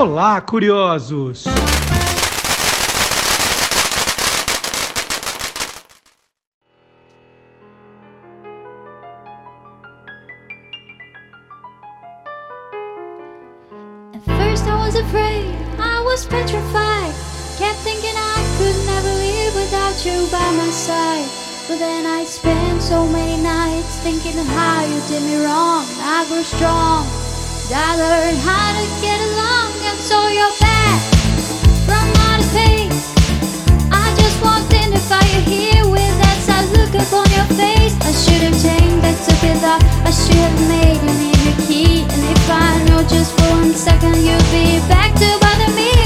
Olá, curiosos! At first I was afraid, I was petrified. Kept thinking I could never live without you by my side. But then I spent so many nights thinking of how you did me wrong. I grew strong. I learned how to get along, and back from. I just walked in to find you here with that sad look upon your face. I should have changed, I should have made you leave key. And if I know just for one second you'll be back to bother me,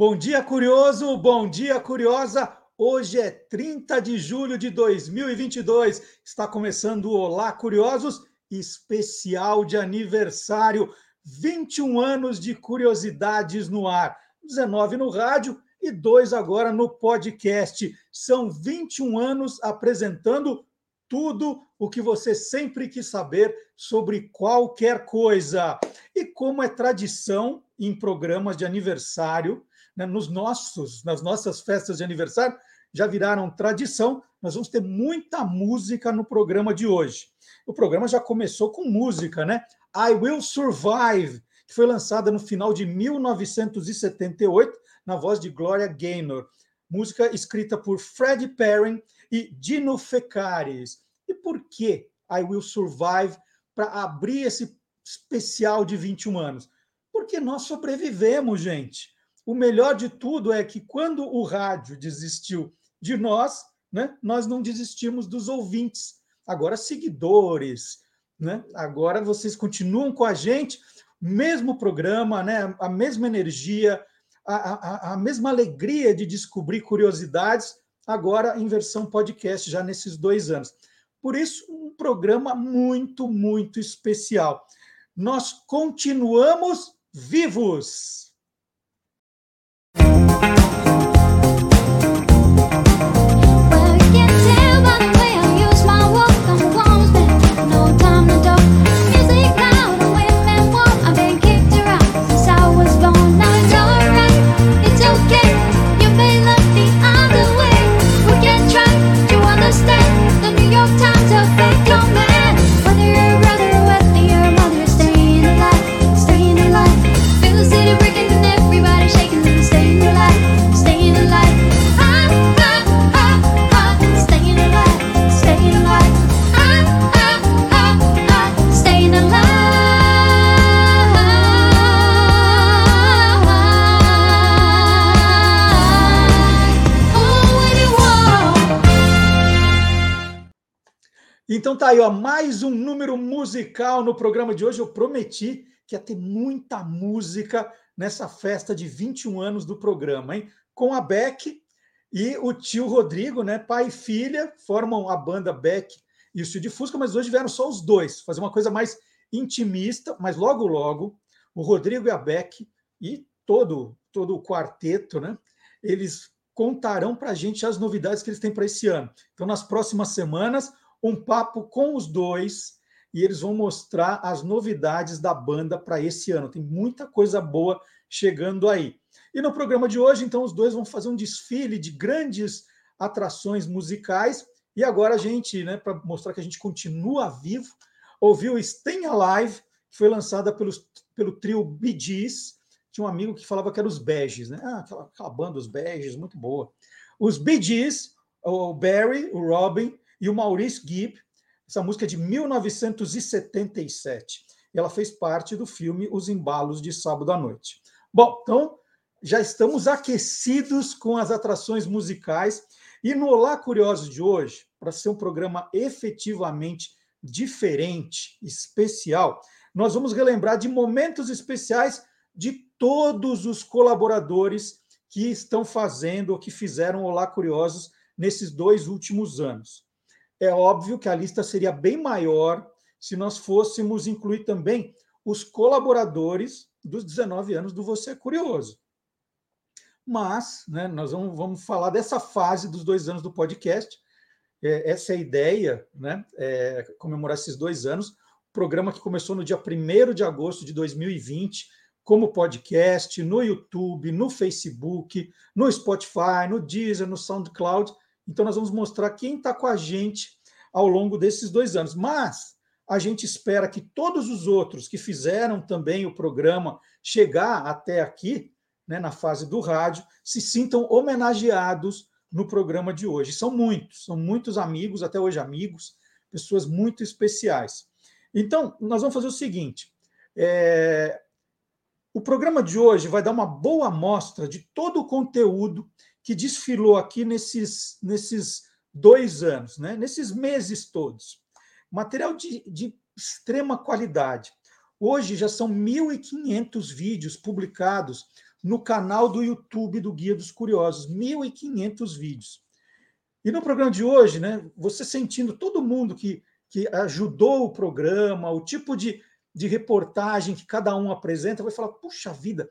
Bom dia, curioso! Bom dia, curiosa! Hoje é 30 de julho de 2022. Está começando o Olá, curiosos, especial de aniversário. 21 anos de curiosidades no ar. 19 no rádio e dois agora no podcast. São 21 anos apresentando tudo o que você sempre quis saber sobre qualquer coisa. E como é tradição em programas de aniversário, né, nos nossos, nas nossas festas de aniversário, já viraram tradição. Nós vamos ter muita música no programa de hoje. O programa já começou com música, né? I Will Survive, que foi lançada no final de 1978, na voz de Gloria Gaynor. Música escrita por Freddie Perry e Dino Fecaris. E por que I Will Survive para abrir esse especial de 21 anos? Porque nós sobrevivemos, gente. O melhor de tudo é que quando o rádio desistiu de nós, né, nós não desistimos dos ouvintes. Agora, seguidores, né? agora vocês continuam com a gente, mesmo programa, né, a mesma energia, a, a, a mesma alegria de descobrir curiosidades, agora em versão podcast, já nesses dois anos. Por isso, um programa muito, muito especial. Nós continuamos vivos. Então tá aí, ó, mais um número musical no programa de hoje. Eu prometi que ia ter muita música nessa festa de 21 anos do programa, hein? Com a Beck e o tio Rodrigo, né? Pai e filha, formam a banda Beck e o tio de Fusca, mas hoje vieram só os dois, fazer uma coisa mais intimista, mas logo, logo, o Rodrigo e a Beck e todo, todo o quarteto, né? Eles contarão para a gente as novidades que eles têm para esse ano. Então, nas próximas semanas, um papo com os dois e eles vão mostrar as novidades da banda para esse ano. Tem muita coisa boa chegando aí. E no programa de hoje, então, os dois vão fazer um desfile de grandes atrações musicais. E agora a gente, né, para mostrar que a gente continua vivo, ouviu Stay Alive, que foi lançada pelos, pelo trio Bee Gees. Tinha um amigo que falava que era os Beges, né? Ah, aquela, aquela banda, os Beges, muito boa. Os Bee Gees, o Barry, o Robin e o Maurice Gibb. Essa música é de 1977. E ela fez parte do filme Os Embalos de Sábado à Noite. Bom, então já estamos aquecidos com as atrações musicais. E no Olá Curiosos de hoje, para ser um programa efetivamente diferente, especial, nós vamos relembrar de momentos especiais de todos os colaboradores que estão fazendo ou que fizeram Olá Curiosos nesses dois últimos anos. É óbvio que a lista seria bem maior se nós fôssemos incluir também os colaboradores dos 19 anos do Você é Curioso. Mas né, nós vamos, vamos falar dessa fase dos dois anos do podcast. É, essa é a ideia, né, é, comemorar esses dois anos. Programa que começou no dia 1 de agosto de 2020, como podcast, no YouTube, no Facebook, no Spotify, no Deezer, no SoundCloud. Então, nós vamos mostrar quem está com a gente ao longo desses dois anos. Mas a gente espera que todos os outros que fizeram também o programa chegar até aqui, né, na fase do rádio, se sintam homenageados no programa de hoje. São muitos, são muitos amigos, até hoje amigos, pessoas muito especiais. Então, nós vamos fazer o seguinte: é, o programa de hoje vai dar uma boa amostra de todo o conteúdo que desfilou aqui nesses, nesses dois anos, né? nesses meses todos. Material de, de extrema qualidade. Hoje já são 1.500 vídeos publicados no canal do YouTube do Guia dos Curiosos. 1.500 vídeos. E no programa de hoje, né, você sentindo todo mundo que, que ajudou o programa, o tipo de, de reportagem que cada um apresenta, vai falar: puxa vida,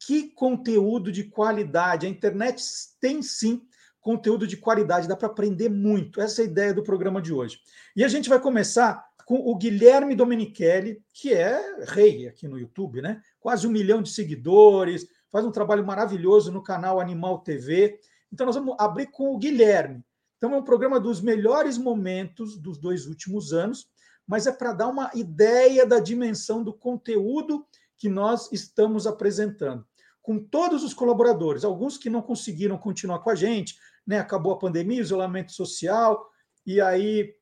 que conteúdo de qualidade. A internet tem sim conteúdo de qualidade, dá para aprender muito. Essa é a ideia do programa de hoje. E a gente vai começar com o Guilherme Domenichelli, que é rei aqui no YouTube, né? Quase um milhão de seguidores, faz um trabalho maravilhoso no canal Animal TV. Então, nós vamos abrir com o Guilherme. Então, é um programa dos melhores momentos dos dois últimos anos, mas é para dar uma ideia da dimensão do conteúdo que nós estamos apresentando. Com todos os colaboradores, alguns que não conseguiram continuar com a gente, né? Acabou a pandemia, isolamento social, e aí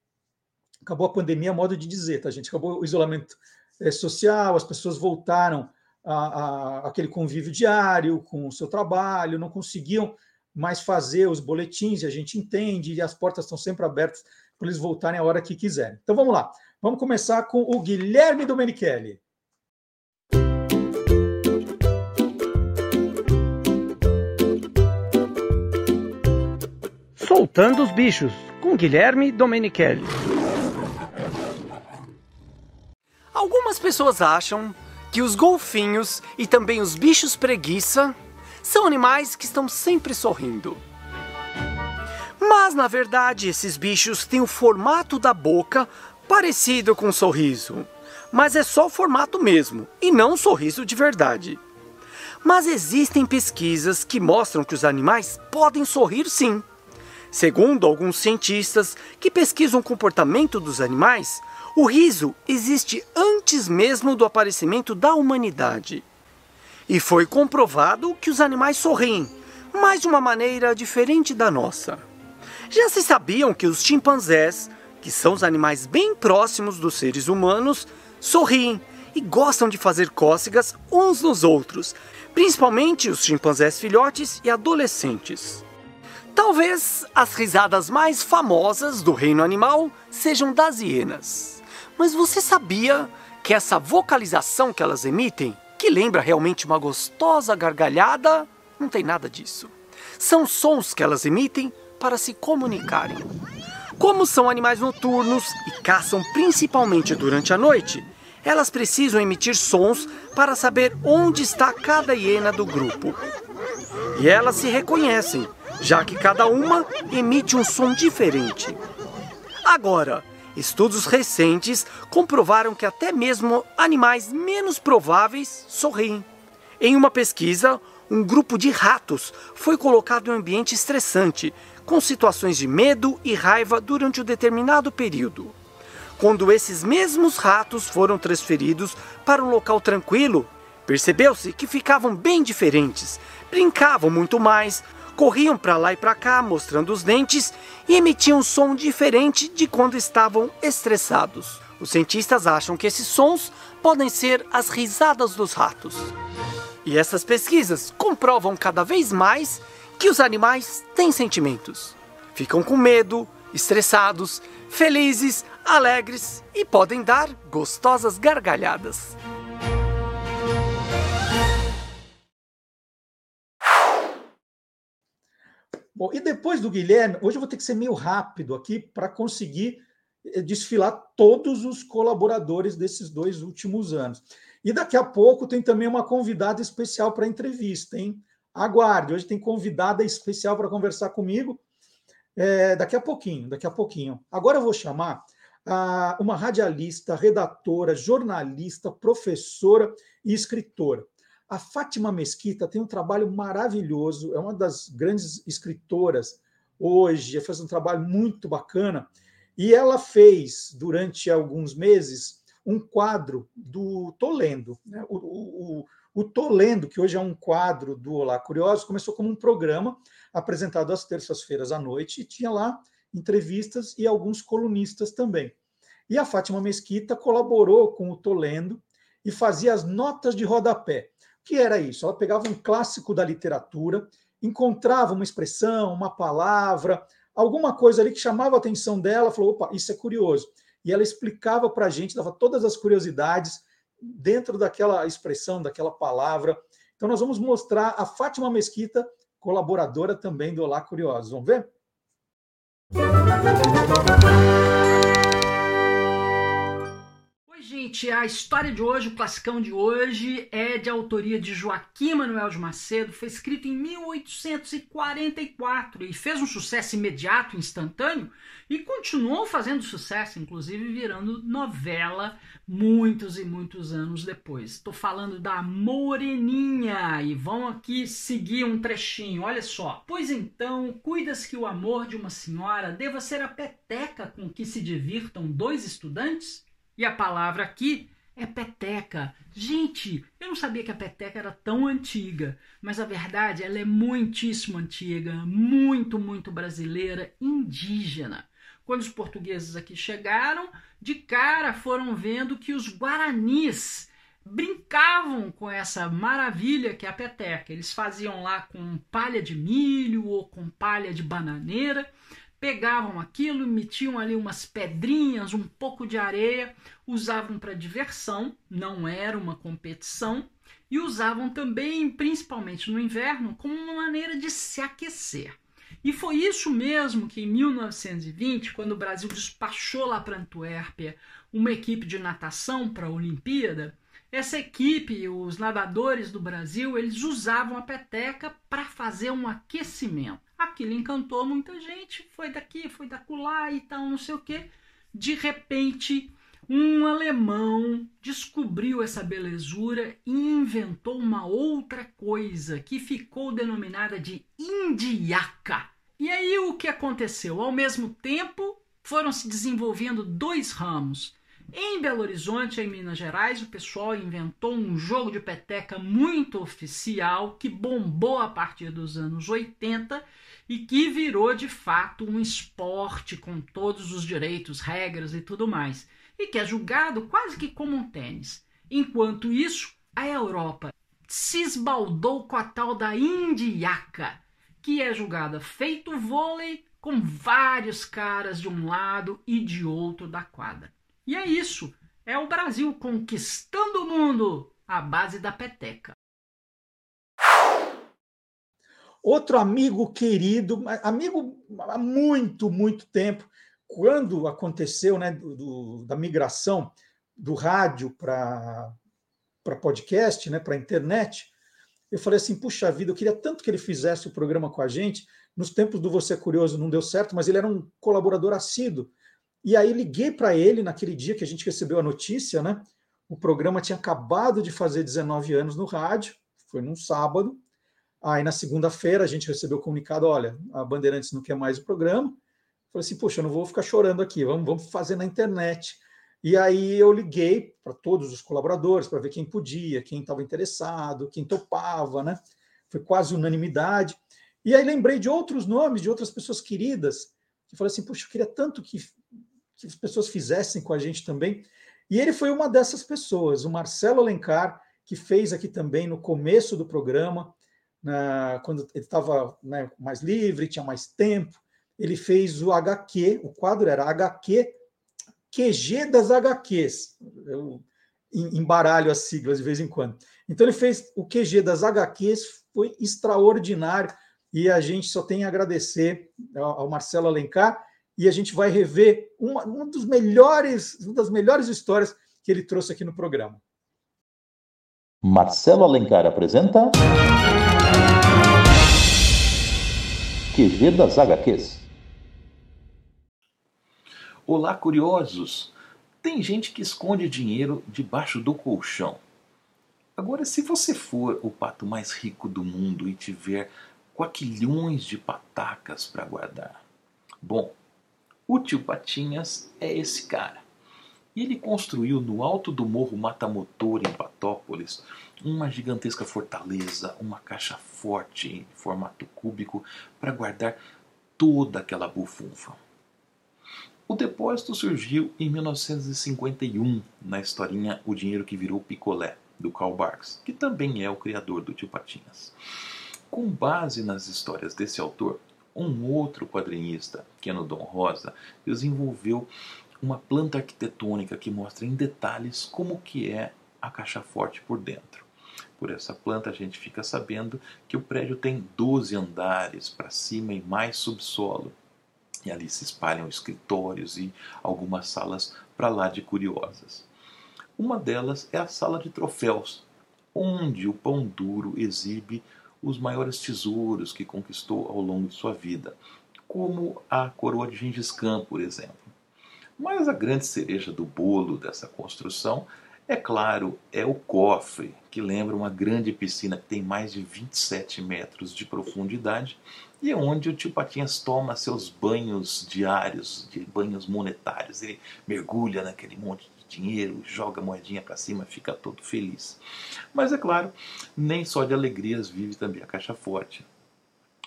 acabou a pandemia, modo de dizer, tá, gente? Acabou o isolamento é, social, as pessoas voltaram a, a, aquele convívio diário com o seu trabalho, não conseguiam mais fazer os boletins, e a gente entende, e as portas estão sempre abertas para eles voltarem a hora que quiserem. Então vamos lá. Vamos começar com o Guilherme Domenichelli. Soltando os Bichos, com Guilherme Domenichelli. Algumas pessoas acham que os golfinhos e também os bichos preguiça são animais que estão sempre sorrindo. Mas na verdade, esses bichos têm o formato da boca parecido com um sorriso. Mas é só o formato mesmo e não um sorriso de verdade. Mas existem pesquisas que mostram que os animais podem sorrir sim. Segundo alguns cientistas que pesquisam o comportamento dos animais, o riso existe antes mesmo do aparecimento da humanidade. E foi comprovado que os animais sorriem, mas de uma maneira diferente da nossa. Já se sabiam que os chimpanzés, que são os animais bem próximos dos seres humanos, sorriem e gostam de fazer cócegas uns nos outros, principalmente os chimpanzés filhotes e adolescentes. Talvez as risadas mais famosas do reino animal sejam das hienas. Mas você sabia que essa vocalização que elas emitem, que lembra realmente uma gostosa gargalhada, não tem nada disso. São sons que elas emitem para se comunicarem. Como são animais noturnos e caçam principalmente durante a noite, elas precisam emitir sons para saber onde está cada hiena do grupo. E elas se reconhecem já que cada uma emite um som diferente. Agora, estudos recentes comprovaram que até mesmo animais menos prováveis sorriem. Em uma pesquisa, um grupo de ratos foi colocado em um ambiente estressante, com situações de medo e raiva durante um determinado período. Quando esses mesmos ratos foram transferidos para um local tranquilo, percebeu-se que ficavam bem diferentes, brincavam muito mais, corriam para lá e para cá, mostrando os dentes e emitiam um som diferente de quando estavam estressados. Os cientistas acham que esses sons podem ser as risadas dos ratos. E essas pesquisas comprovam cada vez mais que os animais têm sentimentos. Ficam com medo, estressados, felizes, alegres e podem dar gostosas gargalhadas. Bom, e depois do Guilherme, hoje eu vou ter que ser meio rápido aqui para conseguir eh, desfilar todos os colaboradores desses dois últimos anos. E daqui a pouco tem também uma convidada especial para a entrevista, hein? Aguarde, hoje tem convidada especial para conversar comigo. É, daqui a pouquinho, daqui a pouquinho. Agora eu vou chamar ah, uma radialista, redatora, jornalista, professora e escritora. A Fátima Mesquita tem um trabalho maravilhoso, é uma das grandes escritoras hoje, faz um trabalho muito bacana. E ela fez, durante alguns meses, um quadro do Tolendo. Né? O, o, o, Tolendo, que hoje é um quadro do Olá Curioso, começou como um programa apresentado às terças-feiras à noite e tinha lá entrevistas e alguns colunistas também. E a Fátima Mesquita colaborou com o Tolendo e fazia as notas de rodapé que era isso? Ela pegava um clássico da literatura, encontrava uma expressão, uma palavra, alguma coisa ali que chamava a atenção dela, falou: opa, isso é curioso. E ela explicava para a gente, dava todas as curiosidades dentro daquela expressão, daquela palavra. Então, nós vamos mostrar a Fátima Mesquita, colaboradora também do Olá Curiosos. Vamos ver? Gente, a história de hoje, o classicão de hoje, é de autoria de Joaquim Manuel de Macedo, foi escrito em 1844 e fez um sucesso imediato, instantâneo, e continuou fazendo sucesso, inclusive virando novela muitos e muitos anos depois. Estou falando da Moreninha e vão aqui seguir um trechinho, olha só. Pois então, cuidas que o amor de uma senhora deva ser a peteca com que se divirtam dois estudantes? E a palavra aqui é peteca. Gente, eu não sabia que a peteca era tão antiga, mas a verdade ela é muitíssimo antiga, muito, muito brasileira, indígena. Quando os portugueses aqui chegaram, de cara foram vendo que os guaranis brincavam com essa maravilha que é a peteca. Eles faziam lá com palha de milho ou com palha de bananeira pegavam aquilo, metiam ali umas pedrinhas, um pouco de areia, usavam para diversão, não era uma competição, e usavam também, principalmente no inverno, como uma maneira de se aquecer. E foi isso mesmo que em 1920, quando o Brasil despachou lá para Antuérpia uma equipe de natação para a Olimpíada, essa equipe, os nadadores do Brasil, eles usavam a peteca para fazer um aquecimento. Aquilo encantou muita gente, foi daqui, foi da lá e tal, não sei o quê. De repente, um alemão descobriu essa belezura e inventou uma outra coisa que ficou denominada de indiaca. E aí o que aconteceu? Ao mesmo tempo, foram se desenvolvendo dois ramos. Em Belo Horizonte, em Minas Gerais, o pessoal inventou um jogo de peteca muito oficial que bombou a partir dos anos 80 e que virou de fato um esporte com todos os direitos, regras e tudo mais, e que é julgado quase que como um tênis. Enquanto isso, a Europa se esbaldou com a tal da indiaca, que é julgada feito vôlei com vários caras de um lado e de outro da quadra. E é isso, é o Brasil conquistando o mundo à base da peteca. Outro amigo querido, amigo há muito, muito tempo, quando aconteceu né, do, do, da migração do rádio para podcast, né, para internet, eu falei assim: puxa vida, eu queria tanto que ele fizesse o programa com a gente. Nos tempos do Você Curioso não deu certo, mas ele era um colaborador assíduo. E aí liguei para ele naquele dia que a gente recebeu a notícia, né? O programa tinha acabado de fazer 19 anos no rádio, foi num sábado. Aí na segunda-feira a gente recebeu o comunicado: olha, a Bandeirantes não quer mais o programa. Falei assim, poxa, eu não vou ficar chorando aqui, vamos, vamos fazer na internet. E aí eu liguei para todos os colaboradores para ver quem podia, quem estava interessado, quem topava, né? Foi quase unanimidade. E aí lembrei de outros nomes, de outras pessoas queridas, que falei assim, puxa, eu queria tanto que, que as pessoas fizessem com a gente também. E ele foi uma dessas pessoas, o Marcelo Alencar, que fez aqui também no começo do programa, na, quando ele estava né, mais livre, tinha mais tempo, ele fez o HQ, o quadro era HQ, QG das HQs. Eu embaralho as siglas de vez em quando. Então ele fez o QG das HQs, foi extraordinário e a gente só tem a agradecer ao Marcelo Alencar e a gente vai rever uma, uma, dos melhores, uma das melhores histórias que ele trouxe aqui no programa. Marcelo Alencar apresenta QG das HQs. Olá, curiosos! Tem gente que esconde dinheiro debaixo do colchão. Agora, se você for o pato mais rico do mundo e tiver quaquilhões de patacas para guardar, bom, o tio Patinhas é esse cara. E ele construiu no alto do morro Matamotor, em Patópolis, uma gigantesca fortaleza, uma caixa forte em formato cúbico para guardar toda aquela bufunfa. O depósito surgiu em 1951, na historinha O Dinheiro que Virou Picolé, do Karl Barks, que também é o criador do Tio Patinhas. Com base nas histórias desse autor, um outro quadrinista, Keno Dom Rosa, desenvolveu uma planta arquitetônica que mostra em detalhes como que é a caixa forte por dentro. Por essa planta a gente fica sabendo que o prédio tem 12 andares para cima e mais subsolo. E ali se espalham escritórios e algumas salas para lá de curiosas. Uma delas é a sala de troféus, onde o pão duro exibe os maiores tesouros que conquistou ao longo de sua vida, como a coroa de Gengis Khan, por exemplo. Mas a grande cereja do bolo dessa construção, é claro, é o cofre, que lembra uma grande piscina que tem mais de 27 metros de profundidade e é onde o tio Patinhas toma seus banhos diários, de banhos monetários. Ele mergulha naquele monte de dinheiro, joga a moedinha para cima, fica todo feliz. Mas é claro, nem só de alegrias vive também a caixa forte.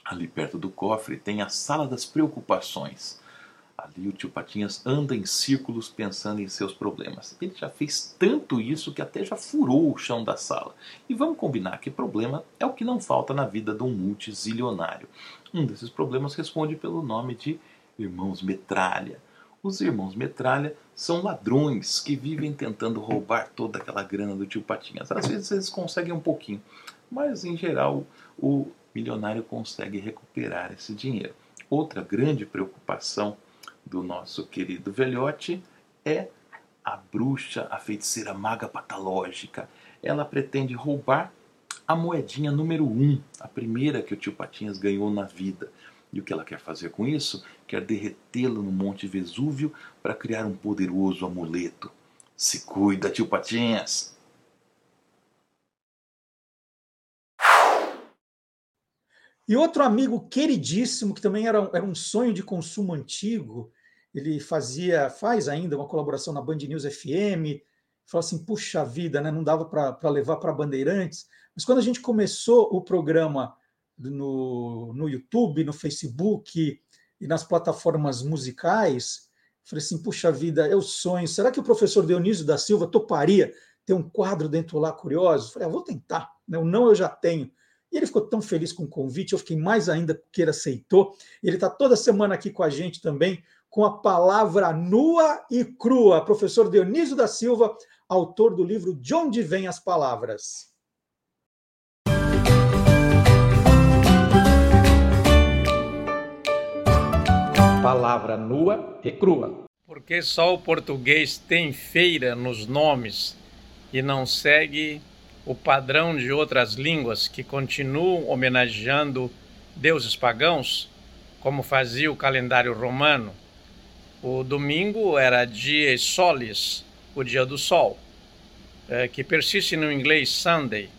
Ali perto do cofre tem a sala das preocupações Ali o tio Patinhas anda em círculos pensando em seus problemas. Ele já fez tanto isso que até já furou o chão da sala. E vamos combinar que problema é o que não falta na vida de um multizilionário. Um desses problemas responde pelo nome de Irmãos Metralha. Os irmãos Metralha são ladrões que vivem tentando roubar toda aquela grana do tio Patinhas. Às vezes eles conseguem um pouquinho, mas em geral o milionário consegue recuperar esse dinheiro. Outra grande preocupação do nosso querido velhote é a bruxa, a feiticeira maga patológica. Ela pretende roubar a moedinha número um, a primeira que o tio Patinhas ganhou na vida. E o que ela quer fazer com isso? Quer derretê-lo no Monte Vesúvio para criar um poderoso amuleto. Se cuida, tio Patinhas! E outro amigo queridíssimo, que também era, era um sonho de consumo antigo, ele fazia, faz ainda uma colaboração na Band News FM, falou assim, puxa vida, né, não dava para levar para Bandeirantes, mas quando a gente começou o programa no, no YouTube, no Facebook e nas plataformas musicais, falei assim, puxa vida, é o sonho, será que o professor Dionísio da Silva toparia ter um quadro dentro lá curioso? Falei, ah, vou tentar, né? o não eu já tenho. E ele ficou tão feliz com o convite, eu fiquei mais ainda porque ele aceitou. Ele está toda semana aqui com a gente também, com a palavra nua e crua. Professor Dionísio da Silva, autor do livro De Onde Vêm as Palavras. Palavra nua e crua. Porque só o português tem feira nos nomes e não segue o padrão de outras línguas que continuam homenageando deuses pagãos, como fazia o calendário romano o domingo era dia solis, o dia do sol, é, que persiste no inglês Sunday.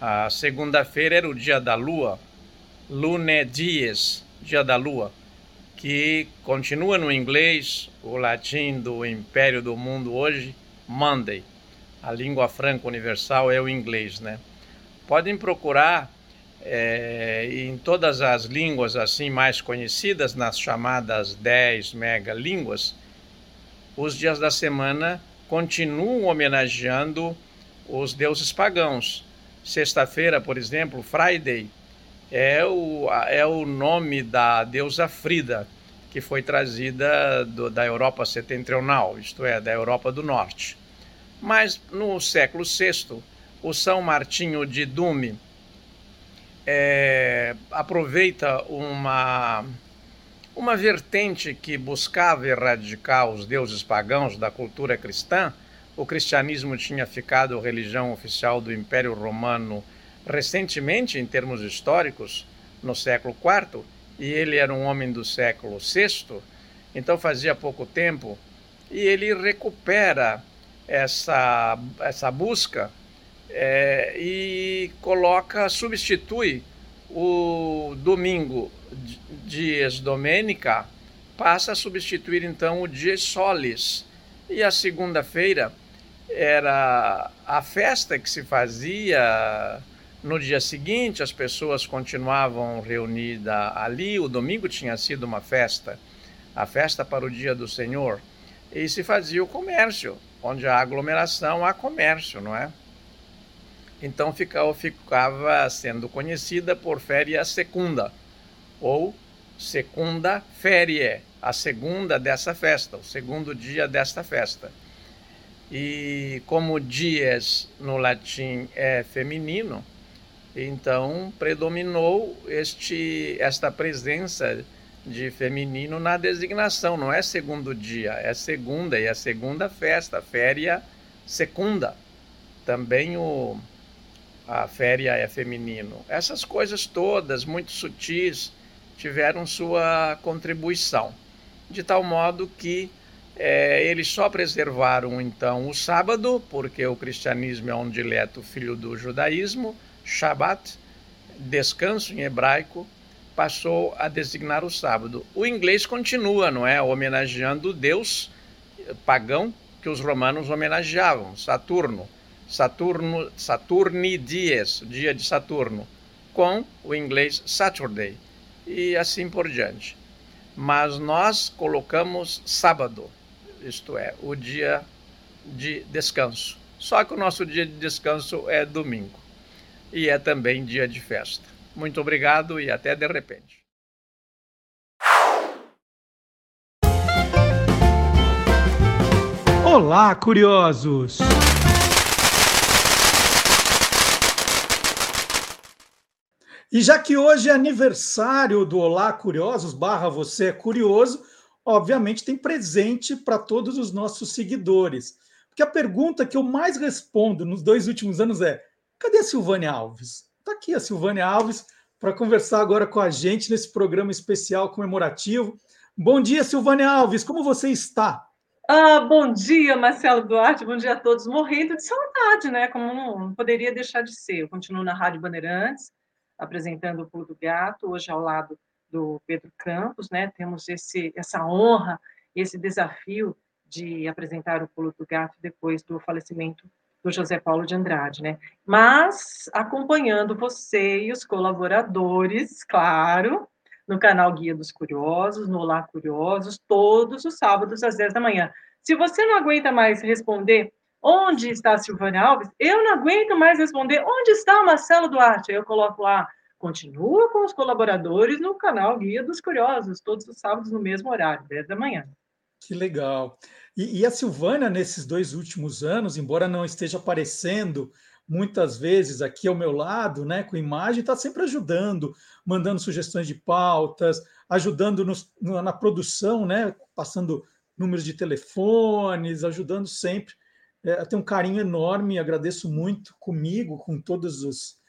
A segunda-feira era o dia da lua, lune dies, dia da lua, que continua no inglês, o latim do império do mundo hoje, Monday. A língua franca universal é o inglês, né? Podem procurar é, em todas as línguas assim mais conhecidas, nas chamadas 10 megalínguas, os dias da semana continuam homenageando os deuses pagãos. Sexta-feira, por exemplo, Friday, é o, é o nome da deusa Frida, que foi trazida do, da Europa setentrional, isto é, da Europa do Norte. Mas no século VI, o São Martinho de Dume é, aproveita uma, uma vertente que buscava erradicar os deuses pagãos da cultura cristã. O cristianismo tinha ficado religião oficial do Império Romano recentemente, em termos históricos, no século IV, e ele era um homem do século VI, então fazia pouco tempo, e ele recupera essa, essa busca é, e coloca, substitui o domingo dies domenica, passa a substituir então o dies solis. E a segunda-feira era a festa que se fazia no dia seguinte, as pessoas continuavam reunidas ali. O domingo tinha sido uma festa, a festa para o dia do Senhor. E se fazia o comércio, onde há aglomeração, há comércio, não é? Então ficava, sendo conhecida por féria secunda, ou segunda férie, a segunda dessa festa, o segundo dia desta festa. E como dias no latim é feminino, então predominou este, esta presença de feminino na designação, não é segundo dia, é segunda, e a segunda festa, féria secunda. Também o, a féria é feminino. Essas coisas todas, muito sutis, tiveram sua contribuição, de tal modo que é, eles só preservaram então o sábado, porque o cristianismo é um dileto filho do judaísmo, Shabbat, descanso em hebraico, passou a designar o sábado. O inglês continua, não é? Homenageando o deus pagão que os romanos homenageavam, Saturno. Saturno, Saturni Dies, dia de Saturno, com o inglês Saturday e assim por diante. Mas nós colocamos sábado, isto é, o dia de descanso. Só que o nosso dia de descanso é domingo e é também dia de festa. Muito obrigado e até de repente. Olá, curiosos! E já que hoje é aniversário do Olá Curiosos, barra você é curioso, obviamente tem presente para todos os nossos seguidores. Porque a pergunta que eu mais respondo nos dois últimos anos é: cadê a Silvânia Alves? Está aqui a Silvânia Alves para conversar agora com a gente nesse programa especial comemorativo. Bom dia, Silvânia Alves, como você está? Ah, bom dia, Marcelo Duarte, bom dia a todos. Morrendo de saudade, né? Como não poderia deixar de ser. Eu continuo na Rádio Bandeirantes, apresentando o Pulo do Gato, hoje ao lado do Pedro Campos, né? Temos esse, essa honra, esse desafio de apresentar o Pulo do Gato depois do falecimento do José Paulo de Andrade, né? Mas acompanhando você e os colaboradores, claro, no canal Guia dos Curiosos, no Olá Curiosos, todos os sábados às 10 da manhã. Se você não aguenta mais responder Onde está Silvânia Alves? Eu não aguento mais responder. Onde está Marcelo Duarte? Eu coloco lá. Continua com os colaboradores no canal Guia dos Curiosos, todos os sábados no mesmo horário, 10 da manhã. Que legal. E, e a Silvânia, nesses dois últimos anos, embora não esteja aparecendo muitas vezes aqui ao meu lado, né, com imagem, está sempre ajudando, mandando sugestões de pautas, ajudando na produção, né, passando números de telefones, ajudando sempre é, tenho um carinho enorme, agradeço muito comigo, com todos os,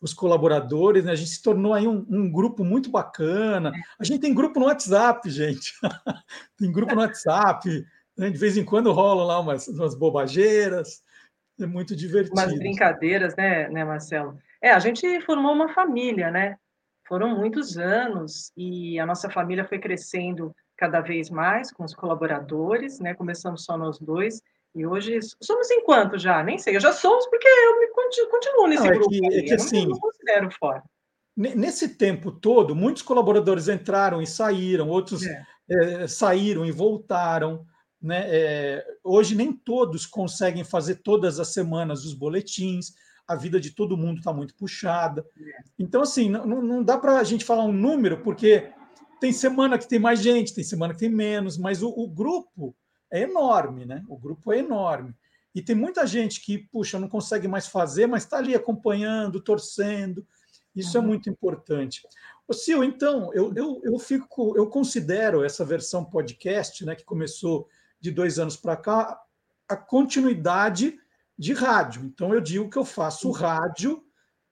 os colaboradores, né? A gente se tornou aí um, um, grupo muito bacana. A gente tem grupo no WhatsApp, gente. tem grupo no WhatsApp. Né? De vez em quando rolam lá umas, umas bobageiras. É muito divertido. Umas brincadeiras, né, né, Marcelo? É, a gente formou uma família, né? Foram muitos anos e a nossa família foi crescendo cada vez mais com os colaboradores, né? Começamos só nós dois e hoje somos em quanto já? Nem sei. Eu já somos porque eu me continuo, continuo nesse não, grupo. É que, é que assim, não considero fora. nesse tempo todo, muitos colaboradores entraram e saíram, outros é. É, saíram e voltaram. Né? É, hoje nem todos conseguem fazer todas as semanas os boletins, a vida de todo mundo está muito puxada. Então, assim, não, não dá para a gente falar um número, porque tem semana que tem mais gente, tem semana que tem menos, mas o, o grupo é enorme, né? O grupo é enorme. E tem muita gente que, puxa, não consegue mais fazer, mas está ali acompanhando, torcendo. Isso é uhum. é muito importante. Ô, Sil, então, eu, eu, eu fico, eu considero essa versão podcast, né, que começou de dois anos para cá, a continuidade de rádio. Então, eu digo que eu faço uhum. rádio,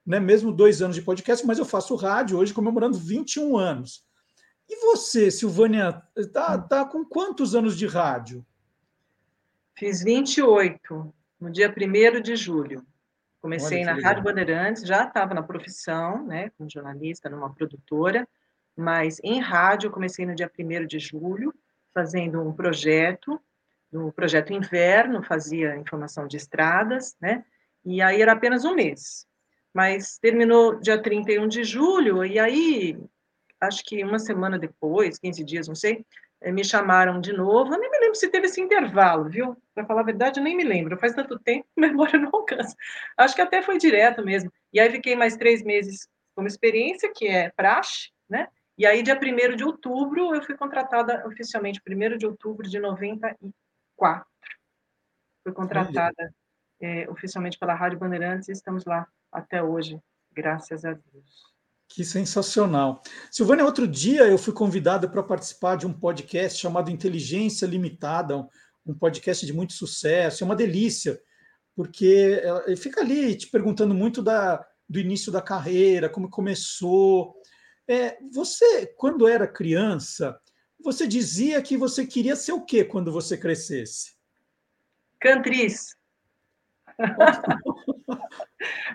né, mesmo dois anos de podcast, mas eu faço rádio hoje comemorando 21 anos. E você, Silvânia, está tá com quantos anos de rádio? Fiz 28, no dia 1 de julho. Comecei na Rádio Bandeirantes, já estava na profissão, né, como jornalista, numa produtora, mas em rádio comecei no dia 1 de julho, fazendo um projeto, no projeto Inverno, fazia informação de estradas, né, e aí era apenas um mês. Mas terminou dia 31 de julho, e aí, acho que uma semana depois, 15 dias, não sei, me chamaram de novo. Eu nem me lembro se teve esse intervalo, viu? Para falar a verdade, eu nem me lembro. Faz tanto tempo, memória não alcança. Acho que até foi direto mesmo. E aí fiquei mais três meses como experiência, que é praxe, né? E aí, dia 1 de outubro, eu fui contratada oficialmente, 1 de outubro de 94. Fui contratada é, oficialmente pela Rádio Bandeirantes e estamos lá até hoje, graças a Deus. Que sensacional. Silvânia, outro dia eu fui convidada para participar de um podcast chamado Inteligência Limitada, um podcast de muito sucesso, é uma delícia, porque ele fica ali te perguntando muito da, do início da carreira, como começou. É, você, quando era criança, você dizia que você queria ser o quê quando você crescesse? Cantriz.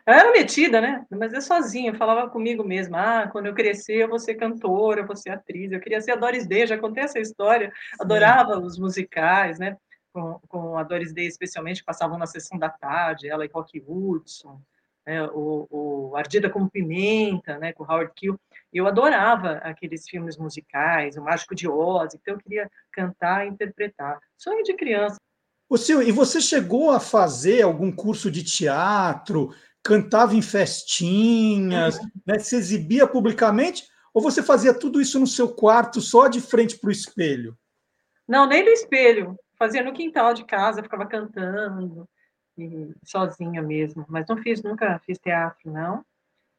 Eu era metida, né? Mas eu sozinha, eu falava comigo mesma, ah, quando eu crescer eu vou ser cantora, eu vou ser atriz, eu queria ser a Doris Day, já contei essa história, adorava Sim. os musicais, né? Com, com a Doris Day, especialmente, que passavam na sessão da tarde, ela e Rock Hudson, né? o, o Ardida como Pimenta, né? Com Howard Kill. Eu adorava aqueles filmes musicais, o Mágico de Oz, então eu queria cantar e interpretar. Sonho de criança. Seu, e você chegou a fazer algum curso de teatro, cantava em festinhas, uhum. né, se exibia publicamente, ou você fazia tudo isso no seu quarto, só de frente para o espelho? Não, nem no espelho. Fazia no quintal de casa, ficava cantando, sozinha mesmo. Mas não fiz, nunca fiz teatro, não.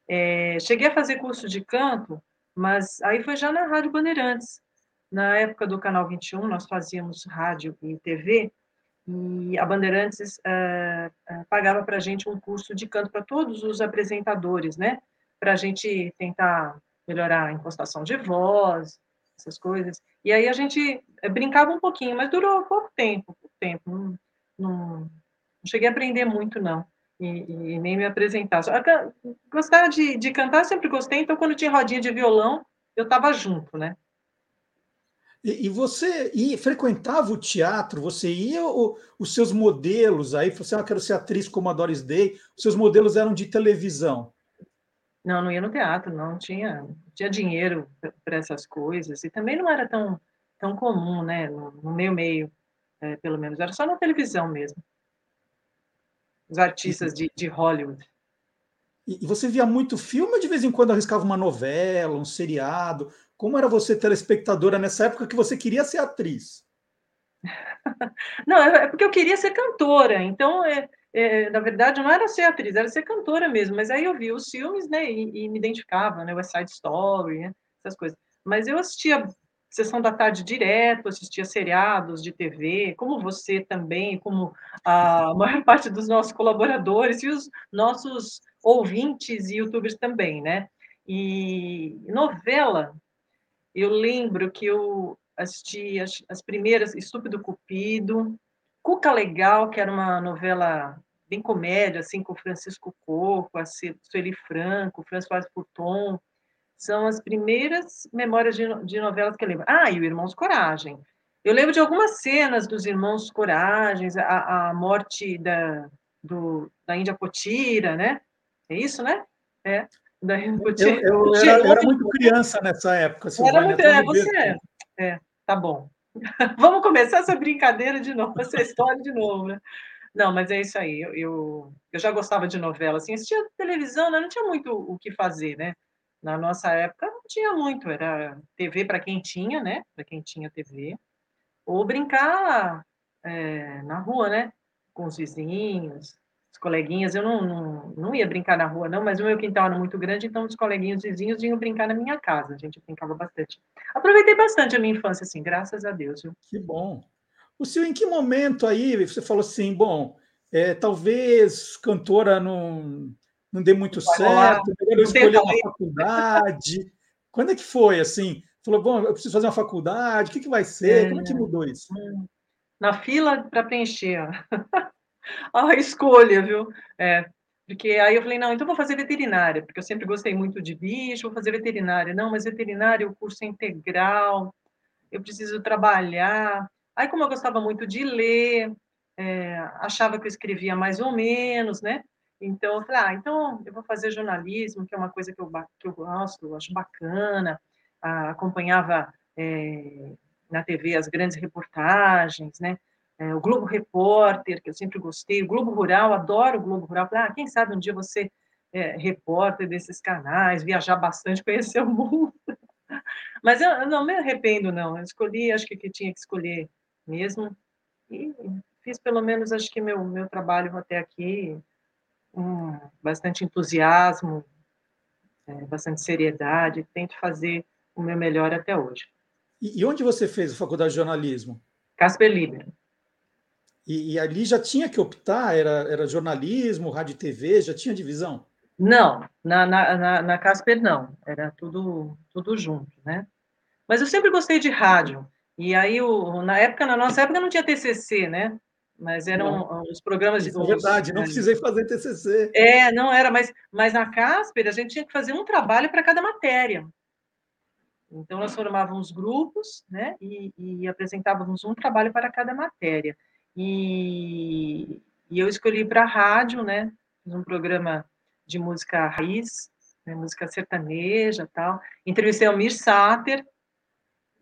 É, cheguei a fazer curso de canto, mas aí foi já na Rádio Bandeirantes. Na época do Canal 21, nós fazíamos rádio e TV, e a Bandeirantes uh, pagava para a gente um curso de canto para todos os apresentadores, né? Para a gente tentar melhorar a impostação de voz, essas coisas. E aí a gente eh, brincava um pouquinho, mas durou pouco tempo, pouco tempo. Não, não, cheguei a aprender muito, não. E, e, nem me apresentar. Gostar de, de cantar, sempre gostei, então quando tinha rodinha de violão, eu estava junto, né? E, você ia, frequentava o teatro? Você ia, ou, os seus modelos aí, você ah, quero ser atriz como a Doris Day, os seus modelos eram de televisão? Não, não ia no teatro, não tinha, tinha dinheiro para essas coisas, e também não era tão, tão comum, né, no, no meu meio, é, pelo menos, era só na televisão mesmo. Os artistas de, de Hollywood. E, e você via muito filme ou de vez em quando arriscava uma novela, um seriado? Como era você telespectadora nessa época que você queria ser atriz? Não, é, porque eu queria ser cantora. Então, é, é, na verdade, não era ser atriz, era ser cantora mesmo. Mas aí eu vi os filmes, né, e, e me identificava, né, West Side Story, né, essas coisas. Mas eu assistia sessão da tarde direto, assistia seriados de TV, como você também, como a maior parte dos nossos colaboradores e os nossos ouvintes e youtubers também, né? E novela, eu lembro que eu assisti as, as primeiras Estúpido Cupido, Cuca Legal, que era uma novela bem comédia, assim, com Francisco Coco, a Sueli Franco, François Pouton. São as primeiras memórias de, de novelas que eu lembro. Ah, e o Irmãos Coragem. Eu lembro de algumas cenas dos Irmãos Coragens, a, a morte da, do, da Índia Potira, né? É isso, né? É Daí não podia. Eu, eu, era, eu era, muito criança nessa época. Silvânia, era muito, é, você é. é. Tá bom. Vamos começar essa brincadeira de novo, essa história de novo, né? Não, mas é isso aí. Eu, eu, eu já gostava de novela, assim, assistia televisão, né? não tinha muito o que fazer, né? Na nossa época não tinha muito, era TV para quem tinha, né? Para quem tinha TV, ou brincar é, na rua, né? Com os vizinhos, os coleguinhas. Eu não, não, não ia brincar na rua, não, mas o meu quintal era muito grande, então os coleguinhas vizinhos vinham brincar na minha casa. A gente brincava bastante. Aproveitei bastante a minha infância, assim, graças a Deus. Viu? Que bom. O senhor, em que momento aí você falou assim, bom, é, talvez cantora não, não dê muito certo, eu escolher uma faculdade. Quando é que foi assim? Falou, bom, eu preciso fazer uma faculdade, o que, que vai ser? É, Como é que mudou isso? Na fila para preencher. a escolha, viu? É, porque aí eu falei, não, então vou fazer veterinária, porque eu sempre gostei muito de bicho, vou fazer veterinária. Não, mas veterinária, o curso é integral, eu preciso trabalhar. Aí, como eu gostava muito de ler, é, achava que eu escrevia mais ou menos, né? Então, eu falei, ah, então eu vou fazer jornalismo, que é uma coisa que eu, que eu gosto, eu acho bacana. Ah, acompanhava é, na TV as grandes reportagens, né? É, o Globo Repórter, que eu sempre gostei, o Globo Rural, adoro o Globo Rural. Ah, quem sabe um dia você é repórter desses canais, viajar bastante, conhecer o mundo. Mas eu, eu não me arrependo, não. Eu escolhi, acho que, que tinha que escolher mesmo. E fiz pelo menos, acho que meu, meu trabalho até aqui, um, bastante entusiasmo, é, bastante seriedade. Tento fazer o meu melhor até hoje. E, e onde você fez a faculdade de jornalismo? Casper Libero. E, e, ali já tinha que optar? Era, era jornalismo, rádio e TV, já tinha divisão? Não, na, na, na, na Casper não, era tudo, tudo junto, né? Mas eu sempre gostei de rádio. E aí, o, na época, na nossa época, não tinha TCC, né? Mas eram não. os programas de. É verdade, não precisei fazer TCC. É, não era, mas, mas na Casper a gente tinha que fazer um trabalho para cada matéria. Então, nós formávamos grupos, né? E, e apresentávamos um trabalho para cada matéria. E, e eu escolhi para rádio, né? Fiz um programa de música raiz, né, música sertaneja tal. Entrevistei o Almir Sater,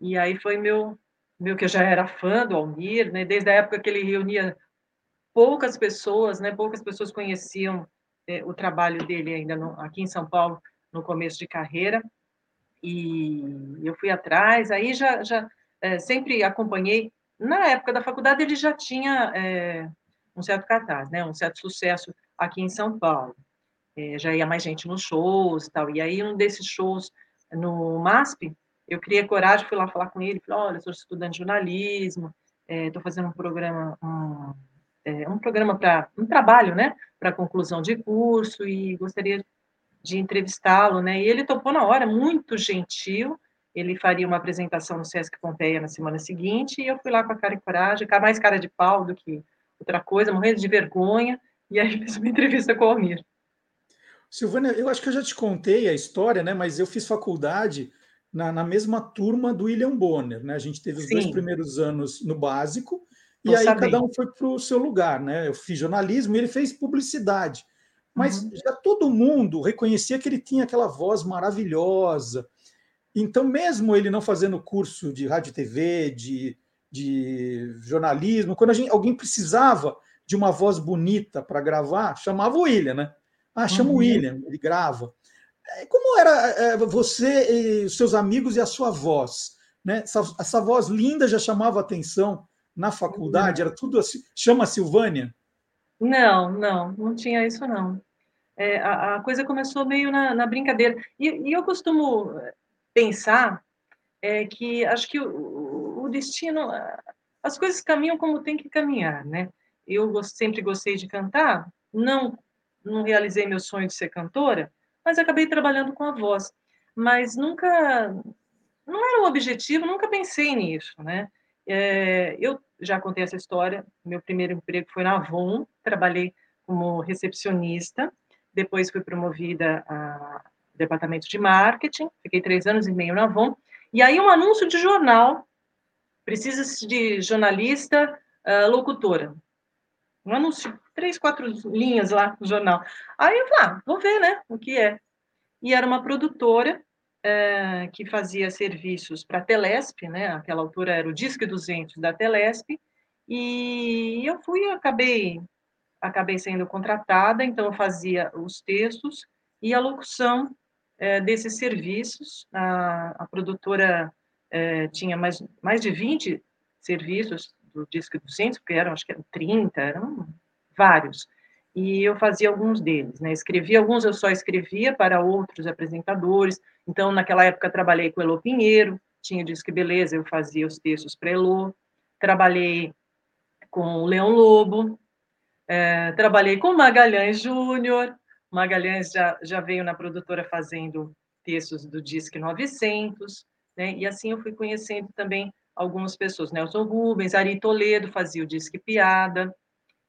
e aí foi meu, meu que eu já era fã do Almir, né? Desde a época que ele reunia poucas pessoas, né? Poucas pessoas conheciam é, o trabalho dele ainda no, aqui em São Paulo no começo de carreira. E eu fui atrás, aí já, já é, sempre acompanhei na época da faculdade, ele já tinha é, um certo cartaz, né, um certo sucesso aqui em São Paulo. É, já ia mais gente nos shows e tal. E aí, um desses shows no MASP, eu criei coragem, fui lá falar com ele, falei, olha, sou estudante de jornalismo, estou é, fazendo um programa, um, um programa para, um trabalho, né, para conclusão de curso e gostaria de entrevistá-lo, né, e ele topou na hora, muito gentil, ele faria uma apresentação no Sesc Pompeia na semana seguinte, e eu fui lá com a cara e coragem, mais cara de pau do que outra coisa, morrendo de vergonha, e aí fiz uma entrevista com o Almir. Silvana, eu acho que eu já te contei a história, né? Mas eu fiz faculdade na, na mesma turma do William Bonner, né? A gente teve os Sim. dois primeiros anos no básico, e aí cada um foi para o seu lugar, né? Eu fiz jornalismo e ele fez publicidade. Mas uhum. já todo mundo reconhecia que ele tinha aquela voz maravilhosa, então, mesmo ele não fazendo curso de rádio e TV, de, de jornalismo, quando gente, alguém precisava de uma voz bonita para gravar, chamava o William, né? Ah, chama uhum. o William, ele grava. É, como era é, você e os seus amigos e a sua voz? Né? Essa, essa voz linda já chamava atenção na faculdade? Era tudo assim. Chama Silvânia? Não, não, não tinha isso não. É, a, a, coisa começou meio na, na brincadeira. E, e, eu costumo pensar é que acho que o, o, destino, as coisas caminham como tem que caminhar, né? Eu sempre gostei de cantar, não não realizei meu sonho de ser cantora, mas acabei trabalhando com a voz. Mas nunca, não era um objetivo, nunca pensei nisso, né? É, eu já contei essa história. Meu primeiro emprego foi na Avon, trabalhei como recepcionista, depois fui promovida a departamento de marketing, fiquei três anos e meio na Avon, e aí um anúncio de jornal, precisa de jornalista, uh, locutora. Um anúncio, três, quatro linhas lá no jornal. Aí eu falei, ah, vou ver, né, o que é. e era uma produtora é, que fazia serviços para a Telesp, né? Aquela altura era o Disque 200 da Telesp, e eu fui, acabei, acabei sendo contratada, então eu fazia os textos e a locução é, desses serviços. A, a produtora é, tinha mais, mais de 20 serviços do Disque 200, porque eram, acho que eram 30, eram vários e eu fazia alguns deles, né? Escrevia alguns, eu só escrevia para outros apresentadores. Então, naquela época, trabalhei com Elo Pinheiro, tinha Disque Beleza, eu fazia os textos para Elo. Trabalhei com o Leão Lobo, é, trabalhei com Magalhães Júnior. Magalhães já, já veio na produtora fazendo textos do Disque 900, né? E assim eu fui conhecendo também algumas pessoas. Nelson Rubens, Ari Toledo fazia o Disque Piada,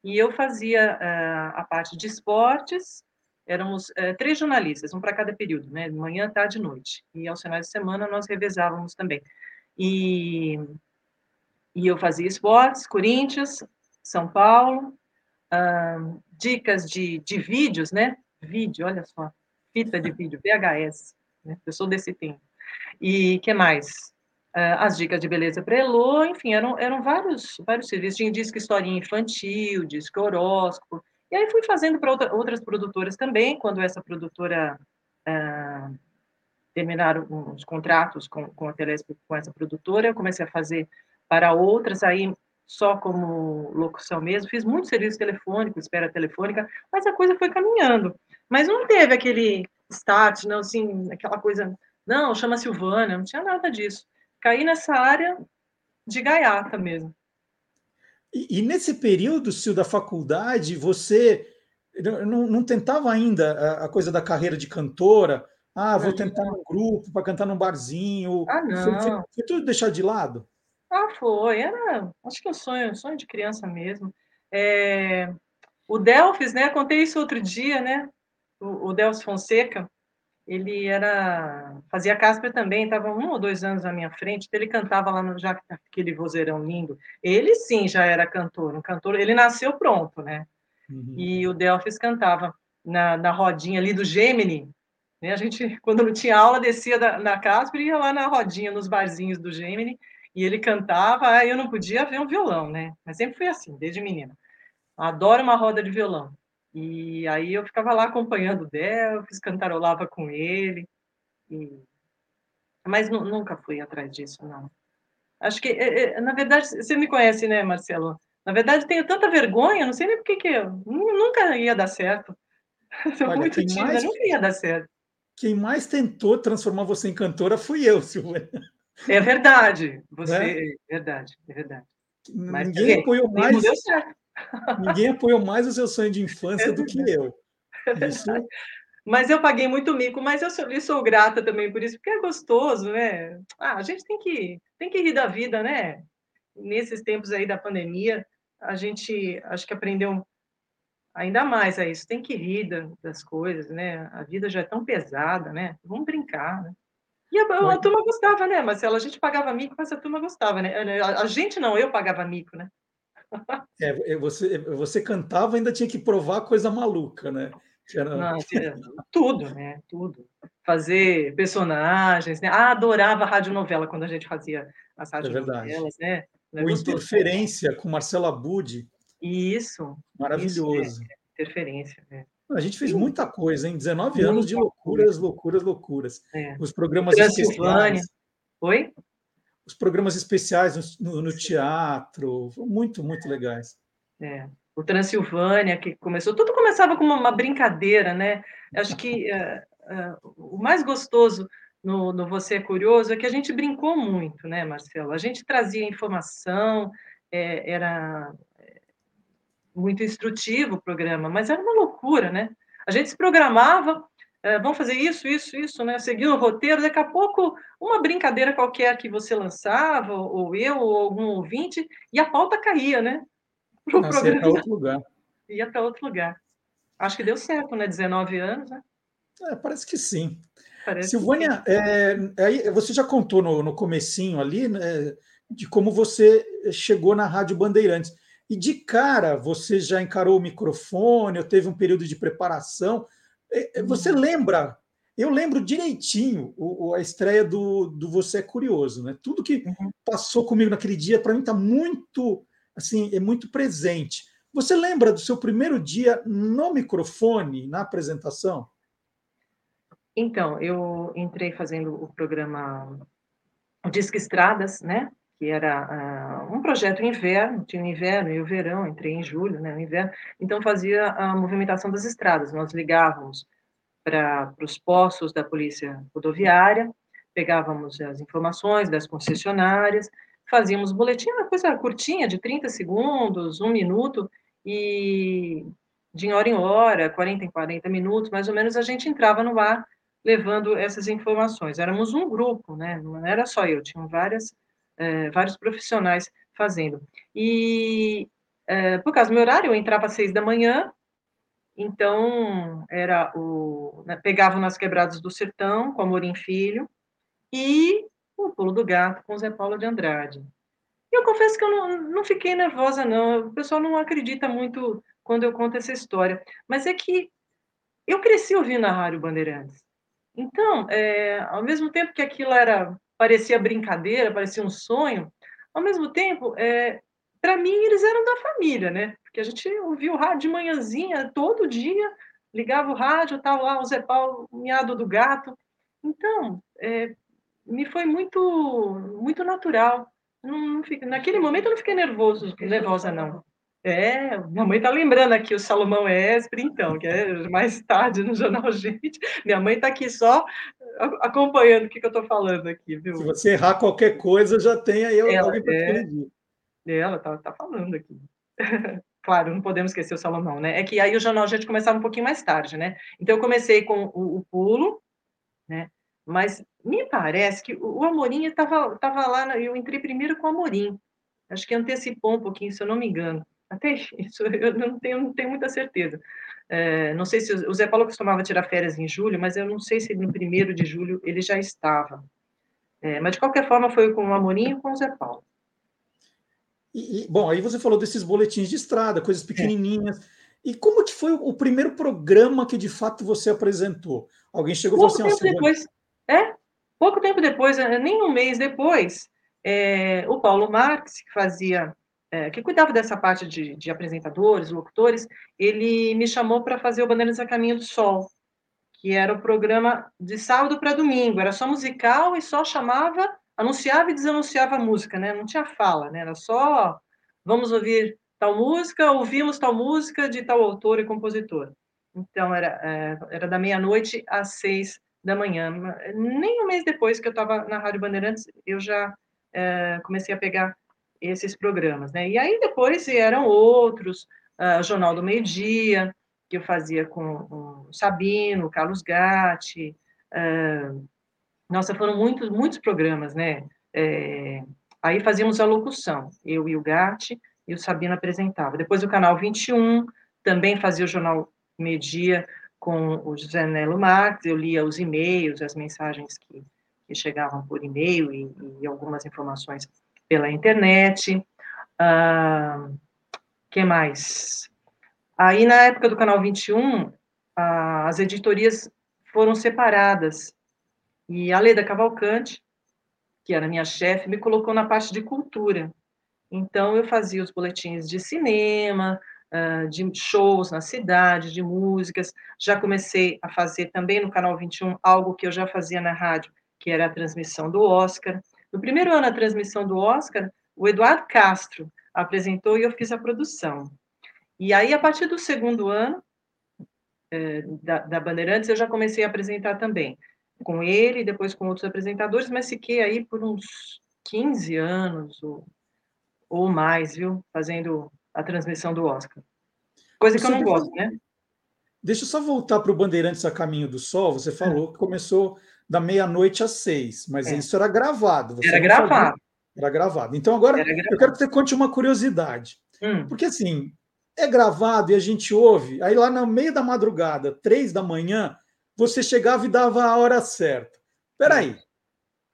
e eu fazia uh, a parte de esportes, éramos uh, três jornalistas, um para cada período, né, manhã, tarde e noite, e aos finais de semana nós revezávamos também. E, e eu fazia esportes, Corinthians, São Paulo, uh, dicas de, de vídeos, né, vídeo, olha só, fita de vídeo, VHS, né, eu sou desse tempo. E que mais? Ah, as dicas de beleza para Elô, enfim, eram, eram vários, vários serviços. Tinha disco historinha infantil, disco horóscopo. E aí fui fazendo para outra, outras produtoras também, quando essa produtora ah, terminaram os contratos com, com a Telesp, com essa produtora, eu comecei a fazer para outras, aí só como locução mesmo, fiz muito serviço telefônico, espera telefônica, mas a coisa foi caminhando. Mas não teve aquele start, não, assim, aquela coisa, não, chama Silvana, não tinha nada disso caí nessa área de gaiata mesmo. E, e nesse período, Sil, da faculdade, você não, não tentava ainda a, a, coisa da carreira de cantora? Ah, vou tentar um grupo para cantar num barzinho. Ah, não. Foi, foi, foi, tudo deixar de lado? Ah, foi. Era, acho que um sonho, sonho de criança mesmo. É, o Delfis, né? Contei isso outro dia, né? O, o Delfis Fonseca, ele era fazia Casper também, estava um ou dois anos à minha frente, então ele cantava lá no já aquele vozeirão lindo. Ele sim já era cantor, um cantor, ele nasceu pronto, né? Uhum. E o Delfis cantava na, na rodinha ali do Gemini, né? A gente quando não tinha aula descia da, na Casper e ia lá na rodinha nos barzinhos do Gemini e ele cantava, aí eu não podia ver um violão, né? Mas sempre fui assim, desde menina. Adoro uma roda de violão. E aí eu ficava lá acompanhando o Delfis, cantarolava com ele. E... Mas nunca fui atrás disso, não. Acho que, é, é, na verdade, você me conhece, né, Marcelo? Na verdade, tenho tanta vergonha, não sei nem por que eu nunca ia dar certo. Sou Olha, muito tímida, mais... nunca ia dar certo. Quem mais tentou transformar você em cantora fui eu, Silvana. É verdade, você, né? é verdade, é verdade. Mas ninguém apoiou mais. Não deu certo. Ninguém apoiou mais o seu sonho de infância do que eu. Isso... Mas eu paguei muito mico, mas eu sou, eu sou grata também por isso, porque é gostoso, né? Ah, a gente tem que, tem que rir da vida, né? Nesses tempos aí da pandemia, a gente acho que aprendeu ainda mais a isso. Tem que rir das coisas, né? A vida já é tão pesada, né? Vamos brincar, né? E a, a, a turma gostava, né, Marcela? A gente pagava mico, mas a turma gostava, né? A, a gente não, eu pagava mico, né? É, é, você, você cantava ainda tinha que provar coisa maluca, né? Era... Não, tudo, né? Tudo. Fazer personagens, né? Ah, adorava radionovela quando a gente fazia as é radionovelas, é né? O Interferência com Marcela Budi. Isso. Maravilhoso. Isso, é, interferência, né? A gente fez muita coisa, em 19 muita anos de loucuras, loucuras, loucuras. É. Os programas especiais. Oi? Os programas especiais no, no, teatro, muito, muito legais. É. O Transilvânia, que começou, tudo começava como uma brincadeira, né? Acho que uh, uh, o mais gostoso no, no, Você é Curioso é que a gente brincou muito, né, Marcelo? A gente trazia informação, é, era muito instrutivo o programa, mas era uma loucura, né? A gente se programava, é, vamos fazer isso, isso, isso, né? Seguindo o roteiro, daqui a pouco, uma brincadeira qualquer que você lançava, ou eu, ou algum ouvinte, e a pauta caía, né? Pro Nossa, programa. Ia para outro lugar. Ia para outro lugar. Acho que deu certo, né? 19 anos, né? É, parece que sim. Parece Silvânia, que sim. É, você já contou no, no comecinho ali né, de como você chegou na Rádio Bandeirantes. E de cara, você já encarou o microfone, ou teve um período de preparação. É, é, você uhum. lembra eu lembro direitinho a estreia do, do Você é Curioso, né? Tudo que uhum. passou comigo naquele dia, para mim, está muito, assim, é muito presente. Você lembra do seu primeiro dia no microfone, na apresentação? Então, eu entrei fazendo o programa Disque Estradas, né? Que era uh, um projeto inverno, tinha o inverno e o verão, entrei em julho, né? O inverno, então fazia a movimentação das estradas. Nós ligávamos para os postos da polícia rodoviária, pegávamos as informações das concessionárias, fazíamos boletim, uma coisa curtinha, de 30 segundos, um minuto, e de hora em hora, 40 em 40 minutos, mais ou menos, a gente entrava no ar levando essas informações. Éramos um grupo, né? não era só eu, tinham várias, é, vários profissionais fazendo. E, é, por causa do meu horário, eu entrava às seis da manhã, então, era o. Né, pegavam nas quebradas do sertão, com Amorim Filho, e o Pulo do Gato, com Zé Paulo de Andrade. E eu confesso que eu não, não fiquei nervosa, não. O pessoal não acredita muito quando eu conto essa história. Mas é que eu cresci ouvindo a Rádio Bandeirantes. Então, é, ao mesmo tempo que aquilo era parecia brincadeira, parecia um sonho, ao mesmo tempo, é, para mim, eles eram da família, né? Porque a gente ouvia o rádio de manhãzinha, todo dia, ligava o rádio, estava lá o Zé Paulo, miado do gato. Então, é, me foi muito, muito natural. Não, não fiquei, naquele momento eu não fiquei nervoso, nervosa, não. É, minha mãe está lembrando aqui o Salomão Esper, então, que é mais tarde no Jornal Gente. Minha mãe está aqui só acompanhando o que, que eu estou falando aqui, viu? Se você errar qualquer coisa, já tem aí alguém para é, corrigir. Ela tá, tá falando aqui. claro, não podemos esquecer o Salomão, né? É que aí o jornal a gente começava um pouquinho mais tarde, né? Então eu comecei com o, o pulo, né? Mas me parece que o Amorim estava tava lá, eu entrei primeiro com o Amorim. Acho que antecipou um pouquinho, se eu não me engano. Até isso, eu não tenho, não tenho muita certeza. É, não sei se o Zé Paulo costumava tirar férias em julho, mas eu não sei se no primeiro de julho ele já estava. É, mas de qualquer forma foi com o Amorim e com o Zé Paulo. E, e, bom, aí você falou desses boletins de estrada, coisas é. pequenininhas. É. E como que foi o primeiro programa que de fato você apresentou? Alguém chegou e falou assim... Tempo depois, é, pouco tempo depois, nem um mês depois, é, o Paulo Marx, que fazia, é, que cuidava dessa parte de, de, apresentadores, locutores, ele me chamou para fazer o Bandeirantes a Caminho do Sol, que era o programa de sábado para domingo, era só musical e só chamava anunciava e desanunciava a música, né? Não tinha fala, né? Era só vamos ouvir tal música, ouvimos tal música de tal autor e compositor. Então era é, era da meia-noite às seis da manhã. Nem um mês depois que eu estava na Rádio Bandeirantes, eu já é, comecei a pegar esses programas, né? E aí depois eram outros, uh, Jornal do Meio Dia, que eu fazia com o Sabino, Carlos Gatti, uh, nossa, foram muitos, muitos programas, né? É, aí fazíamos a locução, eu e o Gatti, e o Sabino apresentava. Depois o Canal 21 também fazia o Jornal Media com o José Nelo Marques, eu lia os e-mails, as mensagens que, que chegavam por e-mail e, e, algumas informações pela internet. Ah, que mais? Aí, na época do Canal 21, ah, as editorias foram separadas e a Leda Cavalcante, que era minha chefe, me colocou na parte de cultura. Então, eu fazia os boletins de cinema, de shows na cidade, de músicas. Já comecei a fazer também no Canal 21 algo que eu já fazia na rádio, que era a transmissão do Oscar. No primeiro ano, a transmissão do Oscar, o Eduardo Castro apresentou e eu fiz a produção. E aí, a partir do segundo ano eh, da, da Bandeirantes, eu já comecei a apresentar também com ele, depois com outros apresentadores, mas fiquei aí por uns 15 anos ou, ou mais, viu? Fazendo a transmissão do Oscar. Coisa que eu não gosto, né? Deixa eu só voltar para o Bandeirantes a Caminho do Sol. Você falou que começou da meia-noite às seis, mas é. isso era gravado. era gravado. Era gravado. Então, agora eu quero que você conte uma curiosidade. Hum. Porque, assim, é gravado e a gente ouve, aí lá no meio da madrugada, três da manhã, você chegava e dava a hora certa. Peraí,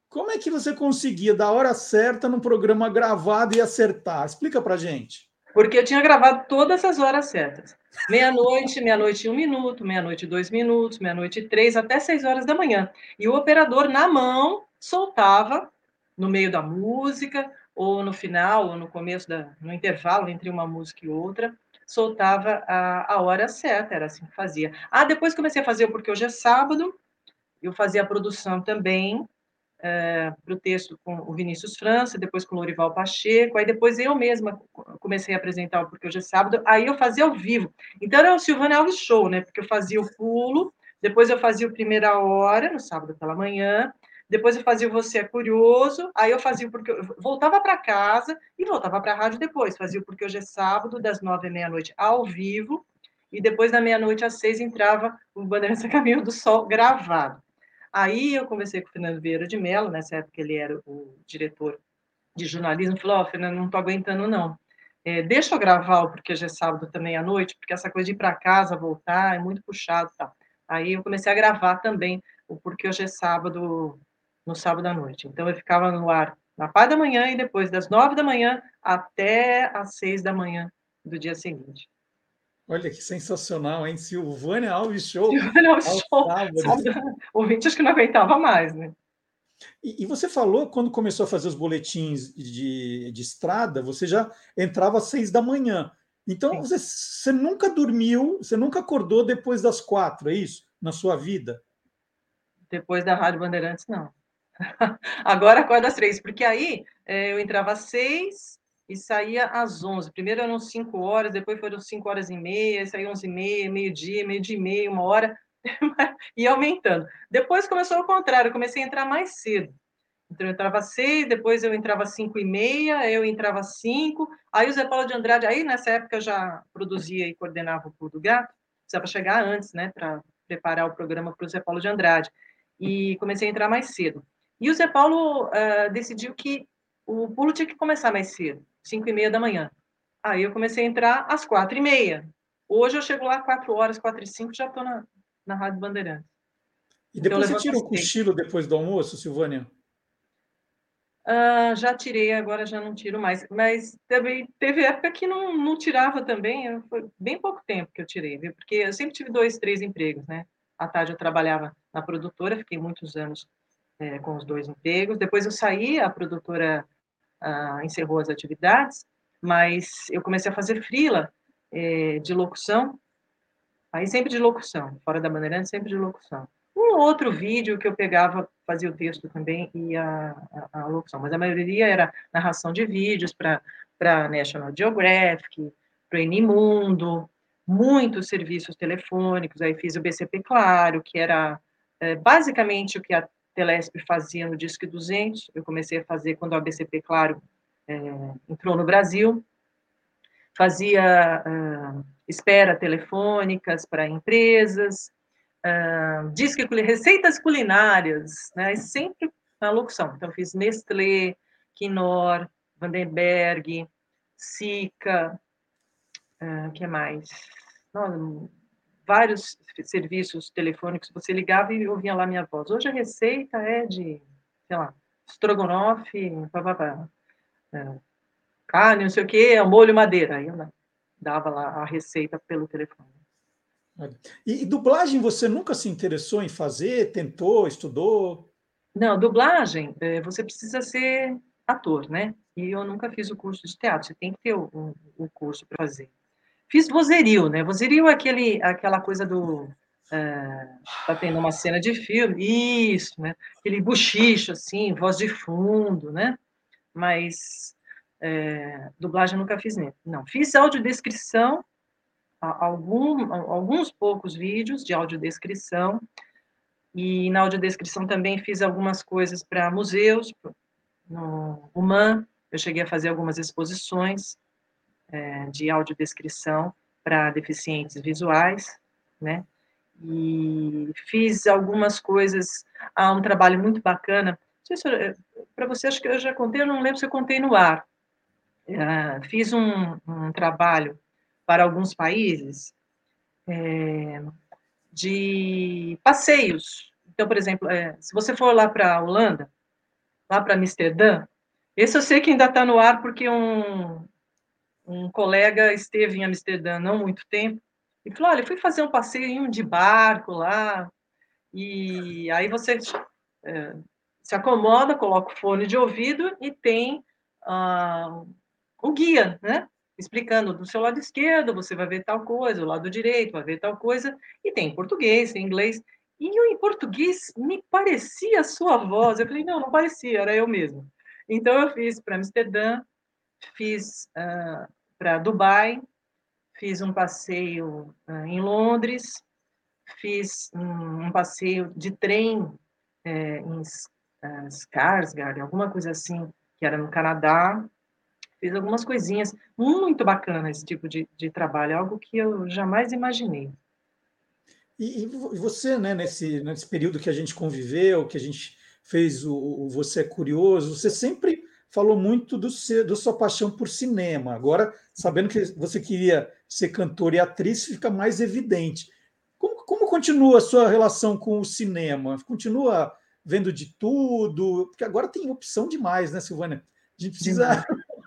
como é que você conseguia dar a hora certa num programa gravado e acertar? Explica para gente. Porque eu tinha gravado todas as horas certas. Meia-noite, meia-noite um minuto, meia-noite dois minutos, meia-noite três, até seis horas da manhã. E o operador, na mão, soltava no meio da música, ou no final, ou no começo, da, no intervalo entre uma música e outra, soltava a, a hora certa, era assim que fazia. Ah, depois comecei a fazer Porque Hoje é Sábado, eu fazia a produção também, é, para o texto com o Vinícius França, depois com o Lorival Pacheco, aí depois eu mesma comecei a apresentar o Porque Hoje é Sábado, aí eu fazia ao vivo. Então era o Silvana Alves Show, né? Porque eu fazia o pulo, depois eu fazia o Primeira Hora, no sábado pela manhã, depois eu fazia o Você é Curioso, aí eu fazia Porque... Eu voltava para casa e voltava para a rádio depois, fazia o Porque Hoje é Sábado, das nove à meia-noite, ao vivo, e depois da meia-noite às seis entrava o Bandeirantes Caminho do Sol gravado. Aí eu conversei com o Fernando Vieira de Mello, nessa época ele era o diretor de jornalismo, falou, ó, oh, Fernando, não estou aguentando não. É, deixa eu gravar, porque já é sábado também à noite, porque essa coisa de ir para casa, voltar, é muito puxado tá? Aí eu comecei a gravar também o Porque Hoje é Sábado, no sábado à noite. Então eu ficava no ar na parte da manhã e depois das nove da manhã até às seis da manhã do dia seguinte. Olha que sensacional, hein? Silvânia Alves Show. Silvânia Alves Show. O ouvinte acho que não aguentava mais, né? E, e, você falou, quando começou a fazer os boletins de, de estrada, você já entrava às seis da manhã. Então, você, você, nunca dormiu, você nunca acordou depois das quatro, é isso? Na sua vida? Depois da Rádio Bandeirantes, não. Agora acorda às três, porque aí é, eu entrava às seis, e saía às 11. Primeiro eram 5 horas, depois foram 5 horas e meia, saía 11 e meia, meio-dia, meio-dia e meia, uma hora, e aumentando. Depois começou ao contrário, comecei a entrar mais cedo. Então, eu entrava às seis, depois eu entrava às cinco e meia, eu entrava às cinco, aí o Zé Paulo de Andrade, aí nessa época eu já produzia e coordenava o Pulo do Gato, precisava chegar antes, né, para preparar o programa para o Zé Paulo de Andrade, e comecei a entrar mais cedo. E o Zé Paulo uh, decidiu que o pulo tinha que começar mais cedo. 5 e meia da manhã. Aí eu comecei a entrar às quatro e meia. Hoje eu chego lá quatro horas, quatro e cinco, já estou na, na Rádio Bandeirantes. E depois então, você tira o cochilo depois do almoço, Silvânia? Uh, já tirei, agora já não tiro mais. Mas também teve época que não, não tirava também. Foi bem pouco tempo que eu tirei, viu? Porque eu sempre tive dois, três empregos, né? À tarde eu trabalhava na produtora, fiquei muitos anos é, com os dois empregos. Depois eu saí, a produtora uh, encerrou as atividades, mas eu comecei a fazer frila é, de locução, aí sempre de locução, fora da Bandeirantes, sempre de locução. Um outro vídeo que eu pegava, fazia o texto também e a, a, a locução, mas a maioria era narração de vídeos para National Geographic, para o Inimundo, muitos serviços telefônicos, aí fiz o BCP Claro, que era é, basicamente o que a Telesp fazia no Disque 200, eu comecei a fazer quando a ABCP, claro, é, entrou no Brasil, fazia uh, espera telefônicas para empresas, uh, disque, receitas culinárias, né, sempre na locução. Então, fiz Nestlé, Knorr, Vandenberg, Sica, uh, que mais? Não, vários serviços telefônicos, você ligava e ouvia lá minha voz. Hoje a receita é de, sei lá, estrogonofe, papapá, é, carne, não sei o quê, molho madeira. Aí eu dava lá a receita pelo telefone. E, e, dublagem você nunca se interessou em fazer? Tentou, estudou? Não, dublagem, é, você precisa ser ator, né? E eu nunca fiz o curso de teatro, você tem que ter o, o curso para fazer. Fiz vozerio, né? Vozerio é aquele, aquela coisa do. É, tá tendo uma cena de filme, isso, né? Aquele bochicho, assim, voz de fundo, né? Mas é, dublagem nunca fiz nem. Não, fiz audiodescrição, algum, alguns poucos vídeos de audiodescrição, e na audiodescrição também fiz algumas coisas para museus, no UMAN, eu cheguei a fazer algumas exposições, é, de audiodescrição para deficientes visuais, né? E fiz algumas coisas, há um trabalho muito bacana, para você, acho que eu já contei, eu não lembro se eu contei no ar. Uh, fiz um, um, trabalho para alguns países é, de passeios. Então, por exemplo, é, se você for lá para a Holanda, lá para Amsterdã, esse eu sei que ainda está no ar porque um, um colega esteve em Amsterdã não muito tempo e falou: olha, fui fazer um passeio de barco lá, e aí você é, se acomoda, coloca o fone de ouvido e tem ah, o guia, né? Explicando do seu lado esquerdo, você vai ver tal coisa, do lado direito vai ver tal coisa, e tem português, tem inglês. E eu, em português, me parecia a sua voz. Eu falei, não, não parecia, era eu mesmo. Então, eu fiz para Amsterdã, fiz uh, para Dubai, fiz um passeio uh, em Londres, fiz um, um passeio de trem é, em uh, Skarsgård, alguma coisa assim, que era no Canadá. Fiz algumas coisinhas muito bacanas esse tipo de, de trabalho, algo que eu jamais imaginei. E, e você, né, nesse, nesse período que a gente conviveu, que a gente fez o, o Você é Curioso, você sempre falou muito do seu, da sua paixão por cinema. Agora, sabendo que você queria ser cantora e atriz, fica mais evidente. Como, como continua a sua relação com o cinema? Continua vendo de tudo? Porque agora tem opção demais, né, Silvânia? A gente precisa.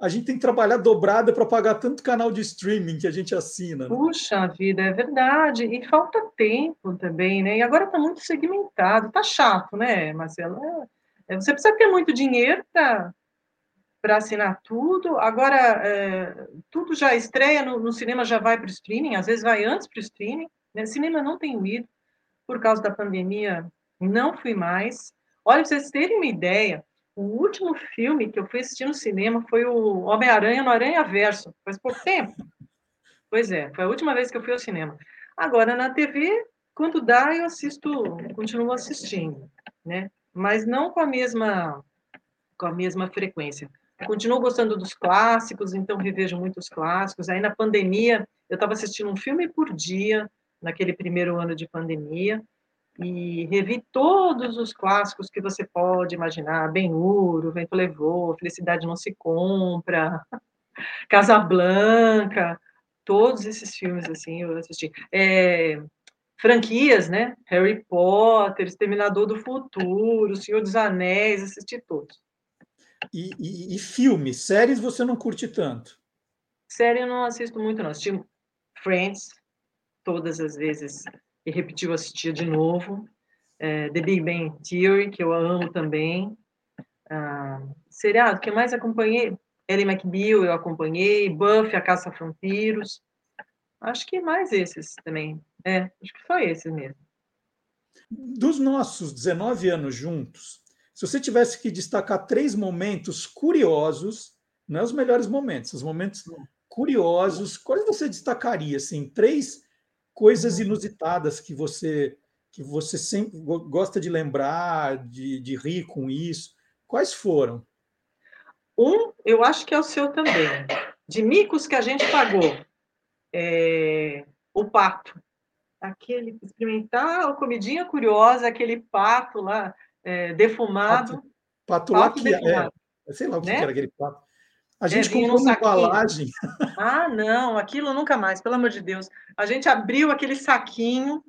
a gente tem que trabalhar dobrada para pagar tanto canal de streaming que a gente assina. Né? Puxa vida, é verdade. E falta tempo também, né? E agora está muito segmentado. Está chato, né, Marcelo? É, você precisa ter muito dinheiro para assinar tudo. Agora, é, tudo já estreia no, no, cinema, já vai para o streaming, às vezes vai antes para o streaming. Né? Cinema não tem ido, por causa da pandemia, não fui mais. Olha, para vocês terem uma ideia, o último filme que eu fui assistir no cinema foi o Homem-Aranha no Aranha Verso, faz pouco tempo. Pois é, foi a última vez que eu fui ao cinema. Agora, na TV, quando dá, eu assisto, continuo assistindo, né? Mas não com a mesma, com a mesma frequência. Eu continuo gostando dos clássicos, então revejo muitos clássicos. Aí, na pandemia, eu estava assistindo um filme por dia, naquele primeiro ano de pandemia, e revi todos os clássicos que você pode imaginar, Ben-Hur, O Vento Levou, Felicidade Não Se Compra, Casablanca, todos esses filmes, assim, eu assisti. É, franquias, né? Harry Potter, Exterminador do Futuro, Senhor dos Anéis, assisti todos. E, e, e filmes, séries você não curte tanto? Série eu não assisto muito, não. Assisti Friends, todas as vezes e repetiu assistir de novo. É, The Big Bang Theory, que eu amo também. Ah, seriado, que mais acompanhei? Ellie McBeal eu acompanhei, Buffy, A Caça a Vampiros. Acho que mais esses também. É, acho que foi esses mesmo. Dos nossos 19 anos juntos, se você tivesse que destacar três momentos curiosos, não é os melhores momentos, os momentos hum. curiosos, quais você destacaria? Assim, três coisas uhum. inusitadas que você que você sempre gosta de lembrar, de, de rir com isso. Quais foram? Um, eu acho que é o seu também. De micos que a gente pagou. É, o pato. Aquele, experimentar a comidinha curiosa, aquele pato lá, é, defumado. Pato, pato, pato lá que é, sei lá o que, né? era aquele pato. A gente é, comprou uma embalagem. Ah, não, aquilo nunca mais, pelo amor de Deus. A gente abriu aquele saquinho,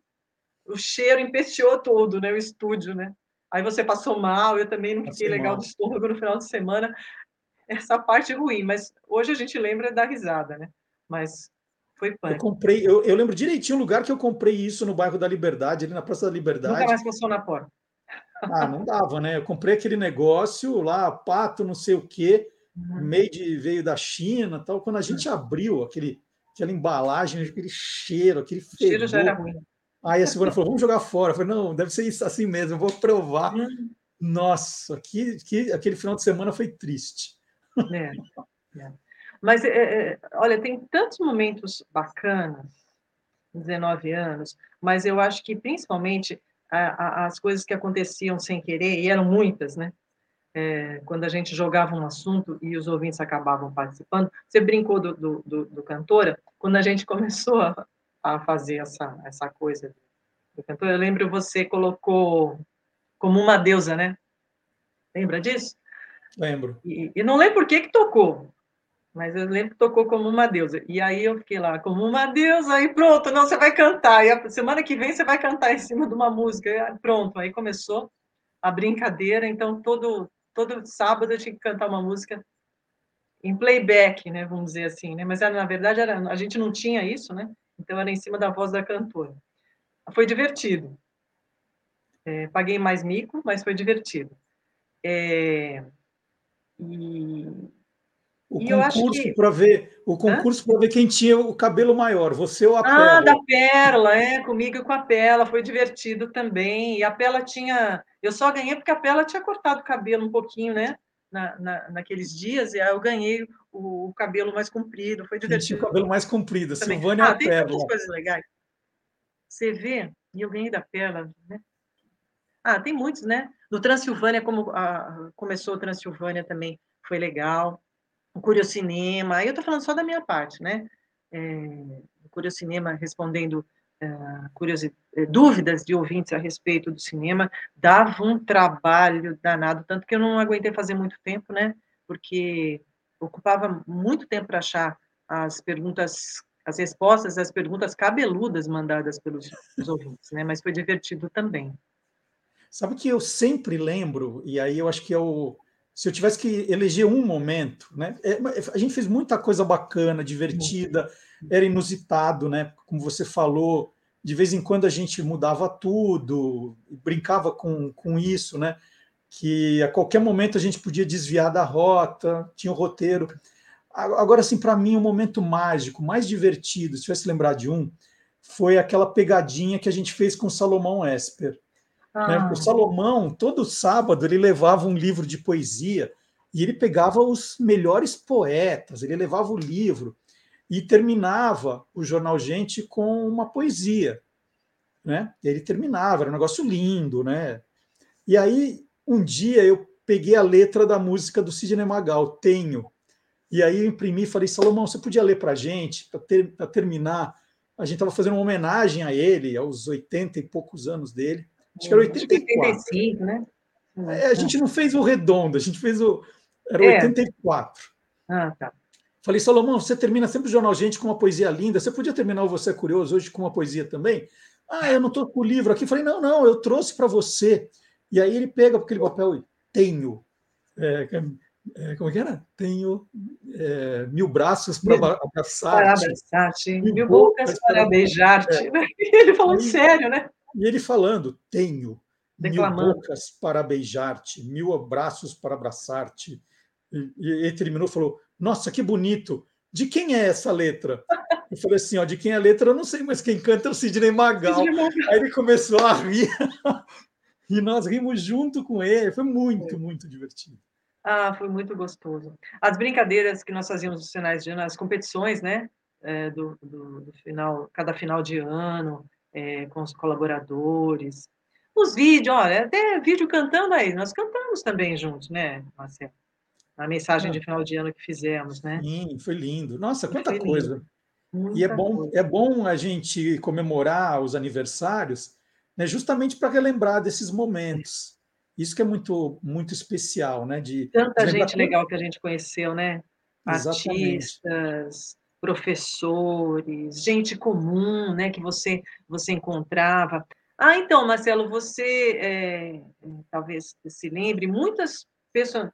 o cheiro empesteou todo, né? O estúdio, né? Aí você passou mal, eu também não fiquei legal do estômago no final de semana. Essa parte ruim, mas hoje a gente lembra da risada, né? Mas foi punk. Eu comprei, eu, eu lembro direitinho o lugar que eu comprei isso no bairro da Liberdade, ali na Praça da Liberdade. Nunca mais passou na porta. Ah, não dava, né? Eu comprei aquele negócio lá, pato, não sei o quê uhum. made veio da China, tal. Quando a gente abriu aquele, aquela embalagem, aquele cheiro, aquele fedor. O cheiro já era ruim. Aí a Silvana falou: vamos jogar fora. Eu falei: não, deve ser isso assim mesmo, eu vou provar. Uhum. Nossa, que, que, aquele final de semana foi triste. É, é. Mas, é, é olha, tem tantos momentos bacanas, 19 anos, mas eu acho que principalmente a, a, as coisas que aconteciam sem querer, e eram muitas, né? é, quando a gente jogava um assunto e os ouvintes acabavam participando. Você brincou do, do, do, do cantora, quando a gente começou a, a, fazer essa, essa coisa do cantor, eu lembro você colocou como uma deusa, né? Lembra disso? Lembro. E, e não lembro por que que tocou, mas eu lembro que tocou como uma deusa. E aí eu fiquei lá, como uma deusa, aí pronto, não, você vai cantar. E a semana que vem você vai cantar em cima de uma música. E pronto, aí começou a brincadeira. Então, todo, todo sábado eu tinha que cantar uma música em playback, né, vamos dizer assim, né? Mas na verdade era, a gente não tinha isso, né? Então era em cima da voz da cantora. Foi divertido. É, paguei mais mico, mas foi divertido. É, e, o e concurso que... para ver o concurso para ver quem tinha o cabelo maior, você ou a ah, Pérola? Ah, da Pérola, é, comigo e com a Pérola, foi divertido também. E a Pérola tinha, eu só ganhei porque a Pérola tinha cortado o cabelo um pouquinho, né? Na, na, naqueles dias, e aí eu ganhei o, o cabelo mais comprido, foi divertido. Tinha o cabelo mais comprido, também. Silvânia ah, tem Pérola. coisas legais. Você vê, e eu ganhei da Pérola, né? Ah, tem muitos, né? No Transilvânia, como a, começou o Transilvânia também, foi legal. O Curiocinema, aí eu estou falando só da minha parte, né? É, o Curiocinema respondendo é, dúvidas de ouvintes a respeito do cinema, dava um trabalho danado, tanto que eu não aguentei fazer muito tempo, né? Porque ocupava muito tempo para achar as perguntas, as respostas às perguntas cabeludas mandadas pelos ouvintes, né? Mas foi divertido também. Sabe que eu sempre lembro, e aí eu acho que é o. Se eu tivesse que eleger um momento, né? É, a gente fez muita coisa bacana, divertida, era inusitado, né? Como você falou, de vez em quando a gente mudava tudo, brincava com, com isso, né? Que a qualquer momento a gente podia desviar da rota, tinha o roteiro. Agora, assim, para mim, o momento mágico, mais divertido, se tivesse lembrar de um, foi aquela pegadinha que a gente fez com Salomão Esper. Né? Ah. O Salomão, todo sábado, ele levava um livro de poesia e ele pegava os melhores poetas, ele levava o livro e terminava o jornal Gente com uma poesia. Né? Ele terminava, era um negócio lindo. Né? E aí, um dia, eu peguei a letra da música do Sidney Magal, Tenho. E aí eu imprimi e falei, Salomão, você podia ler para a gente, para ter, terminar? A gente estava fazendo uma homenagem a ele, aos 80 e poucos anos dele. Acho que era 84. 85, né? É, a gente não fez o redondo, a gente fez o. Era é. 84. Ah, tá. Falei, Salomão, você termina sempre o Jornal Gente com uma poesia linda. Você podia terminar o Você é Curioso hoje com uma poesia também? Ah, eu não estou com o livro aqui. Falei, não, não, eu trouxe para você. E aí ele pega aquele papel e tenho. É, é, como é que era? Tenho é, mil braços para abraçar. Para abraçar-te, mil, mil bocas para beijar-te. É. Ele falando sério, né? E ele falando: Tenho mil bocas para beijar-te, mil abraços para abraçar-te. E, e ele terminou e falou: Nossa, que bonito! De quem é essa letra? Eu falei assim: ó, de quem é a letra eu não sei, mas quem canta é o Sidney Magal. Sidney Magal. Aí ele começou a rir e nós rimos junto com ele. Foi muito, muito divertido. Ah, foi muito gostoso. As brincadeiras que nós fazíamos nos finais de ano, as competições, né? É, do, do, do, final, cada final de ano, é, com os colaboradores. Os vídeos, olha, até vídeo cantando aí, nós cantamos também juntos, né, Marcelo? A mensagem é. de final de ano que fizemos, né? Sim, foi lindo. Nossa, quanta coisa. Muita e é bom, coisa. é bom a gente comemorar os aniversários, né, justamente para relembrar desses momentos. Isso que é muito muito especial, né? De tanta de gente legal que a gente conheceu, né? Exatamente. Artistas, professores, gente comum, né, que você você encontrava. Ah, então, Marcelo, você é, talvez se lembre muitas perso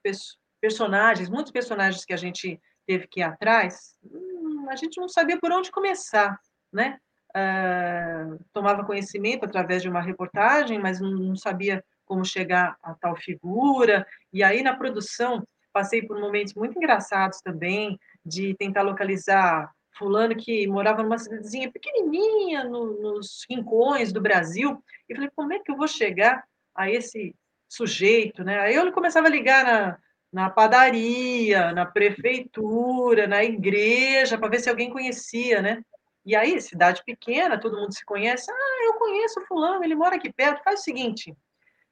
personagens, muitos personagens que a gente teve que ir atrás, hum, a gente não sabia por onde começar, né? Uh, tomava conhecimento através de uma reportagem, mas não, não sabia como chegar a tal figura. E aí na produção passei por momentos muito engraçados também, de tentar localizar fulano que morava numa cidadezinha pequenininha, no, nos rincões do Brasil, e falei, como é que eu vou chegar a esse sujeito, né? Aí eu começava a ligar na, na padaria, na prefeitura, na igreja, para ver se alguém conhecia, né? E aí, cidade pequena, todo mundo se conhece. Ah, eu conheço fulano, ele mora aqui perto. Faz o seguinte,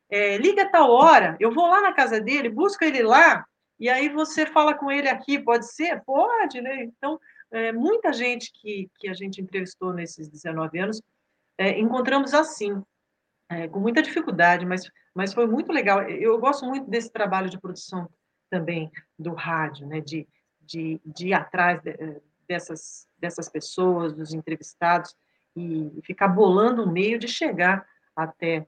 é, liga tal hora, eu vou lá na casa dele, busco ele lá, e aí você fala com ele aqui, pode ser? Pode, né? Então, é, muita gente que, que a gente entrevistou nesses 19 anos, é, encontramos assim, é, com muita dificuldade, mas, mas foi muito legal. Eu gosto muito desse trabalho de produção também do rádio, né? de, de, de ir atrás de, é, dessas, dessas pessoas, dos entrevistados, e ficar bolando um meio de chegar até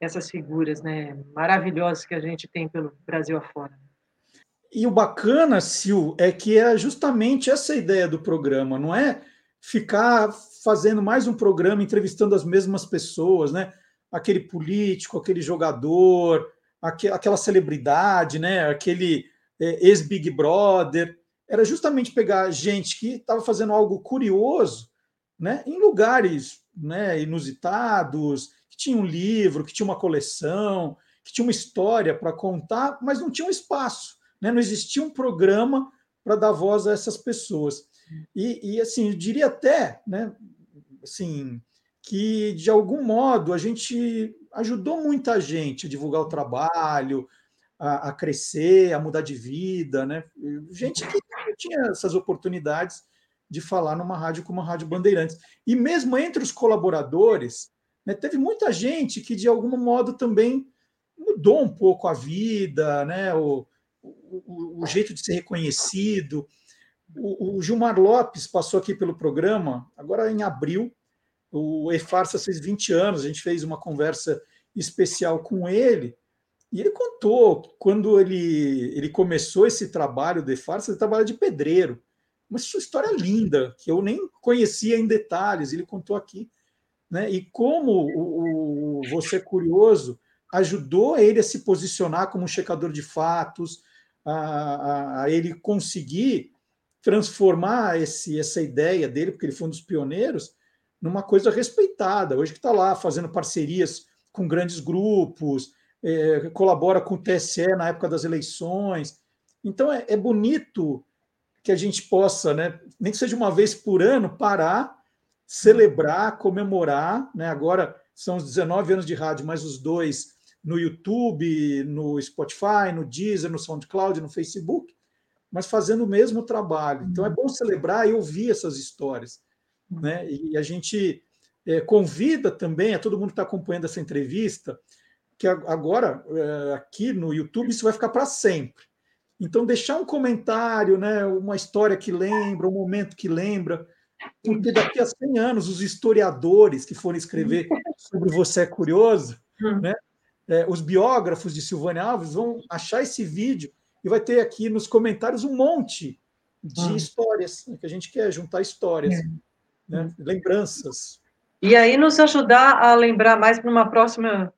essas figuras né, maravilhosas que a gente tem pelo Brasil afora. E o bacana, Sil, é que é justamente essa ideia do programa, não é ficar fazendo mais um programa entrevistando as mesmas pessoas, né? Aquele político, aquele jogador, aquela celebridade, né? Aquele é, ex-Big Brother. Era justamente pegar gente que estava fazendo algo curioso, né? Em lugares, né? Inusitados, que tinha um livro, que tinha uma coleção, que tinha uma história para contar, mas não tinha um espaço, né? Não existia um programa para dar voz a essas pessoas. E, e, assim, eu diria até, né, assim, que de algum modo a gente ajudou muita gente a divulgar o trabalho, a, a crescer, a mudar de vida, né? Gente que tinha essas oportunidades de falar numa rádio como a Rádio Bandeirantes. E mesmo entre os colaboradores, né, teve muita gente que de algum modo também mudou um pouco a vida, né? O, o, o jeito de ser reconhecido. O, o, Gilmar Lopes passou aqui pelo programa, agora em abril. O E-Farsa fez 20 anos, a gente fez uma conversa especial com ele. E ele contou quando ele, ele começou esse trabalho de farsa, ele trabalha de pedreiro. Uma história linda, que eu nem conhecia em detalhes, ele contou aqui. Né? E como o, o Você é Curioso ajudou ele a se posicionar como um checador de fatos, a, a, ele conseguir transformar esse, essa ideia dele, porque ele foi um dos pioneiros, numa coisa respeitada. Hoje que está lá fazendo parcerias com grandes grupos, é, colabora com o TSE na época das eleições. Então é, é, bonito que a gente possa, né, nem que seja uma vez por ano, parar, celebrar, comemorar. Né? Agora são os 19 anos de rádio, mais os dois no YouTube, no Spotify, no Deezer, no SoundCloud, no Facebook, mas fazendo o mesmo trabalho. Então é bom celebrar e ouvir essas histórias. Né? E a gente é, convida também a todo mundo que está acompanhando essa entrevista, que agora, é, aqui no YouTube, isso vai ficar para sempre. Então, deixar um comentário, né, uma história que lembra, um momento que lembra, porque daqui a 100 anos, os historiadores que forem escrever sobre Você é Curioso, né, é, os biógrafos de Silvânia Alves vão achar esse vídeo e vai ter aqui nos comentários um monte de hum. histórias, né, que a gente quer juntar histórias, é. né, lembranças. E aí nos ajudar a lembrar mais para uma próxima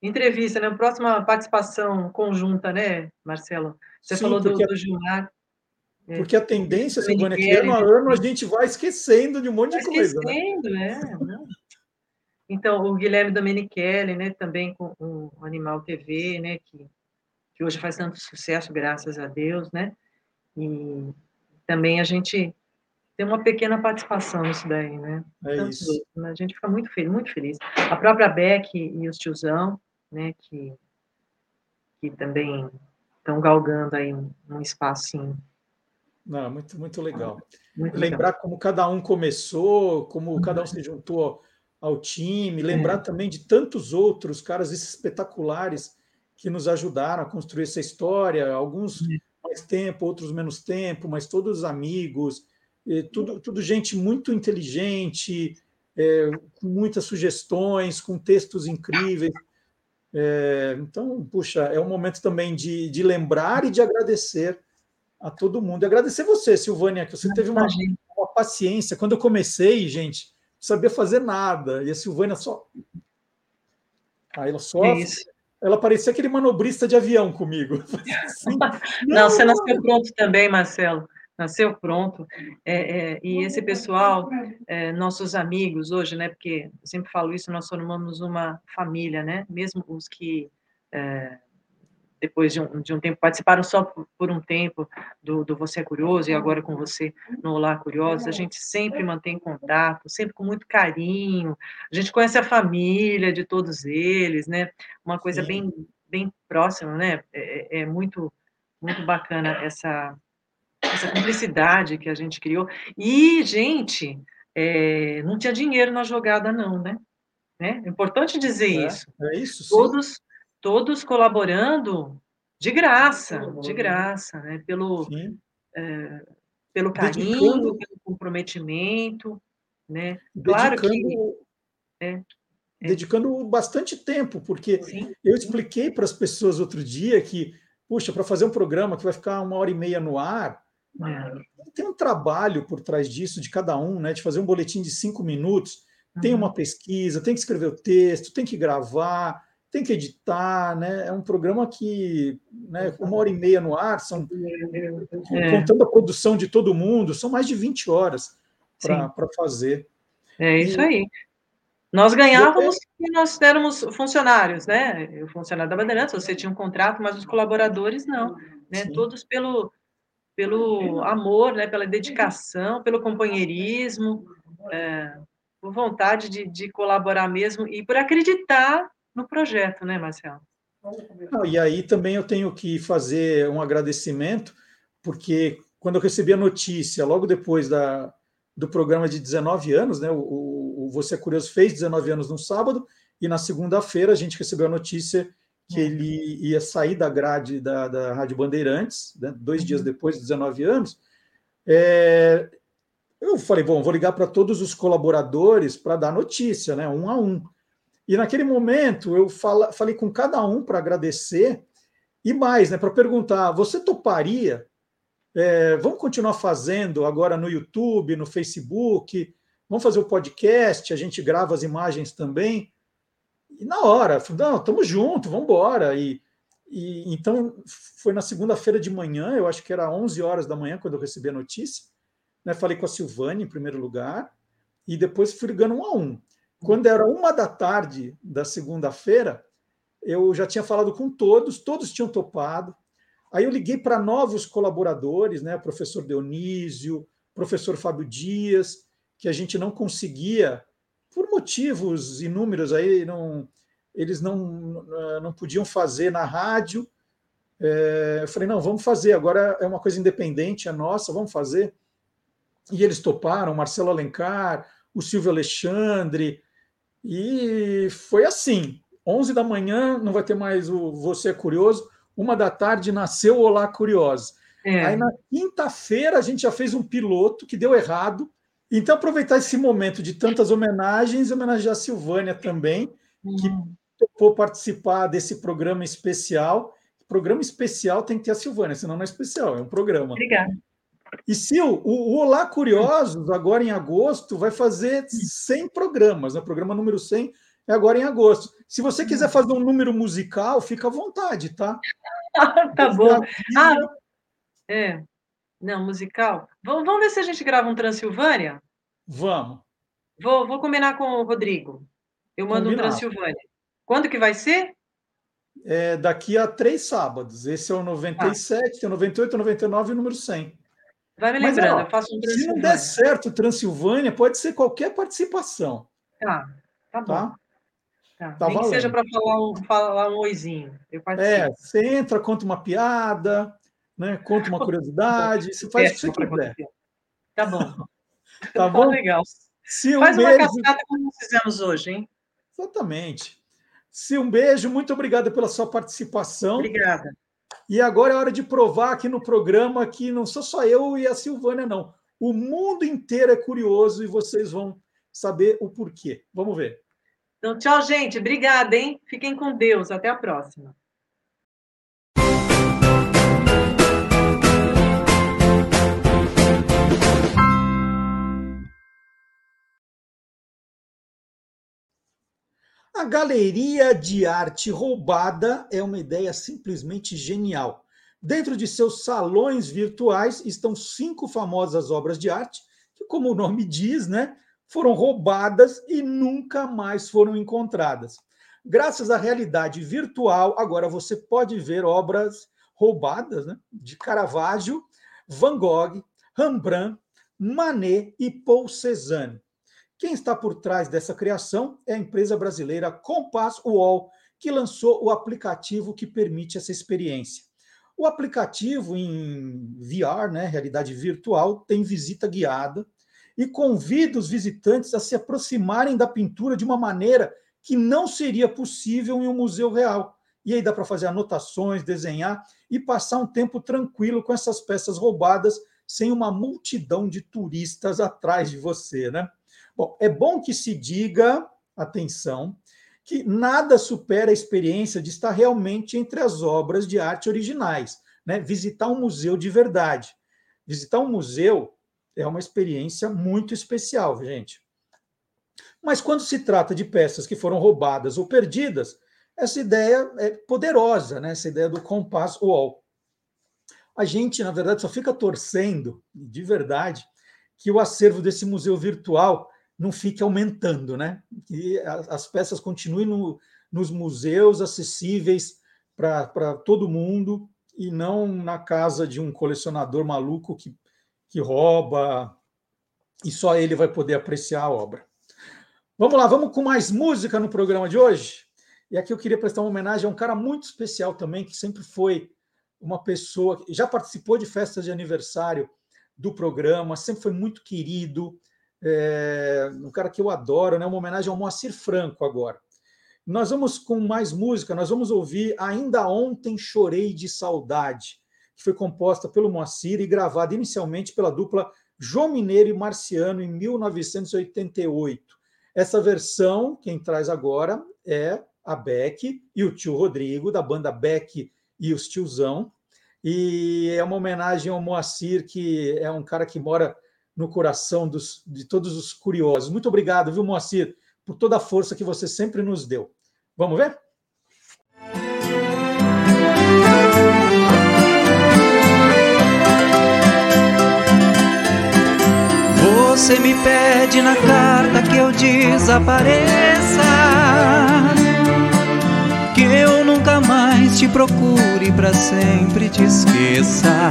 entrevista, né? Uma próxima participação conjunta, né, Marcelo? Você Sim, falou do, do Gilmar. É. Porque a tendência, Silvânia, é que ano a ano a gente vai esquecendo de um monte de coisa. Né? Esquecendo, né? é. Então, o Guilherme Domenichelli, né, também com o Animal TV, né, que, que hoje faz tanto sucesso, graças a Deus, né? E também a gente tem uma pequena participação nisso daí, né? É Tantos isso. Outros, né? A gente fica muito feliz, muito feliz. A própria Beck e os tiozão, né, que, que também estão galgando aí um, um espacinho. Não, muito, muito legal. Muito lembrar legal. como cada um começou, como cada um se juntou ao time, lembrar é. também de tantos outros caras espetaculares que nos ajudaram a construir essa história, alguns é. mais tempo, outros menos tempo, mas todos amigos, tudo, tudo gente muito inteligente, é, com muitas sugestões, com textos incríveis. É, então, puxa, é um momento também de, de lembrar e de agradecer a todo mundo. E agradecer você, Silvânia, que você teve uma, uma paciência. Quando eu comecei, gente, sabia fazer nada. E a Silvânia só. Aí ela só. Ela parecia aquele manobrista de avião comigo. Assim, não, não, você nasceu pronto também, Marcelo nasceu pronto. É, é, e esse pessoal, é, nossos amigos hoje, né? Porque eu sempre falo isso, nós formamos uma família, né? Mesmo os que é, depois de um, de um, tempo participaram só por, um tempo do, do, Você é Curioso e agora com você no Olá Curioso, a gente sempre mantém contato, sempre com muito carinho. A gente conhece a família de todos eles, né? Uma coisa bem bem próxima, né? É, é, é muito muito bacana essa essa cumplicidade que a gente criou. E, gente, é, não tinha dinheiro na jogada, não, né? né? É importante dizer é, isso. É isso. Todos, todos colaborando de graça, de graça, né? Pelo, é, pelo carinho, Dedicando... pelo comprometimento, né? Claro Dedicando... que. É, é. Dedicando bastante tempo, porque Sim. eu expliquei para as pessoas outro dia que, puxa, para fazer um programa que vai ficar uma hora e meia no ar, É. Tem um trabalho por trás disso, de cada um, né? De fazer um boletim de cinco minutos. Tem Uhum. uma pesquisa, tem que escrever o texto, tem que gravar, tem que editar, né? É um programa que, né, uma hora e meia no ar, são É. contando a produção de todo mundo, são mais de 20 horas para fazer. É isso E- aí. Nós ganhávamos e nós éramos funcionários, né? Eu funcionário da Bandeirantes, você tinha um contrato, mas os colaboradores não, né? Sim. Todos pelo, pelo amor, né? Pela dedicação, pelo companheirismo, é, por vontade de, de colaborar mesmo e por acreditar no projeto, né, Marcelo? Não, e aí também eu tenho que fazer um agradecimento, porque quando eu recebi a notícia, logo depois da, do programa de 19 anos, né, o, o Você é Curioso fez 19 anos no sábado, e na segunda-feira a gente recebeu a notícia que ele ia sair da grade da, da Rádio Bandeirantes, né, dois dias depois de 19 anos. É, eu falei, bom, vou ligar para todos os colaboradores para dar notícia, né, um a um. E naquele momento eu fala, falei com cada um para agradecer e mais, né, para perguntar: você toparia? É, vamos continuar fazendo agora no YouTube, no Facebook? Vamos fazer o podcast? A gente grava as imagens também. E na hora, falei, não, estamos juntos, vamos embora. E, e então foi na segunda-feira de manhã, eu acho que era 11 horas da manhã quando eu recebi a notícia. Né, falei com a Silvane em primeiro lugar e depois fui ligando um a um. Quando era uma da tarde da segunda-feira, eu já tinha falado com todos, todos tinham topado. Aí eu liguei para novos colaboradores, né? Professor Dionísio, professor Fábio Dias, que a gente não conseguia, por motivos inúmeros aí, não, eles não, não podiam fazer na rádio. É, eu falei, não, vamos fazer, agora é uma coisa independente, é nossa, vamos fazer. E eles toparam, Marcelo Alencar, o Silvio Alexandre, e foi assim. 11 da manhã não vai ter mais o Você é Curioso. Uma da tarde nasceu Olá Curioso. É. Aí na quinta-feira a gente já fez um piloto que deu errado. Então aproveitar esse momento de tantas homenagens, homenagear a Silvânia também, que topou participar desse programa especial. Programa especial tem que ter a Silvânia, senão não é especial, é um programa. Obrigada. E Sil, o, o Olá Curiosos, agora em agosto, vai fazer 100 programas. O programa número 100 é agora em agosto. Se você quiser fazer um número musical, fica à vontade, tá? tá bom. Ah, é. Não, musical. Vamos, vamos ver se a gente grava um Transilvânia? Vamos. Vou, vou combinar com o Rodrigo. Eu mando Combinado. um Transilvânia. Quando que vai ser? É, daqui a três sábados. Esse é o 97, tem o 98, o 99 e o número 100. Vai me Mas, lembrando, ó, eu faço um Se não der certo Transilvânia, pode ser qualquer participação, Tá, tá bom. tá? Tá. Tá Nem que valendo. seja para falar um, falar um oizinho. É, você entra, conta uma piada, né? conta uma curiosidade, você faz o que você quiser. Tá bom. Tá bom? legal. Se um Faz uma beijo. cascata como fizemos hoje, hein? Exatamente. Se um beijo, muito obrigado pela sua participação. Obrigada. E agora é hora de provar aqui no programa que não sou só eu e a Silvânia, não. O mundo inteiro é curioso e vocês vão saber o porquê. Vamos ver. Então, tchau, gente. Obrigada, hein? Fiquem com Deus. Até a próxima. A galeria de arte roubada é uma ideia simplesmente genial. Dentro de seus salões virtuais estão cinco famosas obras de arte que, como o nome diz, né, foram roubadas e nunca mais foram encontradas. Graças à realidade virtual, agora você pode ver obras roubadas né, de Caravaggio, Van Gogh, Rembrandt, Manet e Paul Cézanne. Quem está por trás dessa criação é a empresa brasileira Compass UOL, que lançou o aplicativo que permite essa experiência. O aplicativo em VR, né, realidade virtual, tem visita guiada e convida os visitantes a se aproximarem da pintura de uma maneira que não seria possível em um museu real. E aí dá para fazer anotações, desenhar e passar um tempo tranquilo com essas peças roubadas sem uma multidão de turistas atrás de você, né? Bom, é bom que se diga, atenção, que nada supera a experiência de estar realmente entre as obras de arte originais, né? visitar um museu de verdade. visitar um museu é uma experiência muito especial, gente. Mas quando se trata de peças que foram roubadas ou perdidas, essa ideia é poderosa, né? essa ideia do compass wall. A gente, na verdade, só fica torcendo, de verdade, que o acervo desse museu virtual não fique aumentando, né? Que as peças continuem no, nos museus acessíveis para todo mundo e não na casa de um colecionador maluco que, que rouba e só ele vai poder apreciar a obra. Vamos lá, vamos com mais música no programa de hoje. E aqui eu queria prestar uma homenagem a um cara muito especial também, que sempre foi uma pessoa já participou de festas de aniversário do programa, sempre foi muito querido, é, um cara que eu adoro, né? Uma homenagem ao Moacir Franco agora. Nós vamos com mais música, nós vamos ouvir Ainda Ontem Chorei de Saudade, que foi composta pelo Moacir e gravada inicialmente pela dupla João Mineiro e Marciano em 1988. Essa versão, quem traz agora é a Beck e o tio Rodrigo, da banda Beck e os Tiozão. E é uma homenagem ao Moacir, que é um cara que mora no coração dos, de todos os curiosos. Muito obrigado, viu, Moacir, por toda a força que você sempre nos deu. Vamos ver? Você me pede na carta que eu desapareça. Que eu nunca mais te procure para sempre te esqueça.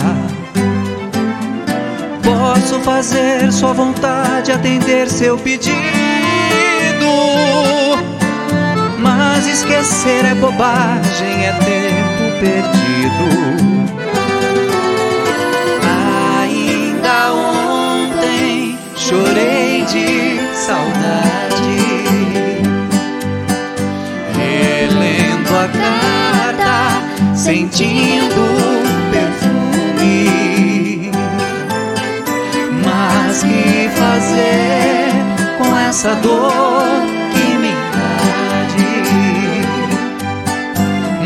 Posso fazer sua vontade, atender seu pedido. Mas esquecer é bobagem, é tempo perdido. chorei de saudade, relendo a carta, sentindo Que fazer com essa dor que me invade?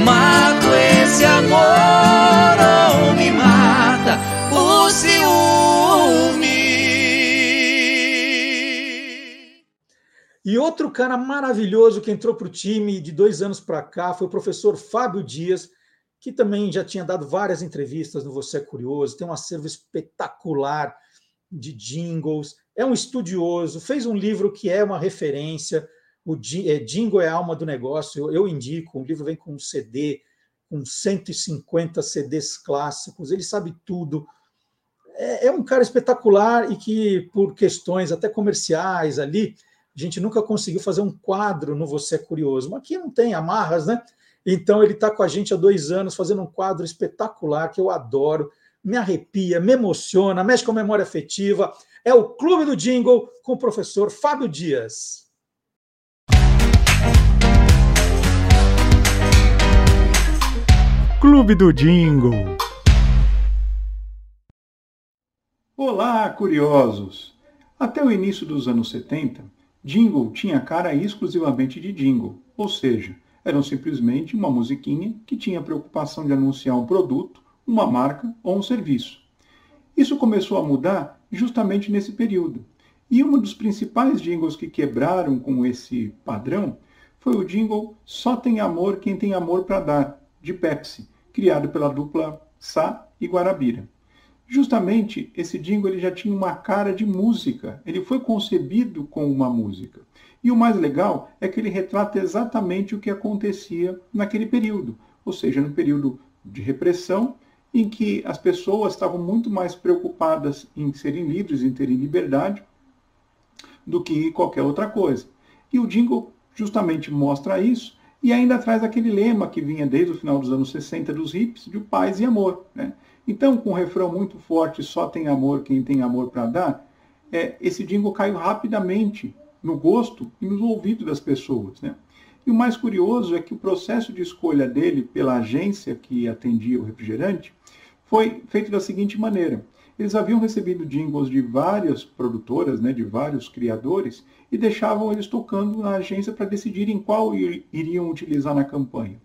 Mato esse amor ou me mata o ciúme. E outro cara maravilhoso que entrou para o time de dois anos para cá foi o professor Fábio Dias, que também já tinha dado várias entrevistas no Você é Curioso, tem um acervo espetacular de jingles, é um estudioso, fez um livro que é uma referência, o é, Jingle é a alma do negócio, eu, eu indico, o livro vem com um CD, com 150 CDs clássicos, ele sabe tudo, é, é um cara espetacular e que, por questões até comerciais ali, a gente nunca conseguiu fazer um quadro no Você é Curioso, mas aqui não tem amarras, né? Então ele está com a gente há dois anos fazendo um quadro espetacular que eu adoro, me arrepia, me emociona, mexe com a memória afetiva. É o Clube do Jingle com o professor Fábio Dias. Clube do Jingle. Olá, curiosos! Até o início dos anos 70, Jingle tinha cara exclusivamente de jingle, ou seja, eram simplesmente uma musiquinha que tinha a preocupação de anunciar um produto, uma marca ou um serviço. Isso começou a mudar justamente nesse período. E um dos principais jingles que quebraram com esse padrão foi o jingle Só tem amor quem tem amor para dar, de Pepsi, criado pela dupla Sá e Guarabira justamente esse jingle ele já tinha uma cara de música, ele foi concebido com uma música. E o mais legal é que ele retrata exatamente o que acontecia naquele período, ou seja, no período de repressão, em que as pessoas estavam muito mais preocupadas em serem livres, em terem liberdade, do que qualquer outra coisa. E o jingle justamente mostra isso e ainda traz aquele lema que vinha desde o final dos anos 60 dos hips, de paz e amor. Né? Então, com um refrão muito forte, só tem amor quem tem amor para dar, é, esse jingle caiu rapidamente no gosto e nos ouvidos das pessoas. Né? E o mais curioso é que o processo de escolha dele pela agência que atendia o refrigerante foi feito da seguinte maneira. Eles haviam recebido jingles de várias produtoras, né, de vários criadores, e deixavam eles tocando na agência para decidirem qual iriam utilizar na campanha.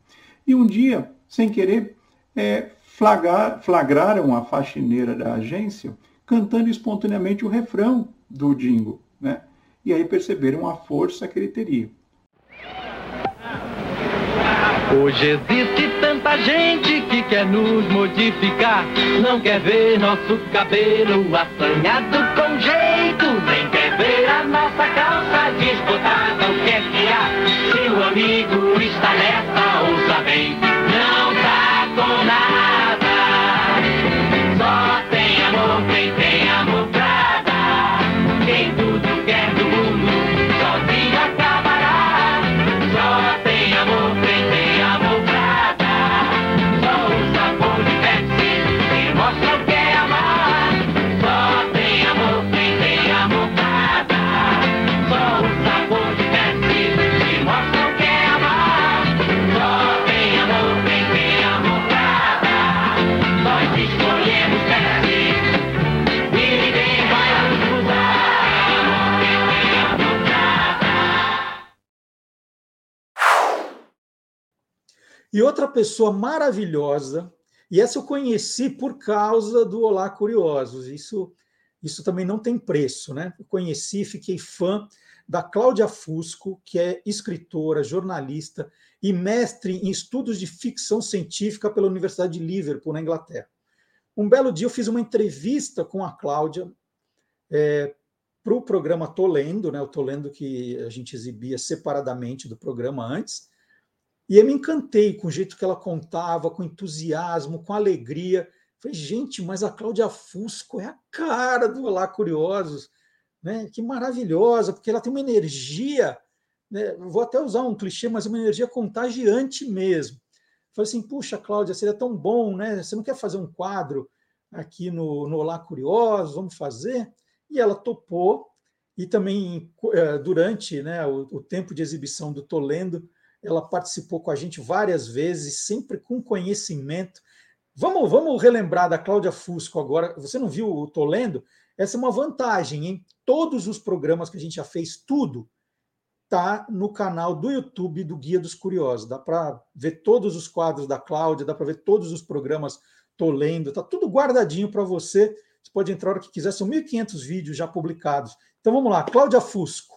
E um dia, sem querer, é, flagra, flagraram a faxineira da agência cantando espontaneamente o refrão do jingle, né? E aí perceberam a força que ele teria. Hoje existe tanta gente que quer nos modificar, não quer ver nosso cabelo assanhado com jeito, nem quer ver a nossa calça desbotada. O que é que há? Se o amigo está nessa, ouça bem, E outra pessoa maravilhosa, e essa eu conheci por causa do Olá Curiosos, isso, isso também não tem preço, né? Eu conheci, fiquei fã da Cláudia Fusco, que é escritora, jornalista e mestre em estudos de ficção científica pela Universidade de Liverpool, na Inglaterra. Um belo dia eu fiz uma entrevista com a Cláudia para o programa Tô Lendo, né? O Tô Lendo que a gente exibia separadamente do programa antes. E eu me encantei com o jeito que ela contava, com entusiasmo, com alegria. Falei, gente, mas a Cláudia Fusco é a cara do Olá Curiosos, né? Que maravilhosa, porque ela tem uma energia, né? Vou até usar um clichê, mas uma energia contagiante mesmo. Falei assim, puxa, Cláudia, seria tão bom, né? Você não quer fazer um quadro aqui no, no Olá Curiosos? Vamos fazer? E ela topou, e também eh, durante né, o, o tempo de exibição do Tô Lendo, ela participou com a gente várias vezes, sempre com conhecimento. Vamos, vamos relembrar da Cláudia Fusco agora. Você não viu o Tô Lendo? Essa é uma vantagem, hein? Todos os programas que a gente já fez, tudo, tá no canal do YouTube do Guia dos Curiosos. Dá para ver todos os quadros da Cláudia, dá para ver todos os programas Tô Lendo, tá tudo guardadinho para você. Você pode entrar a hora que quiser, são 1.500 vídeos já publicados. Então vamos lá, Cláudia Fusco.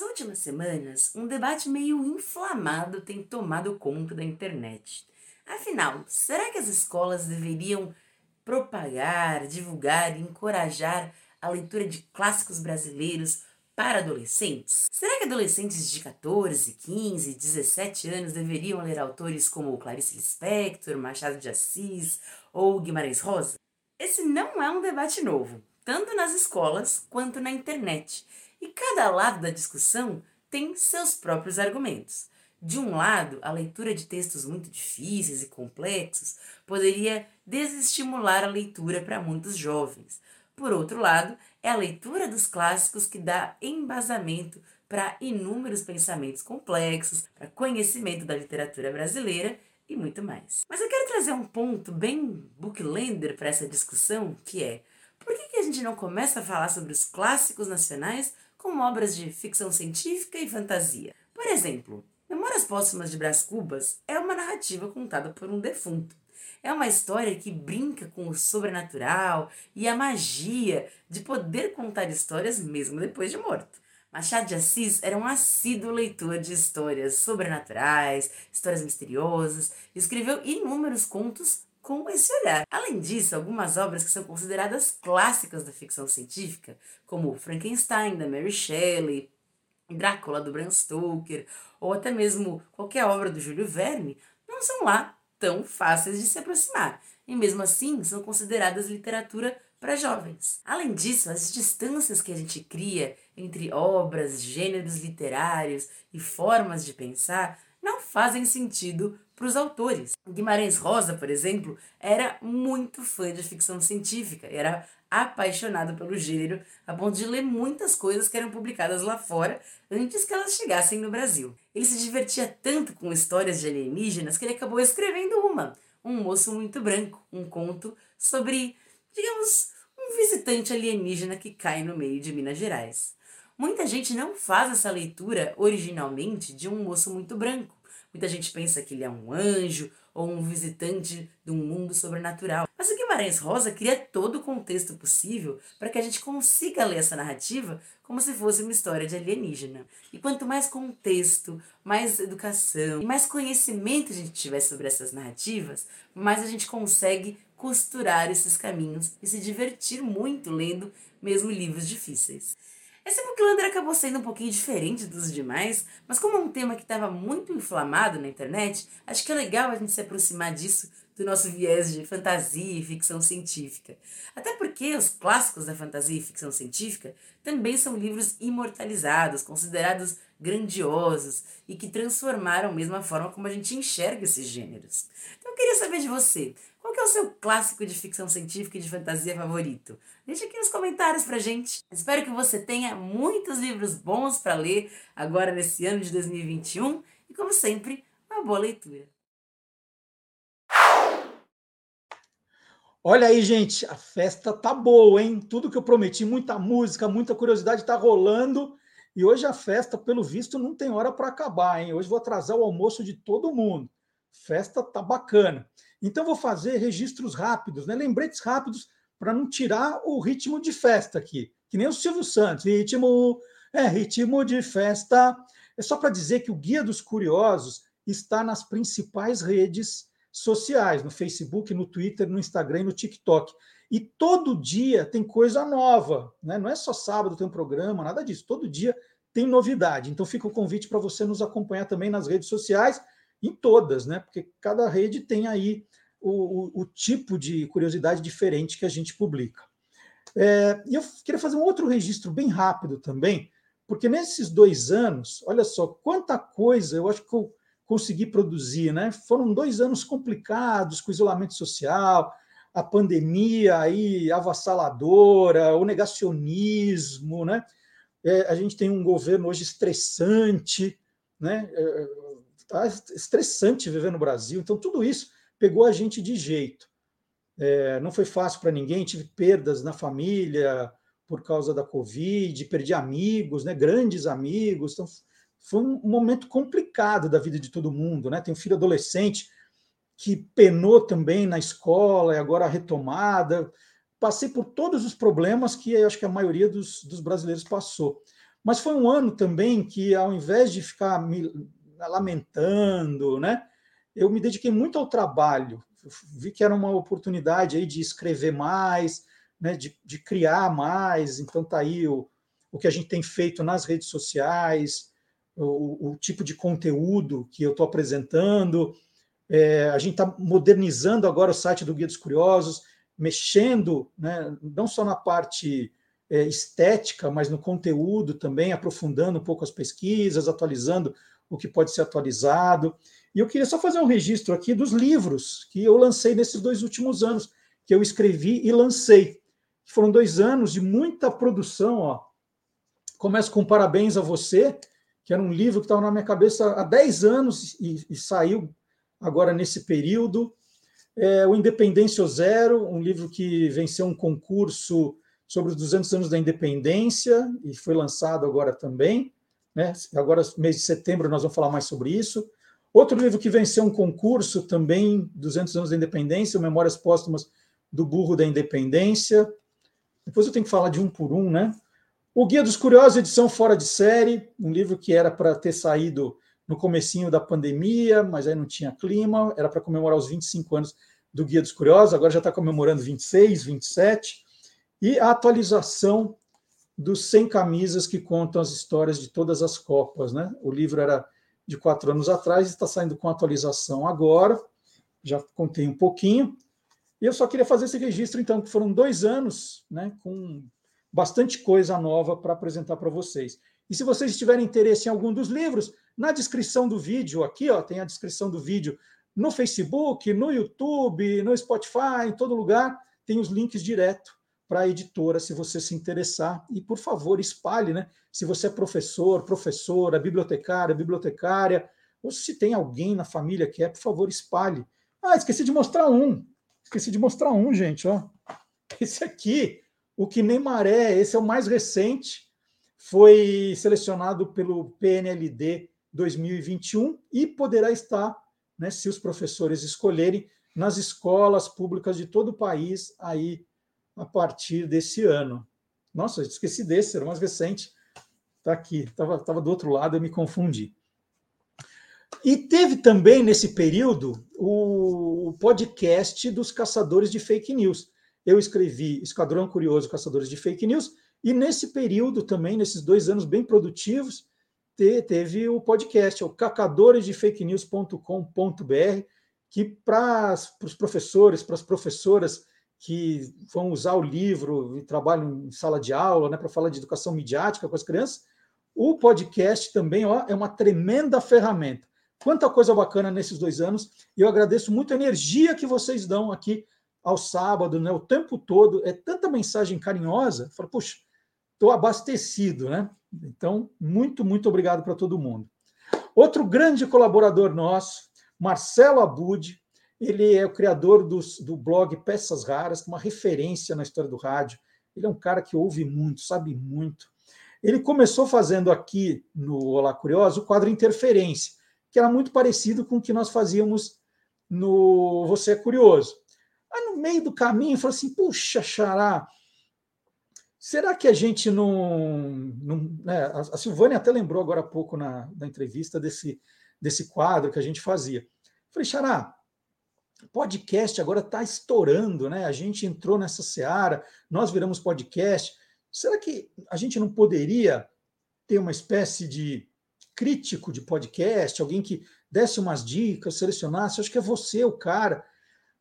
Nas últimas semanas, um debate meio inflamado tem tomado conta da internet. Afinal, será que as escolas deveriam propagar, divulgar e encorajar a leitura de clássicos brasileiros para adolescentes? Será que adolescentes de 14, 15, 17 anos deveriam ler autores como Clarice Lispector, Machado de Assis ou Guimarães Rosa? Esse não é um debate novo, tanto nas escolas quanto na internet. E cada lado da discussão tem seus próprios argumentos. De um lado, a leitura de textos muito difíceis e complexos poderia desestimular a leitura para muitos jovens. Por outro lado, é a leitura dos clássicos que dá embasamento para inúmeros pensamentos complexos, para conhecimento da literatura brasileira e muito mais. Mas eu quero trazer um ponto bem booklender para essa discussão, que é por que, que a gente não começa a falar sobre os clássicos nacionais como obras de ficção científica e fantasia? Por exemplo, Memórias Póstumas de Brás Cubas é uma narrativa contada por um defunto. É uma história que brinca com o sobrenatural e a magia de poder contar histórias mesmo depois de morto. Machado de Assis era um assíduo leitor de histórias sobrenaturais, histórias misteriosas, escreveu inúmeros contos com esse olhar. Além disso, algumas obras que são consideradas clássicas da ficção científica, como Frankenstein, da Mary Shelley, Drácula, do Bram Stoker, ou até mesmo qualquer obra do Júlio Verne, não são lá tão fáceis de se aproximar, e mesmo assim são consideradas literatura para jovens. Além disso, as distâncias que a gente cria entre obras, gêneros literários e formas de pensar não fazem sentido para os autores. Guimarães Rosa, por exemplo, era muito fã de ficção científica, era apaixonado pelo gênero, a ponto de ler muitas coisas que eram publicadas lá fora antes que elas chegassem no Brasil. Ele se divertia tanto com histórias de alienígenas que ele acabou escrevendo uma, Um Moço Muito Branco, um conto sobre, digamos, um visitante alienígena que cai no meio de Minas Gerais. Muita gente não faz essa leitura originalmente de um moço muito branco. Muita gente pensa que ele é um anjo ou um visitante de um mundo sobrenatural. Mas o Guimarães Rosa cria todo o contexto possível para que a gente consiga ler essa narrativa como se fosse uma história de alienígena. E quanto mais contexto, mais educação e mais conhecimento a gente tiver sobre essas narrativas, mais a gente consegue costurar esses caminhos e se divertir muito lendo mesmo livros difíceis. Esse Booklander acabou sendo um pouquinho diferente dos demais, mas como é um tema que estava muito inflamado na internet, acho que é legal a gente se aproximar disso do nosso viés de fantasia e ficção científica. Até porque os clássicos da fantasia e ficção científica também são livros imortalizados, considerados grandiosos e que transformaram mesmo a forma como a gente enxerga esses gêneros. Então eu queria saber de você, qual é o seu clássico de ficção científica e de fantasia favorito? Deixa aqui nos comentários pra gente. Espero que você tenha muitos livros bons para ler agora nesse ano de 2021 e como sempre, uma boa leitura. Olha aí, gente, a festa tá boa, hein? Tudo que eu prometi, muita música, muita curiosidade tá rolando. E hoje a festa, pelo visto, não tem hora para acabar, hein? Hoje vou atrasar o almoço de todo mundo. Festa tá bacana. Então vou fazer registros rápidos, né? Lembretes rápidos para não tirar o ritmo de festa aqui, que nem o Silvio Santos. Ritmo é ritmo de festa. É só para dizer que o Guia dos Curiosos está nas principais redes sociais, no Facebook, no Twitter, no Instagram e no TikTok. E todo dia tem coisa nova, né? Não é só sábado tem um programa, nada disso. Todo dia tem novidade. Então fica o convite para você nos acompanhar também nas redes sociais, em todas, né? Porque cada rede tem aí o, o, o tipo de curiosidade diferente que a gente publica. É, e eu queria fazer um outro registro bem rápido também, porque nesses dois anos, olha só quanta coisa eu acho que eu consegui produzir, né? Foram dois anos complicados com isolamento social, a pandemia aí avassaladora, o negacionismo, né? É, a gente tem um governo hoje estressante, né? É, tá estressante viver no Brasil. Então tudo isso pegou a gente de jeito. É, não foi fácil para ninguém, tive perdas na família por causa da Covid, perdi amigos, né? Grandes amigos. Então foi um momento complicado da vida de todo mundo, né? Tem um filho adolescente que penou também na escola e agora retomada. Passei por todos os problemas que acho que a maioria dos, dos brasileiros passou. Mas foi um ano também que, ao invés de ficar me lamentando, né, eu me dediquei muito ao trabalho. Vi que era uma oportunidade aí de escrever mais, né, de, de criar mais. Então, tá aí o, o que a gente tem feito nas redes sociais, o, o tipo de conteúdo que eu estou apresentando. É, a gente está modernizando agora o site do Guia dos Curiosos, mexendo né, não só na parte é, estética, mas no conteúdo também, aprofundando um pouco as pesquisas, atualizando o que pode ser atualizado. E eu queria só fazer um registro aqui dos livros que eu lancei nesses dois últimos anos, que eu escrevi e lancei. Foram dois anos de muita produção. Ó. Começo com parabéns a você, que era um livro que estava na minha cabeça há 10 anos e, e saiu agora nesse período. É, o Independência Zero, um livro que venceu um concurso sobre os 200 anos da independência e foi lançado agora também. Né? Agora, mês de setembro, nós vamos falar mais sobre isso. Outro livro que venceu um concurso também, 200 anos da independência, Memórias Póstumas do Burro da Independência. Depois eu tenho que falar de um por um, né? O Guia dos Curiosos, edição fora de série, um livro que era para ter saído no comecinho da pandemia, mas aí não tinha clima, era para comemorar os 25 anos do Guia dos Curiosos, agora já está comemorando 26, 27, e a atualização dos 100 camisas que contam as histórias de todas as Copas. Né? O livro era de quatro anos atrás, está saindo com atualização agora, já contei um pouquinho, e eu só queria fazer esse registro, então, que foram dois anos né, com bastante coisa nova para apresentar para vocês. E se vocês tiverem interesse em algum dos livros, na descrição do vídeo aqui, ó, tem a descrição do vídeo no Facebook, no YouTube, no Spotify, em todo lugar, tem os links direto para a editora, se você se interessar. E, por favor, espalhe, né? Se você é professor, professora, bibliotecária, bibliotecária, ou se tem alguém na família que é, por favor, espalhe. Ah, esqueci de mostrar um. Esqueci de mostrar um, gente, ó. Esse aqui o que nem maré, esse é o mais recente, foi selecionado pelo PNLD 2021 e poderá estar, né, se os professores escolherem, nas escolas públicas de todo o país aí a partir desse ano. Nossa, esqueci desse, era mais recente. Está aqui, estava tava do outro lado, eu me confundi. E teve também, nesse período, o podcast dos caçadores de fake news. Eu escrevi Esquadrão Curioso Caçadores de Fake News, e nesse período também, nesses dois anos bem produtivos, teve o podcast, o cacadoresdefakenews.com.br, que para os professores, para as professoras que vão usar o livro e trabalham em sala de aula, né, para falar de educação midiática com as crianças, o podcast também ó, é uma tremenda ferramenta. Quanta coisa bacana nesses dois anos, e eu agradeço muito a energia que vocês dão aqui ao sábado, né, o tempo todo, é tanta mensagem carinhosa, eu falo, puxa, estou abastecido, né? Então, muito, muito obrigado para todo mundo. Outro grande colaborador nosso, Marcelo Abud, ele é o criador dos, do blog Peças Raras, uma referência na história do rádio. Ele é um cara que ouve muito, sabe muito. Ele começou fazendo aqui no Olá Curioso o quadro Interferência, que era muito parecido com o que nós fazíamos no Você é Curioso. Aí no meio do caminho, falou assim: puxa, Xará, será que a gente não. não né? A Silvânia até lembrou agora há pouco na, na entrevista desse, desse quadro que a gente fazia. falei, Xará, podcast agora está estourando, né? A gente entrou nessa seara, nós viramos podcast. Será que a gente não poderia ter uma espécie de crítico de podcast, alguém que desse umas dicas, selecionasse? Acho que é você o cara,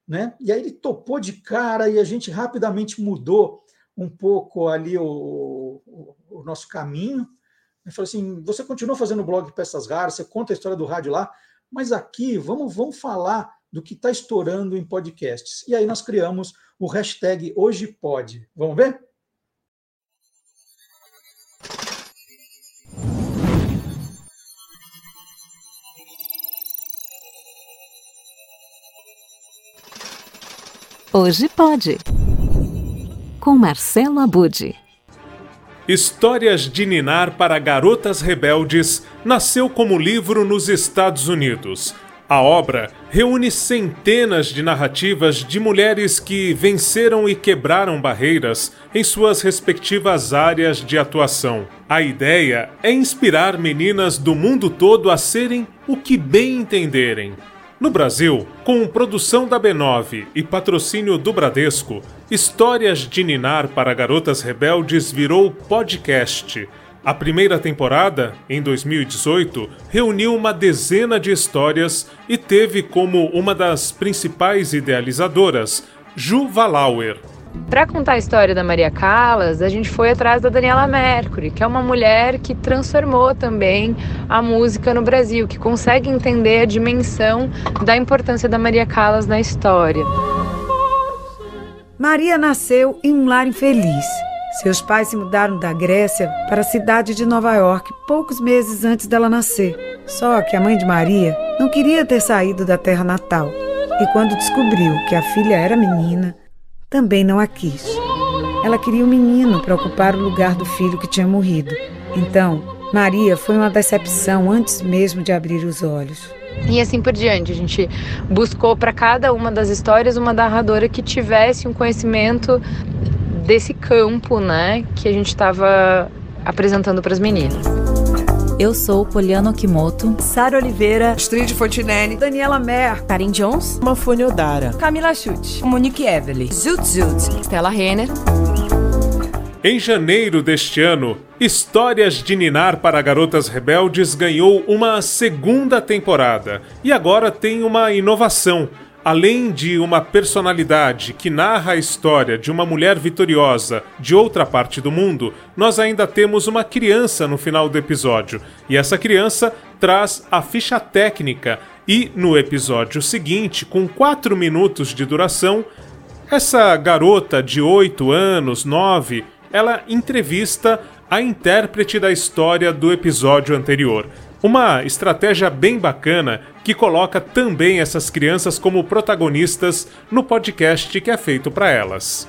né? E aí ele topou de cara e a gente rapidamente mudou um pouco ali o, o, o nosso caminho. Ele falou assim: você continua fazendo blog Peças Raras, você conta a história do rádio lá, mas aqui vamos, vamos falar do que está estourando em podcasts. E aí nós criamos o hashtag Hoje Pode. Vamos ver? Hoje Pode. Com Marcelo Abude. Histórias de Ninar para Garotas Rebeldes nasceu como livro nos Estados Unidos a obra reúne centenas de narrativas de mulheres que venceram e quebraram barreiras em suas respectivas áreas de atuação. A ideia é inspirar meninas do mundo todo a serem o que bem entenderem. No Brasil, com produção da B9 e patrocínio do Bradesco, Histórias de Ninar para Garotas Rebeldes virou podcast a primeira temporada, em 2018, reuniu uma dezena de histórias e teve como uma das principais idealizadoras Ju Valauer. Para contar a história da Maria Callas, a gente foi atrás da Daniela Mercury, que é uma mulher que transformou também a música no Brasil, que consegue entender a dimensão da importância da Maria Callas na história. Maria nasceu em um lar infeliz seus pais se mudaram da Grécia para a cidade de Nova York poucos meses antes dela nascer. Só que a mãe de Maria não queria ter saído da terra natal e, quando descobriu que a filha era menina, também não a quis. Ela queria um menino para ocupar o lugar do filho que tinha morrido. Então, Maria foi uma decepção antes mesmo de abrir os olhos. E assim por diante, a gente buscou para cada uma das histórias uma narradora que tivesse um conhecimento desse campo, né, que a gente estava apresentando para as meninas. Eu sou Poliana Okimoto, Sara Oliveira, Astrid Fontinelli, Daniela Mer, Karin Jones, Mafone Odara, Camila Chute, Monique Evely, Zut Zut, Stella Renner. Em janeiro deste ano, Histórias de Ninar para Garotas Rebeldes ganhou uma segunda temporada e agora tem uma inovação Além de uma personalidade que narra a história de uma mulher vitoriosa de outra parte do mundo, nós ainda temos uma criança no final do episódio, e essa criança traz a ficha técnica. E no episódio seguinte, com 4 minutos de duração, essa garota de 8 anos, 9, ela entrevista a intérprete da história do episódio anterior. Uma estratégia bem bacana que coloca também essas crianças como protagonistas no podcast que é feito para elas.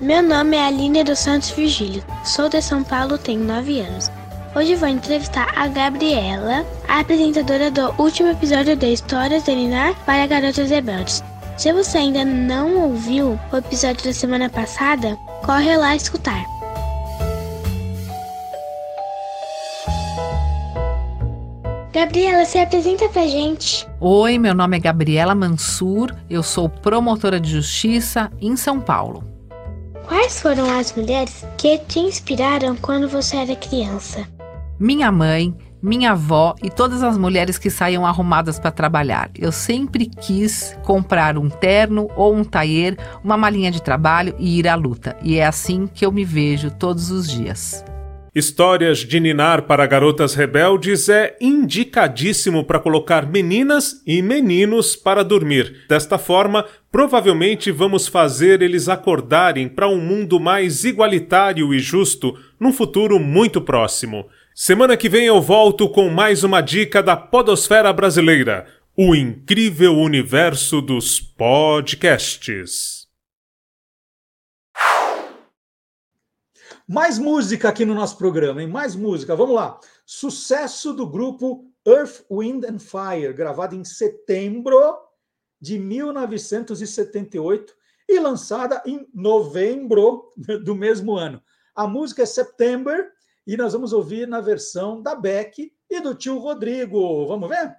Meu nome é Aline dos Santos Virgílio, sou de São Paulo, tenho 9 anos. Hoje vou entrevistar a Gabriela, a apresentadora do último episódio de Histórias de Ninar para Garotas Rebeldes. Se você ainda não ouviu o episódio da semana passada, corre lá escutar. Gabriela, se apresenta pra gente. Oi, meu nome é Gabriela Mansur, eu sou promotora de justiça em São Paulo. Quais foram as mulheres que te inspiraram quando você era criança? Minha mãe, minha avó e todas as mulheres que saíam arrumadas para trabalhar. Eu sempre quis comprar um terno ou um taier, uma malinha de trabalho e ir à luta. E é assim que eu me vejo todos os dias. Histórias de Ninar para Garotas Rebeldes é indicadíssimo para colocar meninas e meninos para dormir. Desta forma, provavelmente vamos fazer eles acordarem para um mundo mais igualitário e justo num futuro muito próximo. Semana que vem eu volto com mais uma dica da Podosfera Brasileira o incrível universo dos podcasts. Mais música aqui no nosso programa, hein? Mais música. Vamos lá. Sucesso do grupo Earth, Wind and Fire, gravado em setembro de 1978 e lançada em novembro do mesmo ano. A música é September e nós vamos ouvir na versão da Beck e do tio Rodrigo. Vamos ver?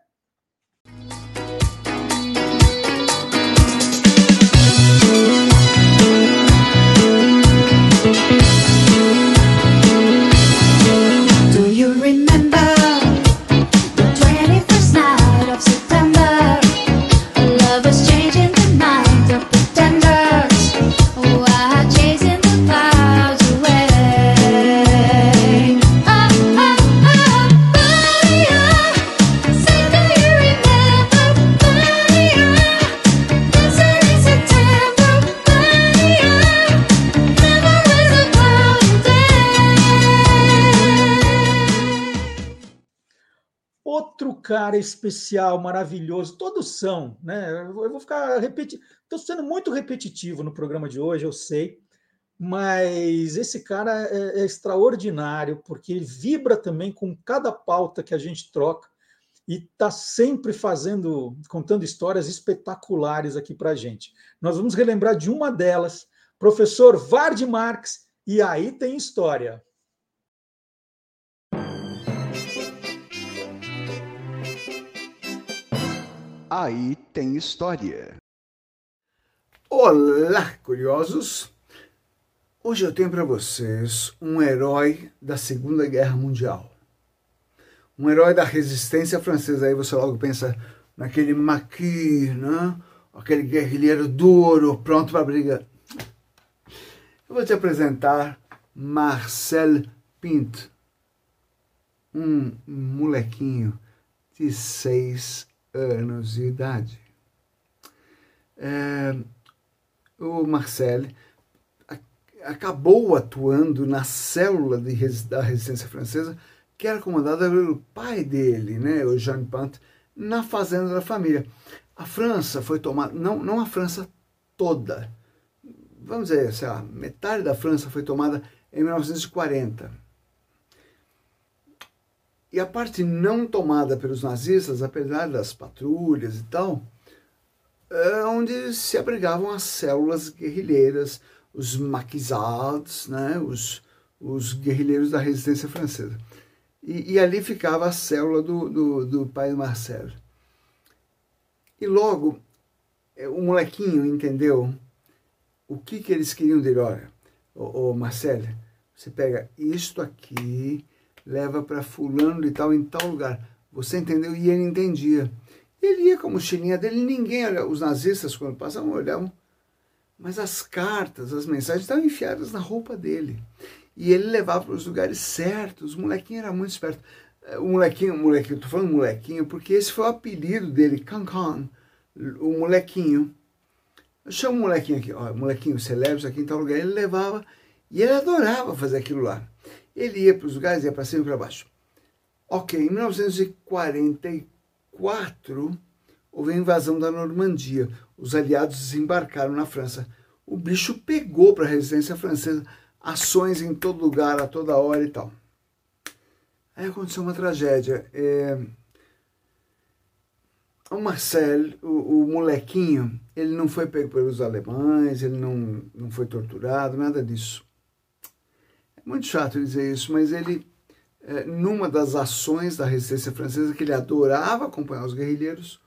You remember cara especial, maravilhoso, todos são, né? Eu vou ficar repetindo, estou sendo muito repetitivo no programa de hoje, eu sei, mas esse cara é, é extraordinário porque ele vibra também com cada pauta que a gente troca e está sempre fazendo, contando histórias espetaculares aqui para a gente. Nós vamos relembrar de uma delas, professor Vard Marx, e aí tem história. Aí tem história. Olá, curiosos! Hoje eu tenho para vocês um herói da Segunda Guerra Mundial. Um herói da resistência francesa. Aí você logo pensa naquele Maquis, né? aquele guerrilheiro duro, pronto para briga. Eu vou te apresentar Marcel Pinto, um molequinho de seis anos de idade. É, o Marcel acabou atuando na célula de res- da resistência francesa, que era comandada pelo pai dele, né, o Jean Pant, na fazenda da família. A França foi tomada, não, não a França toda, vamos dizer, sei lá, metade da França foi tomada em 1940. E a parte não tomada pelos nazistas, apesar das patrulhas e tal, é onde se abrigavam as células guerrilheiras, os maquisards, né, os, os guerrilheiros da resistência francesa. E, e ali ficava a célula do, do, do pai do Marcelo. E logo, eh, o molequinho entendeu o que, que eles queriam dele. Olha, ô, ô Marcelo, você pega isto aqui, leva para fulano de tal em tal lugar. Você entendeu? E ele entendia. Ele ia com a mochilinha dele, ninguém olhava. Os nazistas, quando passavam, olhavam. Mas as cartas, as mensagens estavam enfiadas na roupa dele. E ele levava para os lugares certos. O molequinho era muito esperto. Eh, O molequinho, o molequinho, tô falando molequinho, porque esse foi o apelido dele, Cancan, o molequinho. Chama o molequinho aqui, ó, molequinho, leva isso aqui em tal lugar. Ele levava e ele adorava fazer aquilo lá. Ele ia para os lugares, ia para cima e para baixo. Ok, em 1944 houve a invasão da Normandia. Os aliados desembarcaram na França. o bicho pegou para a resistência francesa, ações em todo lugar, a toda hora e tal. Aí aconteceu uma tragédia. É... O Marcel, o, o, molequinho, ele não foi pego pelos alemães, ele não, não foi torturado, nada disso. Muito chato dizer isso, mas ele, é, numa das ações da resistência francesa, que ele adorava acompanhar os guerrilheiros,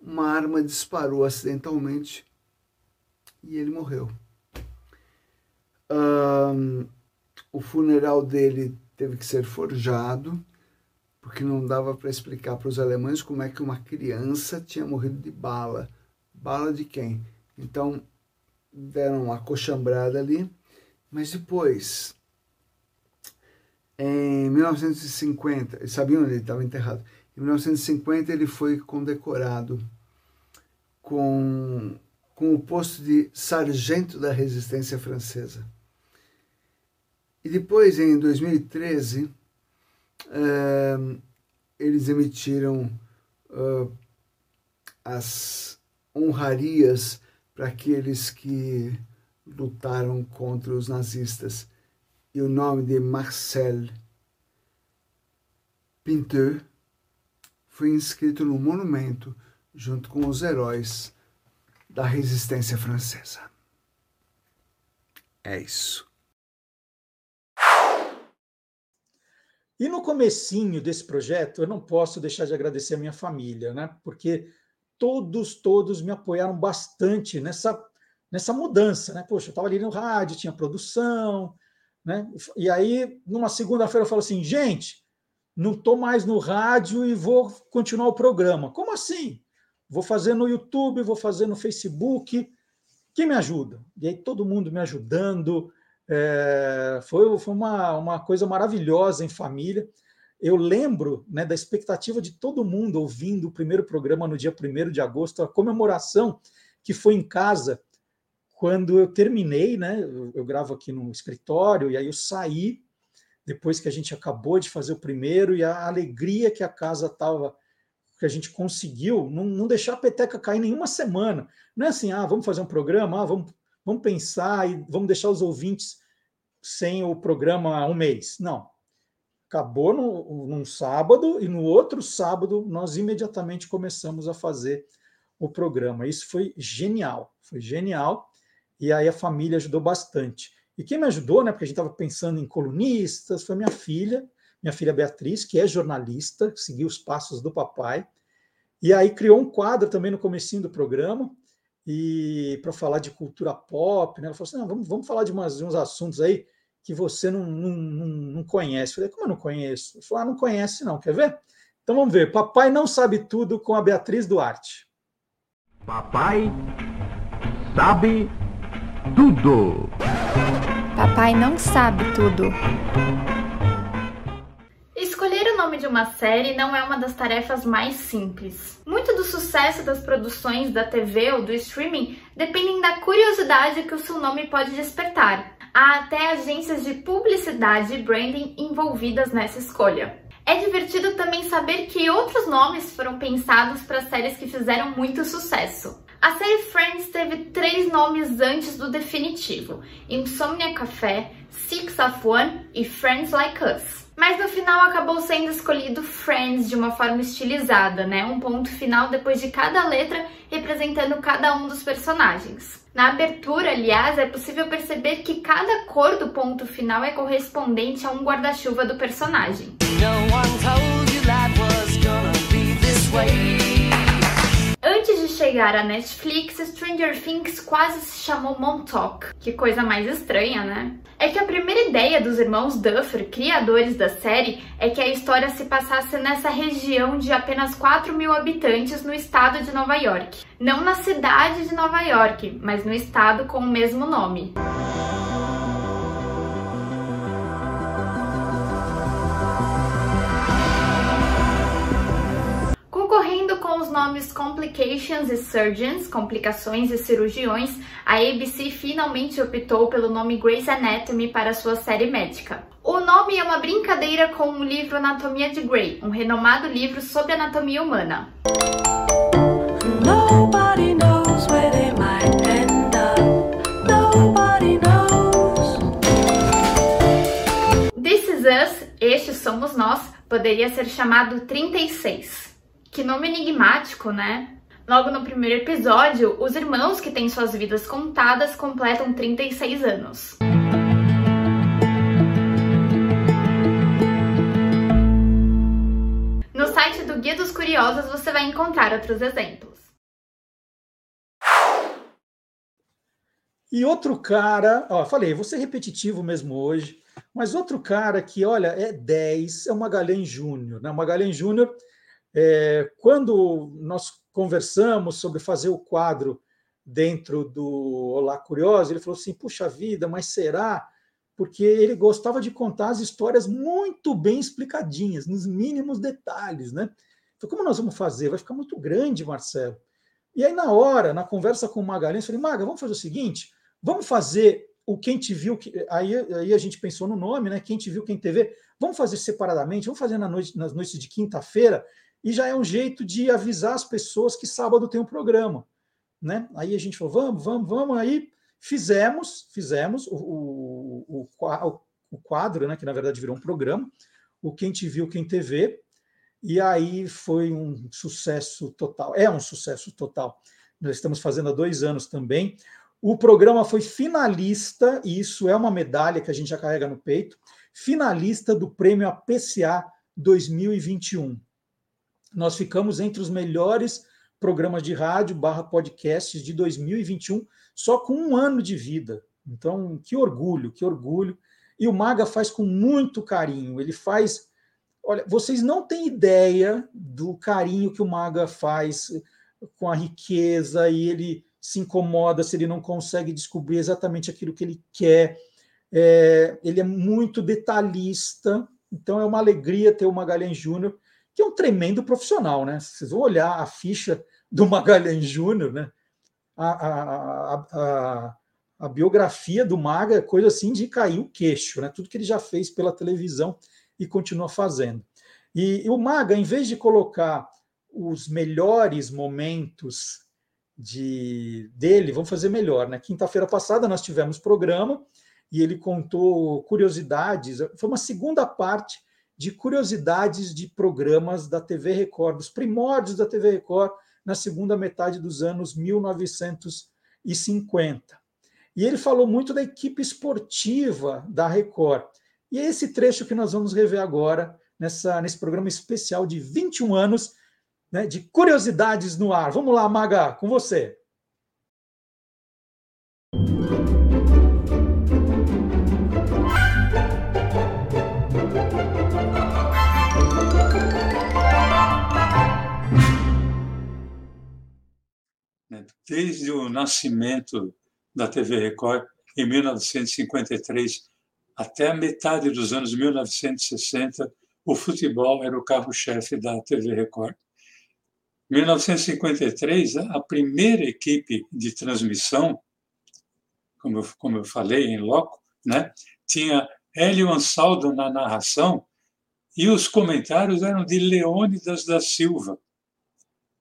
uma arma disparou acidentalmente e ele morreu. Um, o funeral dele teve que ser forjado, porque não dava para explicar para os alemães como é que uma criança tinha morrido de bala. Bala de quem? Então deram uma coxambrada ali, mas depois, em 1950, sabiam onde ele estava enterrado? Em 1950 ele foi condecorado com, com o posto de sargento da resistência francesa. E depois, em 2013, uh, eles emitiram uh, as honrarias para aqueles que lutaram contra os nazistas. E o nome de Marcel Pinteur foi inscrito no monumento junto com os heróis da resistência francesa. É isso. E no comecinho desse projeto, eu não posso deixar de agradecer a minha família, né? Porque todos, todos me apoiaram bastante nessa, nessa mudança, né? Poxa, eu estava ali no rádio, tinha produção, né? E aí, numa segunda-feira, eu falo assim, gente, não estou mais no rádio e vou continuar o programa. Como assim? Vou fazer no YouTube, vou fazer no Facebook. Quem me ajuda? E aí todo mundo me ajudando, é, foi foi uma, uma coisa maravilhosa em família. Eu lembro né, da expectativa de todo mundo ouvindo o primeiro programa no dia 1 de agosto, a comemoração que foi em casa, quando eu terminei, né? Eu, gravo aqui no escritório, e aí eu saí, depois que a gente acabou de fazer o primeiro, e a alegria que a casa estava que a gente conseguiu não, não, deixar a peteca cair nenhuma semana. Não é assim, ah, vamos fazer um programa, ah, vamos, vamos pensar e vamos deixar os ouvintes sem o programa um mês. Não. Acabou no, num sábado e no outro sábado nós imediatamente começamos a fazer o programa. Isso foi genial, foi genial. E aí a família ajudou bastante. E quem me ajudou, né, porque a gente estava pensando em colunistas, foi minha filha, minha filha Beatriz, que é jornalista, seguiu os passos do papai. E aí criou um quadro também no comecinho do programa, e para falar de cultura pop, né? Ela falou assim: vamos, vamos falar de, umas, de uns assuntos aí que você não, não, não, conhece. Eu falei, como eu não conheço? Eu falei, ah, não conhece, não. Quer ver? Então vamos ver. Papai não sabe tudo com a Beatriz Duarte. Papai sabe tudo. Papai não sabe tudo. Escolher o nome de uma série não é uma das tarefas mais simples. Muito do sucesso das produções da TV ou do streaming dependem da curiosidade que o seu nome pode despertar. Há até agências de publicidade e branding envolvidas nessa escolha. É divertido também saber que outros nomes foram pensados para séries que fizeram muito sucesso. A série Friends teve três nomes antes do definitivo: Insomnia Café, Six of One e Friends Like Us. Mas no final acabou sendo escolhido Friends de uma forma estilizada, né? Um ponto final depois de cada letra representando cada um dos personagens. Na abertura, aliás, é possível perceber que cada cor do ponto final é correspondente a um guarda-chuva do personagem. De chegar à Netflix, Stranger Things quase se chamou Montauk. Que coisa mais estranha, né? É que a primeira ideia dos irmãos Duffer, criadores da série, é que a história se passasse nessa região de apenas 4 mil habitantes no estado de Nova York. Não na cidade de Nova York, mas no estado com o mesmo nome. Concorrendo com os nomes Complications e Surgeons, complicações e cirurgiões, a ABC finalmente optou pelo nome Grey's Anatomy para sua série médica. O nome é uma brincadeira com o livro Anatomia de Grey, um renomado livro sobre anatomia humana. This Is Us, Estes Somos Nós, poderia ser chamado 36. Que nome enigmático, né? Logo no primeiro episódio, os irmãos que têm suas vidas contadas completam 36 anos. No site do Guia dos Curiosos você vai encontrar outros exemplos. E outro cara, ó, falei, vou ser repetitivo mesmo hoje, mas outro cara que, olha, é 10, é o Magalhães Júnior. Né? O Magalhães Júnior, é, quando nós conversamos sobre fazer o quadro dentro do Olá Curioso, ele falou assim: puxa vida, mas será? Porque ele gostava de contar as histórias muito bem explicadinhas, nos mínimos detalhes, né? Então, como nós vamos fazer? Vai ficar muito grande, Marcelo. E aí, na hora, na conversa com o Magalhães, eu falei: Maga, vamos fazer o seguinte: vamos fazer o Quem Te Viu, aí, aí a gente pensou no nome, né? Quem Te Viu, Quem TV. Vamos fazer separadamente, vamos fazer na noite, nas noites de quinta-feira, e já é um jeito de avisar as pessoas que sábado tem um programa. Né? Aí a gente falou, vamos, vamos, vamos, aí fizemos, fizemos o, o, o, o quadro, né, que na verdade virou um programa, o Quem Te Viu, Quem TV, e aí foi um sucesso total, é um sucesso total. Nós estamos fazendo há dois anos também. O programa foi finalista, e isso é uma medalha que a gente já carrega no peito, finalista do prêmio APCA 2021 nós ficamos entre os melhores programas de rádio barra podcasts de 2021, só com um ano de vida. Então, que orgulho, que orgulho. E o Maga faz com muito carinho. Ele faz. Olha, vocês não têm ideia do carinho que o Maga faz com a riqueza e ele se incomoda se ele não consegue descobrir exatamente aquilo que ele quer. É, ele é muito detalhista, então é uma alegria ter o Magalhães Júnior que é um tremendo profissional, né? Vocês vão olhar a ficha do Magalhães Júnior, né? A, a, a, a, biografia do Maga é coisa assim de cair o queixo, né? Tudo que ele já fez pela televisão e continua fazendo. E, e o Maga, em vez de colocar os melhores momentos de dele, vamos fazer melhor, né? Quinta-feira passada nós tivemos programa e ele contou curiosidades, foi uma segunda parte de curiosidades de programas da TV Record, dos primórdios da TV Record, na segunda metade dos anos 1950. E ele falou muito da equipe esportiva da Record. E é esse trecho que nós vamos rever agora, nessa, nesse programa especial de 21 anos né, de curiosidades no ar. Vamos lá, Maga, com você. Desde o nascimento da TV Record, em 1953, até a metade dos anos 1960, o futebol era o carro-chefe da TV Record. Em 1953, a primeira equipe de transmissão, como eu, como eu falei em loco, né, tinha Hélio Ansaldo na narração e os comentários eram de Leônidas da Silva,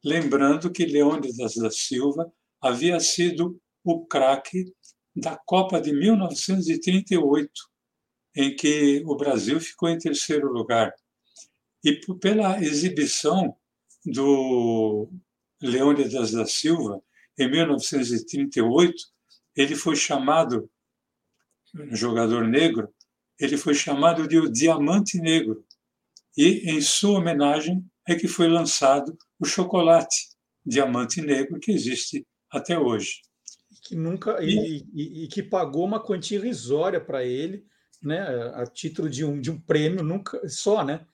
lembrando que Leônidas da Silva havia sido o craque da Copa de 1938, em que o Brasil ficou em terceiro lugar. E pela exibição do Leônidas da Silva, em 1938, ele foi chamado, jogador negro, ele foi chamado de o Diamante Negro. E, em sua homenagem, é que foi lançado o chocolate diamante negro que existe até hoje. Que nunca e, e, e que pagou uma quantia irrisória para ele, né, a título de um, de um prêmio nunca só, né?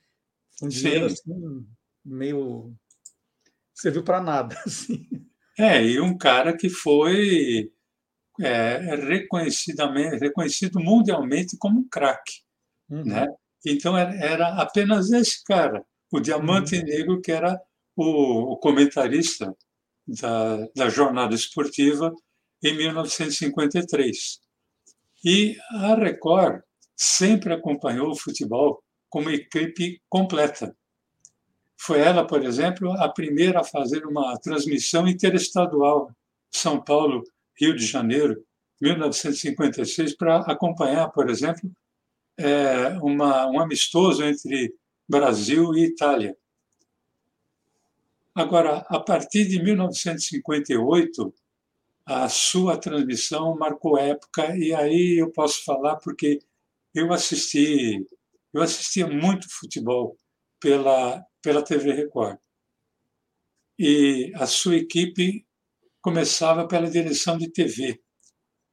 Um dinheiro assim, meio serviu para nada, assim. É, e um cara que foi é, reconhecidamente reconhecido mundialmente como um craque, uhum. né? Então era, era apenas esse cara o Diamante uhum. Negro, que era o, o comentarista da, da, jornada esportiva em 1953. E a Record sempre acompanhou o futebol como equipe completa. Foi ela, por exemplo, a primeira a fazer uma transmissão interestadual São Paulo, Rio de Janeiro, 1956, para acompanhar, por exemplo, é, uma, um amistoso entre Brasil e Itália. Agora, a partir de 1958, a sua transmissão marcou época e aí eu posso falar porque eu assisti, eu assistia muito futebol pela pela TV Record. E a sua equipe começava pela direção de TV.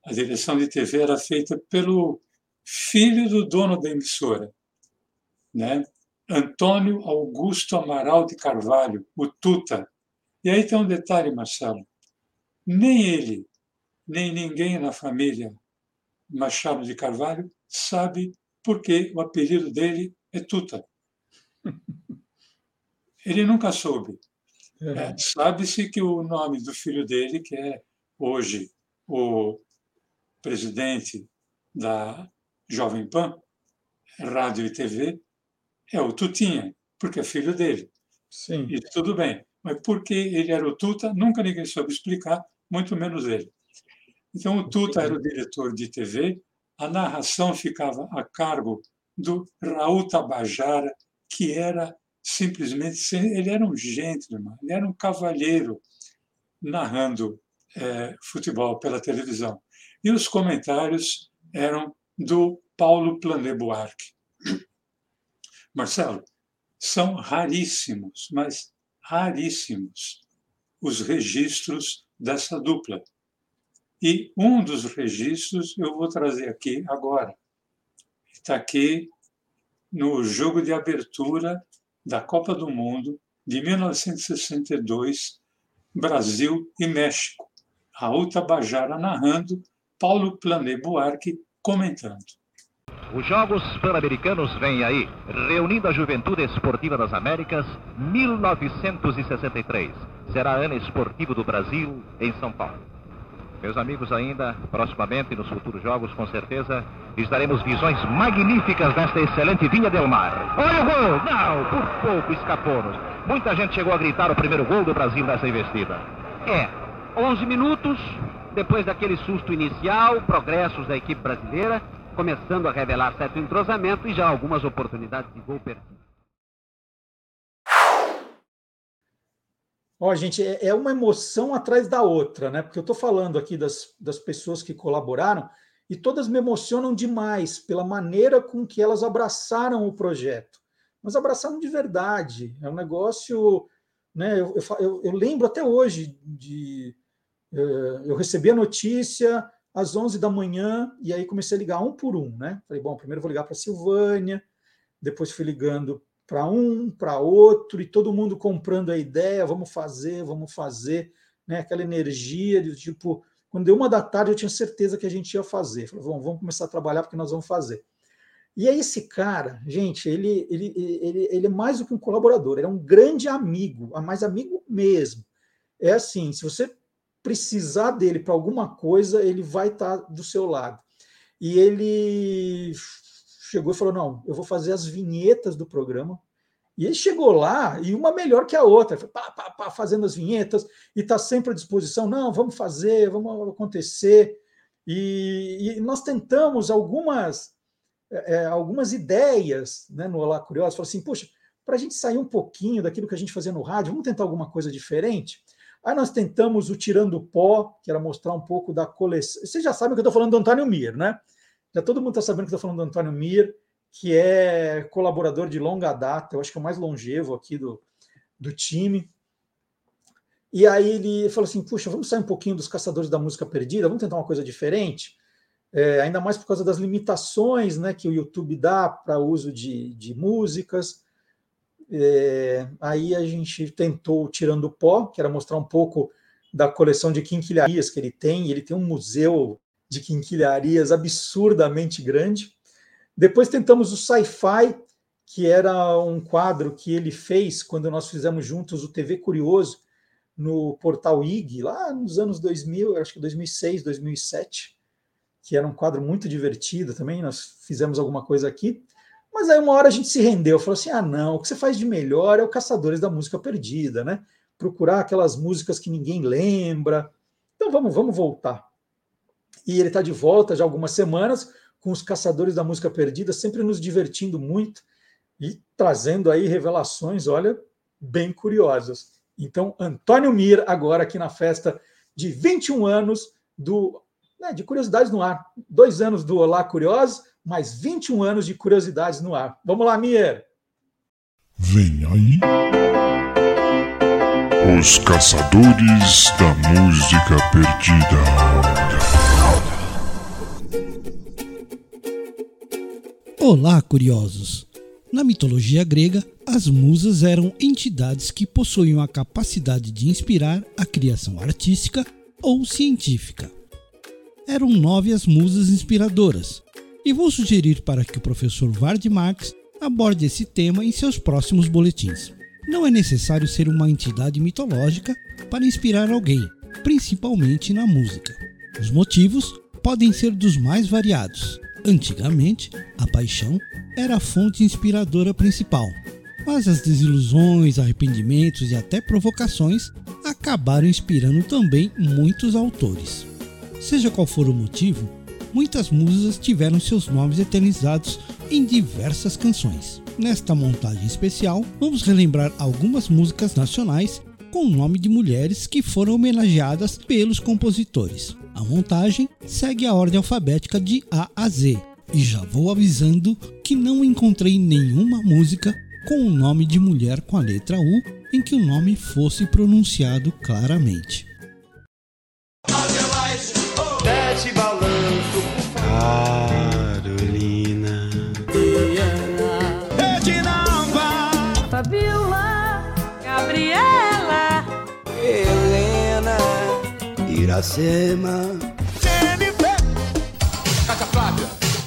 A direção de TV era feita pelo filho do dono da emissora, né? Antônio Augusto Amaral de Carvalho, o Tuta. E aí tem um detalhe, Marcelo. Nem ele, nem ninguém na família Machado de Carvalho sabe por que o apelido dele é Tuta. Ele nunca soube. É, Sabe-se que o nome do filho dele, que é hoje o presidente da Jovem Pan, Rádio e TV, é o Tutinha, porque é filho dele. Sim. E tudo bem. Mas por que ele era o Tuta, nunca ninguém soube explicar, muito menos ele. Então, o Tuta era o diretor de TV, a narração ficava a cargo do Raul Tabajara, que era simplesmente. Ele era um gentleman, ele era um cavalheiro narrando é, futebol pela televisão. E os comentários eram do Paulo Plané Buarque. Marcelo, são raríssimos, mas raríssimos, os registros dessa dupla. E um dos registros eu vou trazer aqui agora. Está aqui no jogo de abertura da Copa do Mundo de 1962, Brasil e México. Raul Tabajara narrando, Paulo Plané Buarque comentando. Os Jogos Pan-Americanos vêm aí, reunindo a Juventude Esportiva das Américas, 1963. Será ano esportivo do Brasil em São Paulo. Meus amigos, ainda, proximamente, nos futuros jogos, com certeza, estaremos visões magníficas desta excelente Vinha Del Mar. Olha o gol! Não, por pouco escapou-nos. Muita gente chegou a gritar o primeiro gol do Brasil nessa investida. É, 11 minutos, depois daquele susto inicial, progressos da equipe brasileira, começando a revelar certo entrosamento e já algumas oportunidades de gol perdido. Ó, gente, é, é uma emoção atrás da outra, né? Porque eu estou falando aqui das, das pessoas que colaboraram e todas me emocionam demais pela maneira com que elas abraçaram o projeto. Mas abraçaram de verdade. É um negócio. Né, eu, eu, eu lembro até hoje de. Eh, eu recebi a notícia às 11 da manhã e aí comecei a ligar um por um. Né? Falei, bom, primeiro vou ligar para Silvânia, depois fui ligando para um, para outro, e todo mundo comprando a ideia, vamos fazer, vamos fazer, né? aquela energia de tipo, quando deu uma da tarde eu tinha certeza que a gente ia fazer. Falei, vamos, vamos começar a trabalhar porque nós vamos fazer. E aí esse cara, gente, ele, ele, ele, ele é mais do que um colaborador, ele é um grande amigo, mais amigo mesmo. É assim, se você precisar dele para alguma coisa, ele vai estar tá do seu lado. E ele chegou e falou: não, eu vou fazer as vinhetas do programa. E ele chegou lá, e uma melhor que a outra, pá, pá, pá, fazendo as vinhetas, e está sempre à disposição. Não, vamos fazer, vamos acontecer. E, e nós tentamos algumas, é, é algumas ideias né, no Olá Curioso. Falou assim: puxa, para a gente sair um pouquinho daquilo que a gente fazia no rádio, vamos tentar alguma coisa diferente? Aí nós tentamos o Tirando Pó, que era mostrar um pouco da coleção. Vocês já sabem que eu estou falando do Antônio Mir, né? Já todo mundo está sabendo que estou falando do Antônio Mir, que é colaborador de longa data, eu acho que é o mais longevo aqui do, do time. E aí ele falou assim: puxa, vamos sair um pouquinho dos caçadores da música perdida, vamos tentar uma coisa diferente. É, ainda mais por causa das limitações né, que o YouTube dá para uso de, de músicas. É, aí a gente tentou Tirando o Pó, que era mostrar um pouco da coleção de quinquilharias que ele tem. Ele tem um museu de quinquilharias absurdamente grande. Depois tentamos o Sci-Fi, que era um quadro que ele fez quando nós fizemos juntos o TV Curioso no portal IG, lá nos anos 2000, acho que 2006, 2007, que era um quadro muito divertido também. Nós fizemos alguma coisa aqui. Mas aí uma hora a gente se rendeu, falou assim: ah, não, o que você faz de melhor é o Caçadores da Música Perdida, né? Procurar aquelas músicas que ninguém lembra. Então vamos, vamos voltar e ele está de volta já algumas semanas com os caçadores da música perdida, sempre nos divertindo muito e trazendo aí revelações, olha, bem curiosas. Então, Antônio Mir, agora aqui na festa de 21 anos do né, de Curiosidades no Ar. Dois anos do Olá Curiosos, mais 21 anos de Curiosidades no Ar. Vamos lá, Mir! Vem aí. Os Caçadores da Música Perdida. Olá, curiosos! Na mitologia grega, as musas eram entidades que possuíam a capacidade de inspirar a criação artística ou científica. Eram nove as musas inspiradoras, e vou sugerir para que o professor Vard Marx aborde esse tema em seus próximos boletins. Não é necessário ser uma entidade mitológica para inspirar alguém, principalmente na música. Os motivos podem ser dos mais variados, Antigamente, a paixão era a fonte inspiradora principal, mas as desilusões, arrependimentos e até provocações acabaram inspirando também muitos autores. Seja qual for o motivo, muitas musas tiveram seus nomes eternizados em diversas canções. Nesta montagem especial, vamos relembrar algumas músicas nacionais com o nome de mulheres que foram homenageadas pelos compositores. A montagem segue a ordem alfabética de A a Z. E já vou avisando que não encontrei nenhuma música com o nome de mulher com a letra U em que o nome fosse pronunciado claramente. Carolina. Edinalva, Fabiola, Gabriela, Helena. Iracema. Jennifer, Cátia Flávia,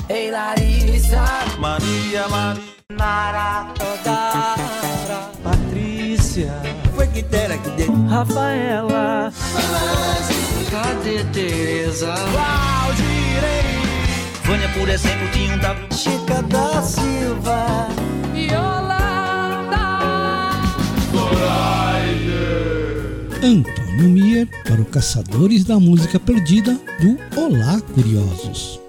Ei Larissa, Maria, Maria, Mara, Odara, Patrícia. Foi que dera que deu. Rafaela, Cadê Teresa? Valdirei, Vânia, por exemplo, tinha um W. Chica da Silva. Yolanda, Antônio Mier para o Caçadores da Música Perdida do Olá Curiosos.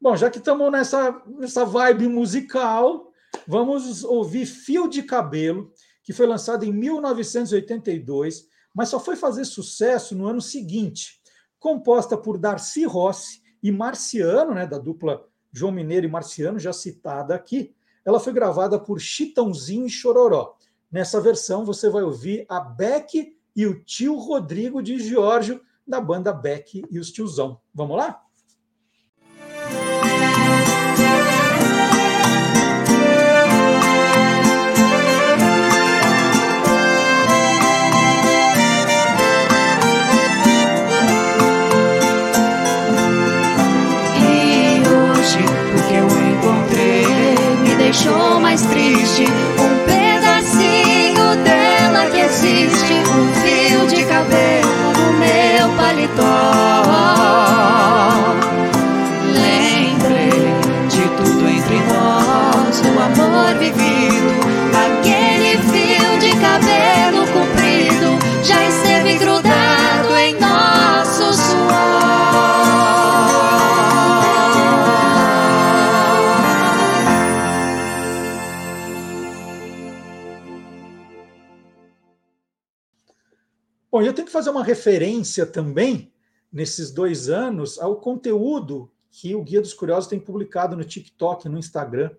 Bom, já que estamos nessa, nessa vibe musical, vamos ouvir Fio de Cabelo, que foi lançado em 1982, mas só foi fazer sucesso no ano seguinte. Composta por Darcy Rossi e Marciano, né, da dupla João Mineiro e Marciano, já citada aqui, ela foi gravada por Chitãozinho e Chororó. Nessa versão você vai ouvir a Beck e o tio Rodrigo de Giorgio, da banda Beck e os Tiozão. Vamos lá? Deixou mais triste. Bom, eu tenho que fazer uma referência também, nesses dois anos, ao conteúdo que o Guia dos Curiosos tem publicado no TikTok, no Instagram.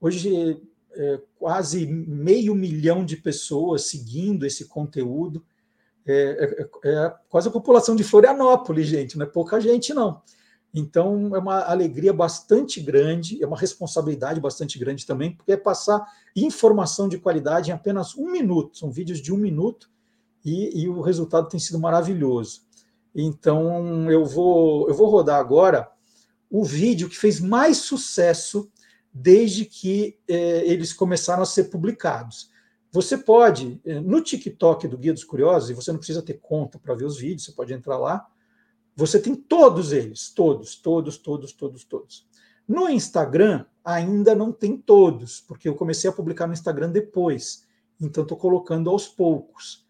Hoje, é, quase meio milhão de pessoas seguindo esse conteúdo. É, é- é quase a população de Florianópolis, gente, não é pouca gente, não. Então, é uma alegria bastante grande, é uma responsabilidade bastante grande também, porque é passar informação de qualidade em apenas um minuto. São vídeos de um minuto e, e o resultado tem sido maravilhoso. Então, eu vou, eu vou rodar agora o vídeo que fez mais sucesso desde que eh, eles começaram a ser publicados. Você pode, eh, no TikTok do Guia dos Curiosos, e você não precisa ter conta para ver os vídeos, você pode entrar lá, você tem todos eles, todos, todos, todos, todos, todos. No Instagram, ainda não tem todos, porque eu comecei a publicar no Instagram depois, então estou colocando aos poucos.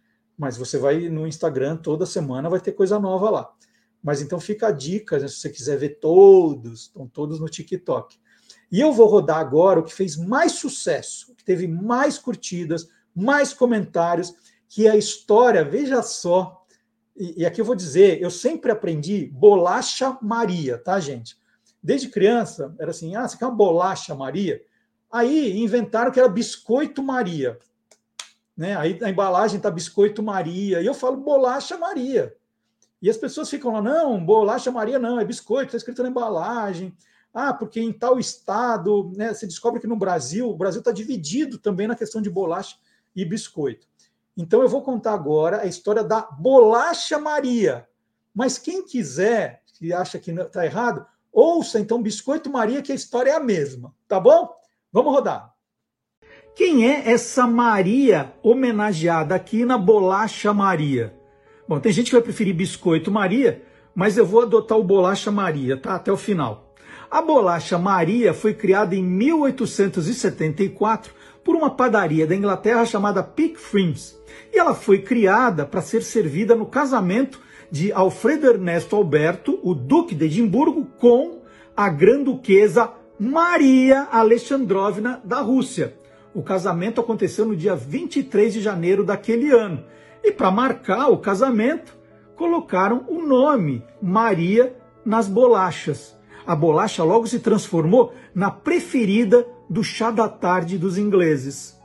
Mas você vai no Instagram toda semana, vai ter coisa nova lá. Mas então fica a dica, né, se você quiser ver todos, estão todos no TikTok. E eu vou rodar agora o que fez mais sucesso, que teve mais curtidas, mais comentários, que é a história, veja só, e, e aqui eu vou dizer, eu sempre aprendi bolacha Maria, tá, gente? Desde criança, era assim, ah, você quer uma bolacha Maria? Aí inventaram que era biscoito Maria. Né? Aí a embalagem está biscoito Maria, e eu falo bolacha Maria. E as pessoas ficam lá, não, bolacha Maria não, é biscoito, está escrito na embalagem. Ah, porque em tal estado, né, você descobre que no Brasil, o Brasil está dividido também na questão de bolacha e biscoito. Então eu vou contar agora a história da bolacha Maria. Mas quem quiser, que acha que está errado, ouça então Biscoito Maria, que a história é a mesma, tá bom? Vamos rodar. Quem é essa Maria homenageada aqui na bolacha Maria? Bom, tem gente que vai preferir biscoito Maria, mas eu vou adotar o bolacha Maria, tá? Até o final. A bolacha Maria foi criada em 1874 por uma padaria da Inglaterra chamada Pick Frims. E ela foi criada para ser servida no casamento de Alfredo Ernesto Alberto, o Duque de Edimburgo, com a Grã-Duquesa Maria Alexandrovna da Rússia. O casamento aconteceu no dia 23 de janeiro daquele ano. E para marcar o casamento, colocaram o nome Maria nas bolachas. A bolacha logo se transformou na preferida do chá da tarde dos ingleses.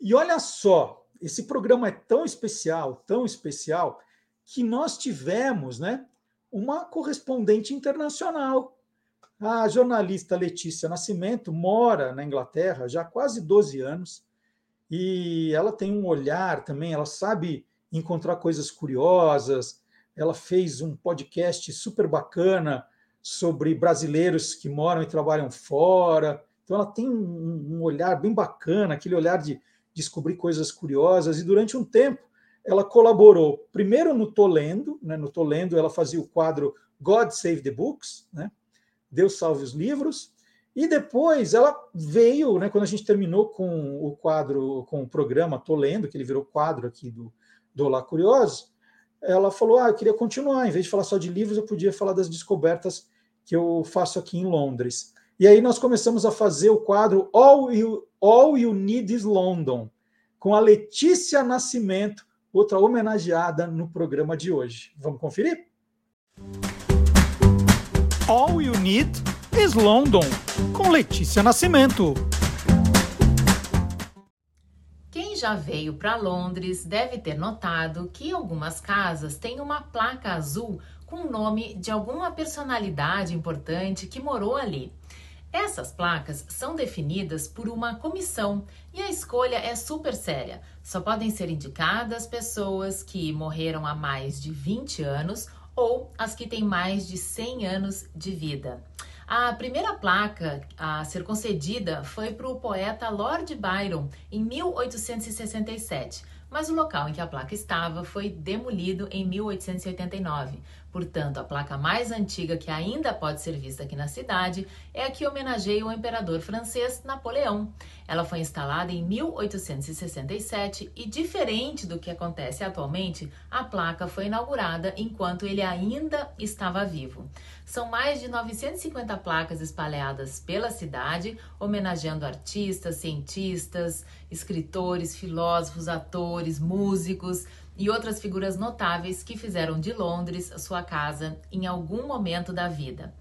E olha só, esse programa é tão especial, tão especial, que nós tivemos né, uma correspondente internacional. A jornalista Letícia Nascimento mora na Inglaterra já há quase 12 anos e ela tem um olhar também, ela sabe encontrar coisas curiosas. Ela fez um podcast super bacana sobre brasileiros que moram e trabalham fora. Então ela tem um, um olhar bem bacana, aquele olhar de descobrir coisas curiosas. E durante um tempo ela colaborou primeiro no Tolendo, né? no Tolendo ela fazia o quadro God Save the Books, né? Deus salve os livros. E depois ela veio, né, quando a gente terminou com o quadro, com o programa Tô Lendo, que ele virou quadro aqui do, do Olá Curioso, ela falou: Ah, eu queria continuar, em vez de falar só de livros, eu podia falar das descobertas que eu faço aqui em Londres. E aí nós começamos a fazer o quadro All You, All you Need is London, com a Letícia Nascimento, outra homenageada no programa de hoje. Vamos conferir? All You Need is London, com Letícia Nascimento. Quem já veio para Londres deve ter notado que algumas casas têm uma placa azul com o nome de alguma personalidade importante que morou ali. Essas placas são definidas por uma comissão e a escolha é super séria. Só podem ser indicadas pessoas que morreram há mais de 20 anos ou as que têm mais de 100 anos de vida. A primeira placa a ser concedida foi para o poeta Lord Byron em 1867, mas o local em que a placa estava foi demolido em 1889. Portanto, a placa mais antiga que ainda pode ser vista aqui na cidade é a que homenageia o imperador francês Napoleão. Ela foi instalada em 1867 e, diferente do que acontece atualmente, a placa foi inaugurada enquanto ele ainda estava vivo. São mais de 950 placas espalhadas pela cidade, homenageando artistas, cientistas, escritores, filósofos, atores, músicos e outras figuras notáveis que fizeram de Londres sua casa em algum momento da vida.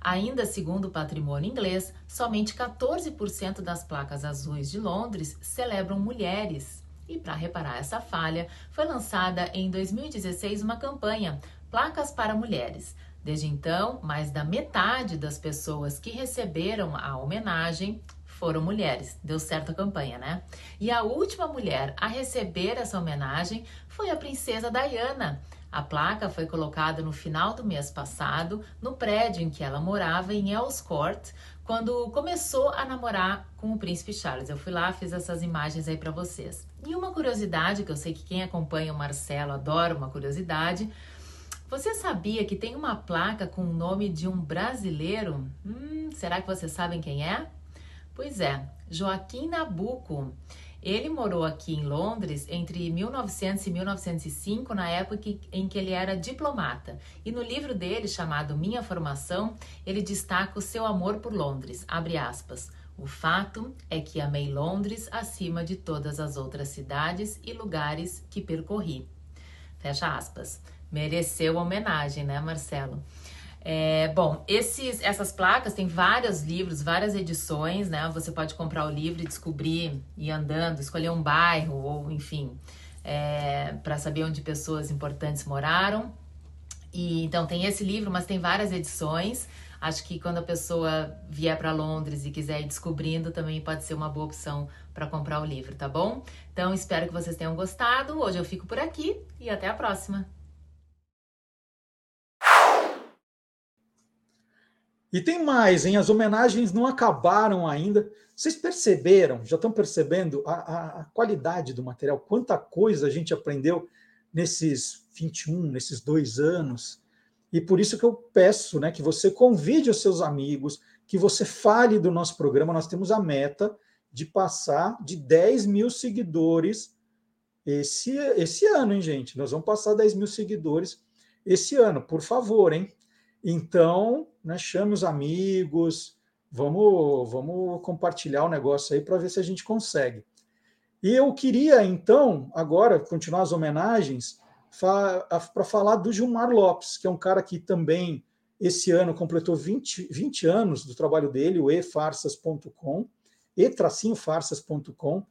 Ainda segundo o patrimônio inglês, somente 14% das placas azuis de Londres celebram mulheres. E para reparar essa falha, foi lançada em 2016 uma campanha Placas para Mulheres. Desde então, mais da metade das pessoas que receberam a homenagem foram mulheres. Deu certo a campanha, né? E a última mulher a receber essa homenagem foi a princesa Diana. A placa foi colocada no final do mês passado no prédio em que ela morava em Earls Court, quando começou a namorar com o príncipe Charles. Eu fui lá, fiz essas imagens aí para vocês. E uma curiosidade que eu sei que quem acompanha o Marcelo adora uma curiosidade, você sabia que tem uma placa com o nome de um brasileiro? Hum, será que vocês sabem quem é? Pois é, Joaquim Nabuco. Ele morou aqui em Londres entre 1900 e 1905, na época em que ele era diplomata. E no livro dele, chamado Minha Formação, ele destaca o seu amor por Londres. Abre aspas. O fato é que amei Londres acima de todas as outras cidades e lugares que percorri. Fecha aspas. Mereceu homenagem, né, Marcelo? É, bom, esses, essas placas têm vários livros, várias edições, né? Você pode comprar o livro e descobrir, ir andando, escolher um bairro, ou enfim, é, para saber onde pessoas importantes moraram. E então tem esse livro, mas tem várias edições. Acho que quando a pessoa vier para Londres e quiser ir descobrindo, também pode ser uma boa opção para comprar o livro, tá bom? Então espero que vocês tenham gostado. Hoje eu fico por aqui e até a próxima. E tem mais, hein? As homenagens não acabaram ainda. Vocês perceberam, já estão percebendo a, a, qualidade do material, quanta coisa a gente aprendeu nesses 21, nesses dois anos. E por isso que eu peço né, que você convide os seus amigos, que você fale do nosso programa. Nós temos a meta de passar de 10 mil seguidores esse, esse ano, hein, gente? Nós vamos passar 10 mil seguidores esse ano, por favor, hein? Então, né, chame os amigos, vamos, vamos compartilhar o negócio aí para ver se a gente consegue. E eu queria, então, agora, continuar as homenagens para falar do Gilmar Lopes, que é um cara que também esse ano completou 20, 20 anos do trabalho dele, o efarsas.com, e-farsas.com.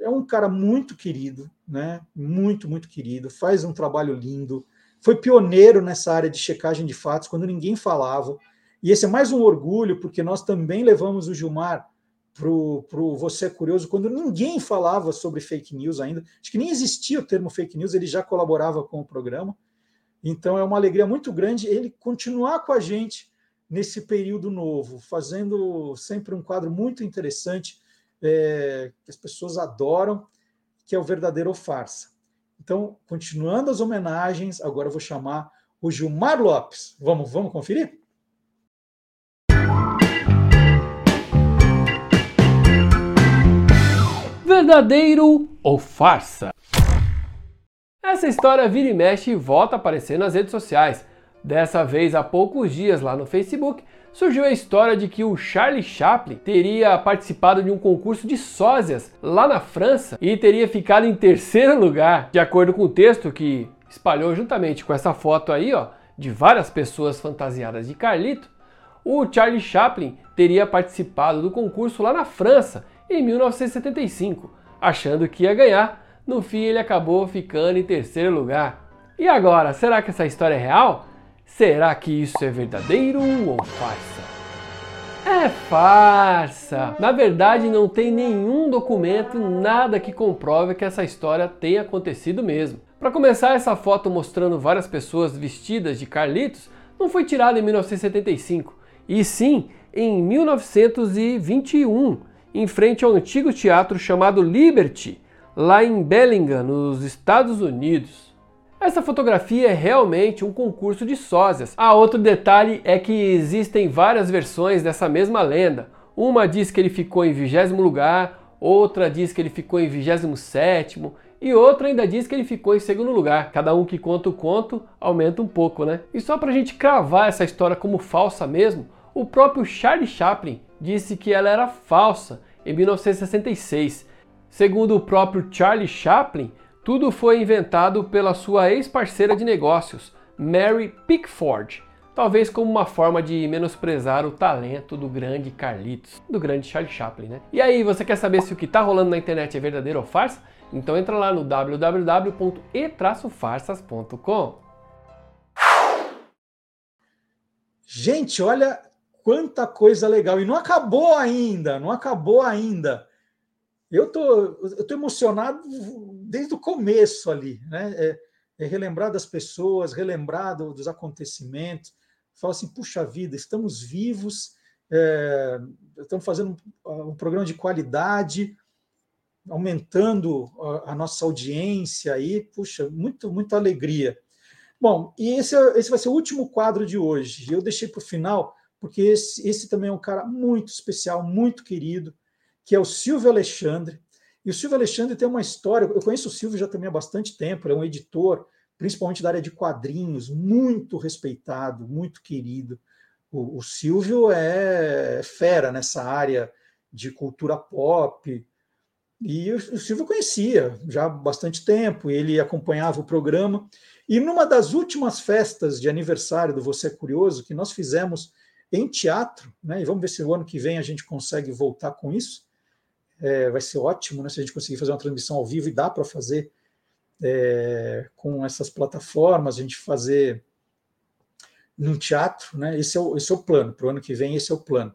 É um cara muito querido, né? Muito, muito querido, faz um trabalho lindo, foi pioneiro nessa área de checagem de fatos, quando ninguém falava. E esse é mais um orgulho, porque nós também levamos o Gilmar para o Você é Curioso, quando ninguém falava sobre fake news ainda. Acho que nem existia o termo fake news, ele já colaborava com o programa. Então é uma alegria muito grande ele continuar com a gente nesse período novo, fazendo sempre um quadro muito interessante, é, que as pessoas adoram, que é o verdadeiro farsa. Então, continuando as homenagens, agora eu vou chamar o Gilmar Lopes. Vamos, vamos conferir? Verdadeiro ou farsa? Essa história vira e mexe e volta a aparecer nas redes sociais. Dessa vez, há poucos dias lá no Facebook, surgiu a história de que o Charlie Chaplin teria participado de um concurso de sósias lá na França e teria ficado em terceiro lugar, de acordo com o texto que espalhou juntamente com essa foto aí, ó, de várias pessoas fantasiadas de Carlito. O Charlie Chaplin teria participado do concurso lá na França em 1975, achando que ia ganhar. No fim, ele acabou ficando em terceiro lugar. E agora, será que essa história é real? Será que isso é verdadeiro ou farsa? É farsa! Na verdade, não tem nenhum documento, nada que comprove que essa história tenha acontecido mesmo. Para começar, essa foto mostrando várias pessoas vestidas de Carlitos não foi tirada em 1975, e sim em 1921, em frente ao antigo teatro chamado Liberty, lá em Bellingham, nos Estados Unidos. Essa fotografia é realmente um concurso de sósias. Ah, outro detalhe é que existem várias versões dessa mesma lenda. Uma diz que ele ficou em vigésimo lugar, outra diz que ele ficou em vigésimo sétimo e outra ainda diz que ele ficou em segundo lugar. Cada um que conta o conto aumenta um pouco, né? E só para a gente cravar essa história como falsa mesmo, o próprio Charlie Chaplin disse que ela era falsa em 1966. Segundo o próprio Charlie Chaplin, tudo foi inventado pela sua ex-parceira de negócios, Mary Pickford, talvez como uma forma de menosprezar o talento do grande Carlitos, do grande Charlie Chaplin, né? E aí, você quer saber se o que está rolando na internet é verdadeiro ou farsa? Então entra lá no www.e-farsas.com. Gente, olha quanta coisa legal. E não acabou ainda, não acabou ainda. Eu tô, eu tô emocionado desde o começo ali, né? É, é relembrar das pessoas, relembrar do, dos acontecimentos. Falar assim, puxa vida, estamos vivos, é, estamos fazendo um, um, programa de qualidade, aumentando a, a, nossa audiência aí, puxa, muito, muita alegria. Bom, e esse, esse vai ser o último quadro de hoje. Eu deixei para o final, porque esse, esse também é um cara muito especial, muito querido que é o Silvio Alexandre. E o Silvio Alexandre tem uma história. Eu conheço o Silvio já também há bastante tempo, ele é um editor, principalmente da área de quadrinhos, muito respeitado, muito querido. O, o Silvio é fera nessa área de cultura pop. E o, o Silvio conhecia já há bastante tempo, ele acompanhava o programa. E numa das últimas festas de aniversário do Você é Curioso, que nós fizemos em teatro, né? E vamos ver se o ano que vem a gente consegue voltar com isso. É, vai ser ótimo, né? Se a gente conseguir fazer uma transmissão ao vivo e dá para fazer é, com essas plataformas, a gente fazer num teatro, né? Esse é o, esse é o plano, para o ano que vem, esse é o plano.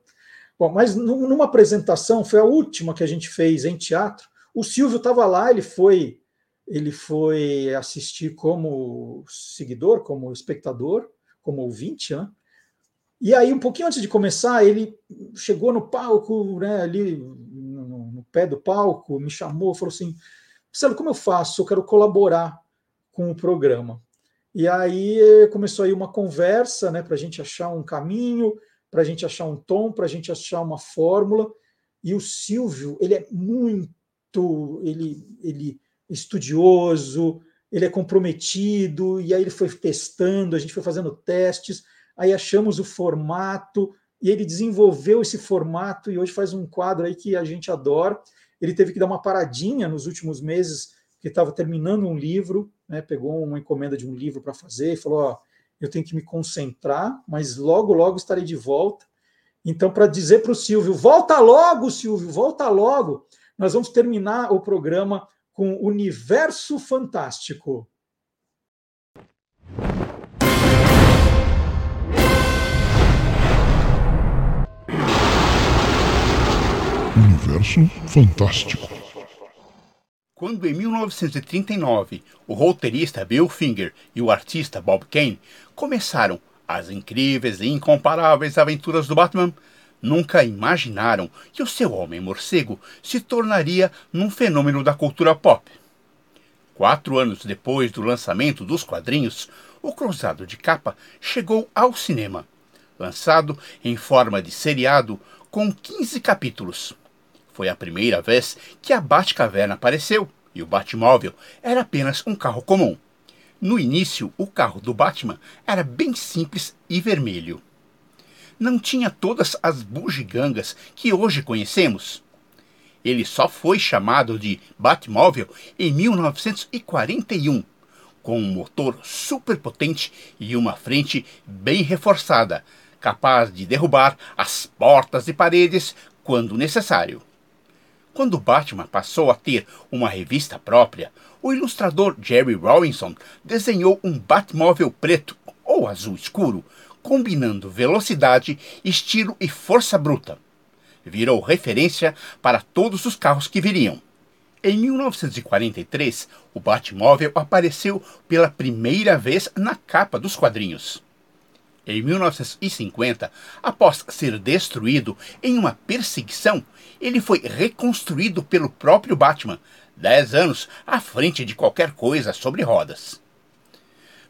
Bom, mas numa apresentação, foi a última que a gente fez em teatro, o Silvio estava lá, ele foi ele foi assistir como seguidor, como espectador, como ouvinte, né? E aí, um pouquinho antes de começar, ele chegou no palco, né, ali pé do palco, me chamou, falou assim: Marcelo, como eu faço? Eu quero colaborar com o programa. E aí começou aí uma conversa, né, para a gente achar um caminho, para a gente achar um tom, para a gente achar uma fórmula. E o Silvio, ele é muito, ele, ele estudioso, ele é comprometido. E aí ele foi testando, a gente foi fazendo testes aí achamos o formato, e ele desenvolveu esse formato e hoje faz um quadro aí que a gente adora. Ele teve que dar uma paradinha nos últimos meses, porque estava terminando um livro, né, pegou uma encomenda de um livro para fazer e falou: Ó, eu tenho que me concentrar, mas logo, logo estarei de volta. Então, para dizer para o Silvio: volta logo, Silvio, volta logo, nós vamos terminar o programa com Universo Fantástico. Universo Fantástico. Quando em 1939 o roteirista Bill Finger e o artista Bob Kane começaram as incríveis e incomparáveis aventuras do Batman, nunca imaginaram que o seu Homem-Morcego se tornaria num fenômeno da cultura pop. Quatro anos depois do lançamento dos quadrinhos, o Cruzado de Capa chegou ao cinema, lançado em forma de seriado com 15 capítulos. Foi a primeira vez que a Batcaverna apareceu e o Batmóvel era apenas um carro comum. No início, o carro do Batman era bem simples e vermelho. Não tinha todas as bugigangas que hoje conhecemos. Ele só foi chamado de Batmóvel em 1941, com um motor superpotente e uma frente bem reforçada, capaz de derrubar as portas e paredes quando necessário. Quando Batman passou a ter uma revista própria, o ilustrador Jerry Robinson desenhou um Batmóvel preto ou azul escuro, combinando velocidade, estilo e força bruta. Virou referência para todos os carros que viriam. Em 1943, o Batmóvel apareceu pela primeira vez na capa dos quadrinhos. Em 1950, após ser destruído em uma perseguição, ele foi reconstruído pelo próprio Batman, dez anos à frente de qualquer coisa sobre rodas.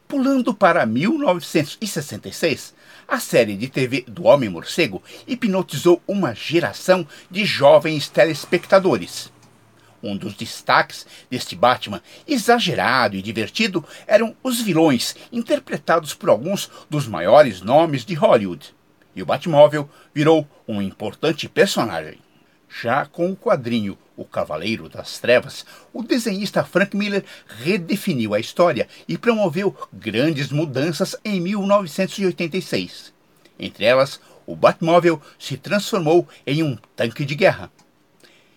Pulando para 1966, a série de TV do Homem-Morcego hipnotizou uma geração de jovens telespectadores. Um dos destaques deste Batman exagerado e divertido eram os vilões, interpretados por alguns dos maiores nomes de Hollywood. E o Batmóvel virou um importante personagem. Já com o quadrinho O Cavaleiro das Trevas, o desenhista Frank Miller redefiniu a história e promoveu grandes mudanças em 1986. Entre elas, o Batmóvel se transformou em um tanque de guerra.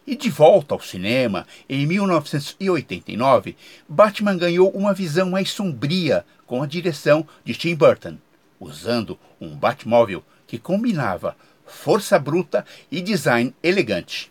E de volta ao cinema, em 1989, Batman ganhou uma visão mais sombria com a direção de Tim Burton, usando um Batmóvel que combinava força bruta e design elegante.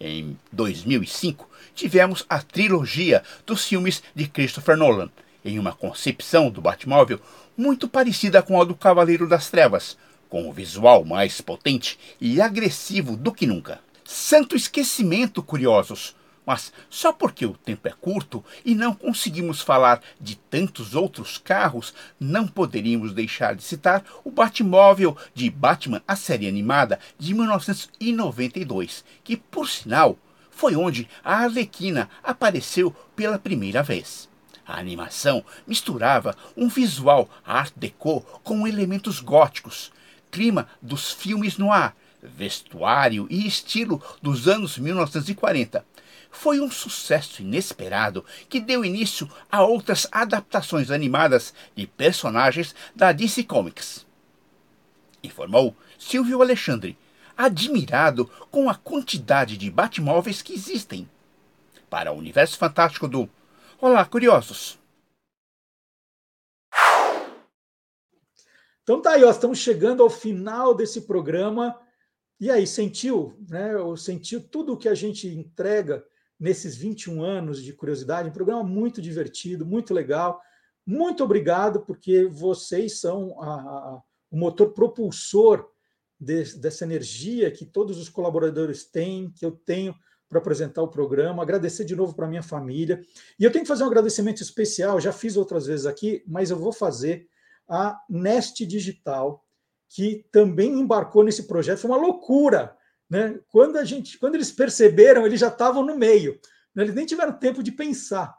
Em 2005, tivemos a trilogia dos filmes de Christopher Nolan, em uma concepção do Batmóvel muito parecida com a do Cavaleiro das Trevas, com um visual mais potente e agressivo do que nunca. Santo esquecimento, curiosos! Mas só porque o tempo é curto e não conseguimos falar de tantos outros carros, não poderíamos deixar de citar o Batmóvel de Batman, a série animada de 1992, que, por sinal, foi onde a Arlequina apareceu pela primeira vez. A animação misturava um visual art déco com elementos góticos, clima dos filmes no ar, vestuário e estilo dos anos 1940. Foi um sucesso inesperado que deu início a outras adaptações animadas de personagens da DC Comics. Informou Silvio Alexandre, admirado com a quantidade de Batmóveis que existem. Para o universo fantástico do Olá, curiosos! Então tá aí, ó, estamos chegando ao final desse programa. E aí, sentiu, né? Sentiu tudo o que a gente entrega nesses 21 anos de curiosidade? Um programa muito divertido, muito legal. Muito obrigado, porque vocês são a, a, o motor propulsor de, dessa energia que todos os colaboradores têm, que eu tenho para apresentar o programa. Agradecer de novo para minha família. E eu tenho que fazer um agradecimento especial, já fiz outras vezes aqui, mas eu vou fazer a Nest Digital, que também embarcou nesse projeto. Foi uma loucura. Né? Quando, a gente, quando eles perceberam, eles já estavam no meio. Né? Eles nem tiveram tempo de pensar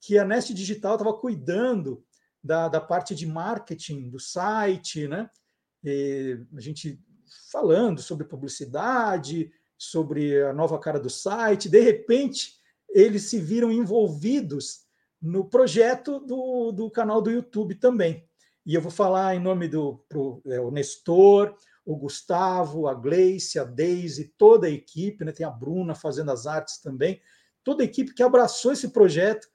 que a Nest Digital estava cuidando da, da parte de marketing do site, né? E a gente falando sobre publicidade, sobre a nova cara do site. De repente, eles se viram envolvidos no projeto do, do canal do YouTube também. E eu vou falar em nome do pro, é, o Nestor, o Gustavo, a Gleice, a Deise, toda a equipe, né? tem a Bruna fazendo as artes também, toda a equipe que abraçou esse projeto.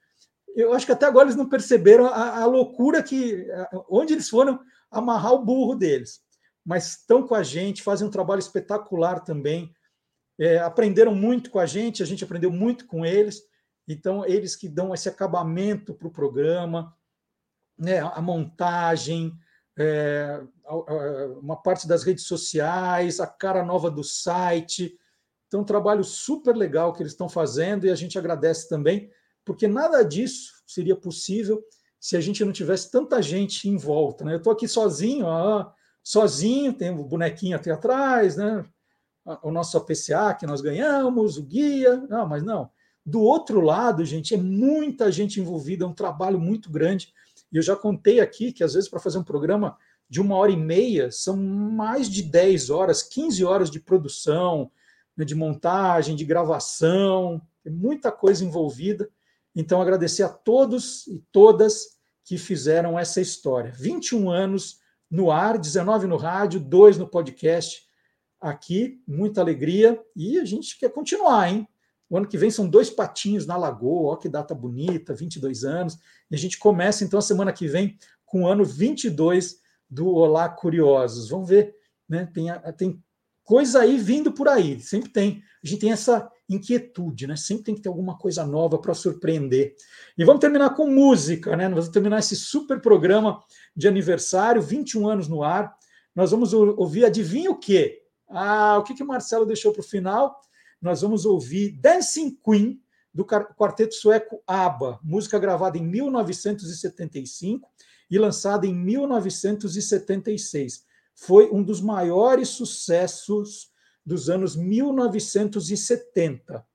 Eu acho que até agora eles não perceberam a, a loucura que. onde eles foram amarrar o burro deles. Mas estão com a gente, fazem um trabalho espetacular também. É, aprenderam muito com a gente, a gente aprendeu muito com eles. Então, eles que dão esse acabamento para o programa, né, a montagem, é, uma parte das redes sociais, a cara nova do site. Então, um trabalho super legal que eles estão fazendo e a gente agradece também, porque nada disso seria possível se a gente não tivesse tanta gente em volta. Né? Eu estou aqui sozinho, ó, sozinho, tem o um bonequinho aqui atrás, né? o nosso APCA que nós ganhamos, o guia. Não, mas não. Do outro lado, gente, é muita gente envolvida, é um trabalho muito grande. E eu já contei aqui que, às vezes, para fazer um programa de uma hora e meia, são mais de 10 horas, 15 horas de produção, né, de montagem, de gravação, tem muita coisa envolvida. Então, agradecer a todos e todas que fizeram essa história. 21 anos no ar, 19 no rádio, 2 no podcast aqui, muita alegria e a gente quer continuar, hein? O ano que vem são dois patinhos na Lagoa, ó que data bonita, 22 anos. E a gente começa então a semana que vem com o ano 22 do Olá Curiosos. Vamos ver, né? Tem, tem coisa aí vindo por aí, sempre tem. A gente tem essa inquietude, né? Sempre tem que ter alguma coisa nova para surpreender. E vamos terminar com música, né? Nós vamos terminar esse super programa de aniversário, 21 anos no ar. Nós vamos ouvir, adivinha o quê? Ah, o que, que o Marcelo deixou para o final? Nós vamos ouvir Dancing Queen, do quarteto sueco ABBA, música gravada em 1975 e lançada em 1976. Foi um dos maiores sucessos dos anos 1970.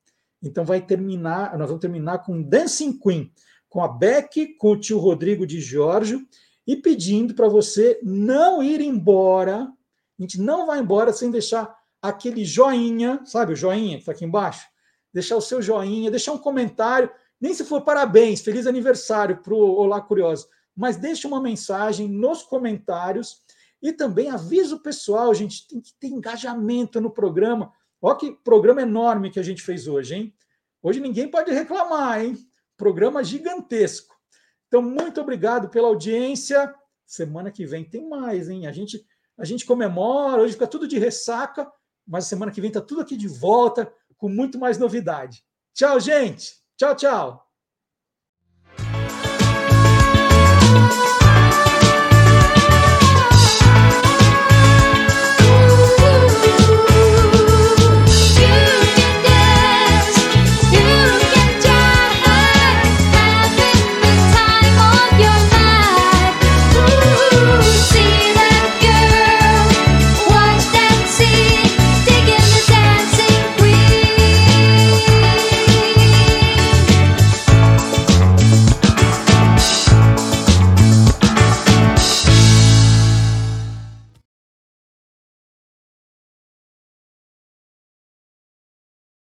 Então vai terminar, nós vamos terminar com Dancing Queen, com a Beck, com o tio Rodrigo de Giorgio e pedindo para você não ir embora. A gente não vai embora sem deixar aquele joinha, sabe o joinha que está aqui embaixo? Deixar o seu joinha, deixar um comentário, nem se for parabéns, feliz aniversário para o Olá Curioso, mas deixe uma mensagem nos comentários e também avisa o pessoal, gente tem que ter engajamento no programa. Olha que programa enorme que a gente fez hoje, hein? Hoje ninguém pode reclamar, hein? Programa gigantesco. Então, muito obrigado pela audiência. Semana que vem tem mais, hein? A gente, a gente comemora, hoje fica tudo de ressaca, mas semana que vem está tudo aqui de volta com muito mais novidade. Tchau, gente. Tchau, tchau.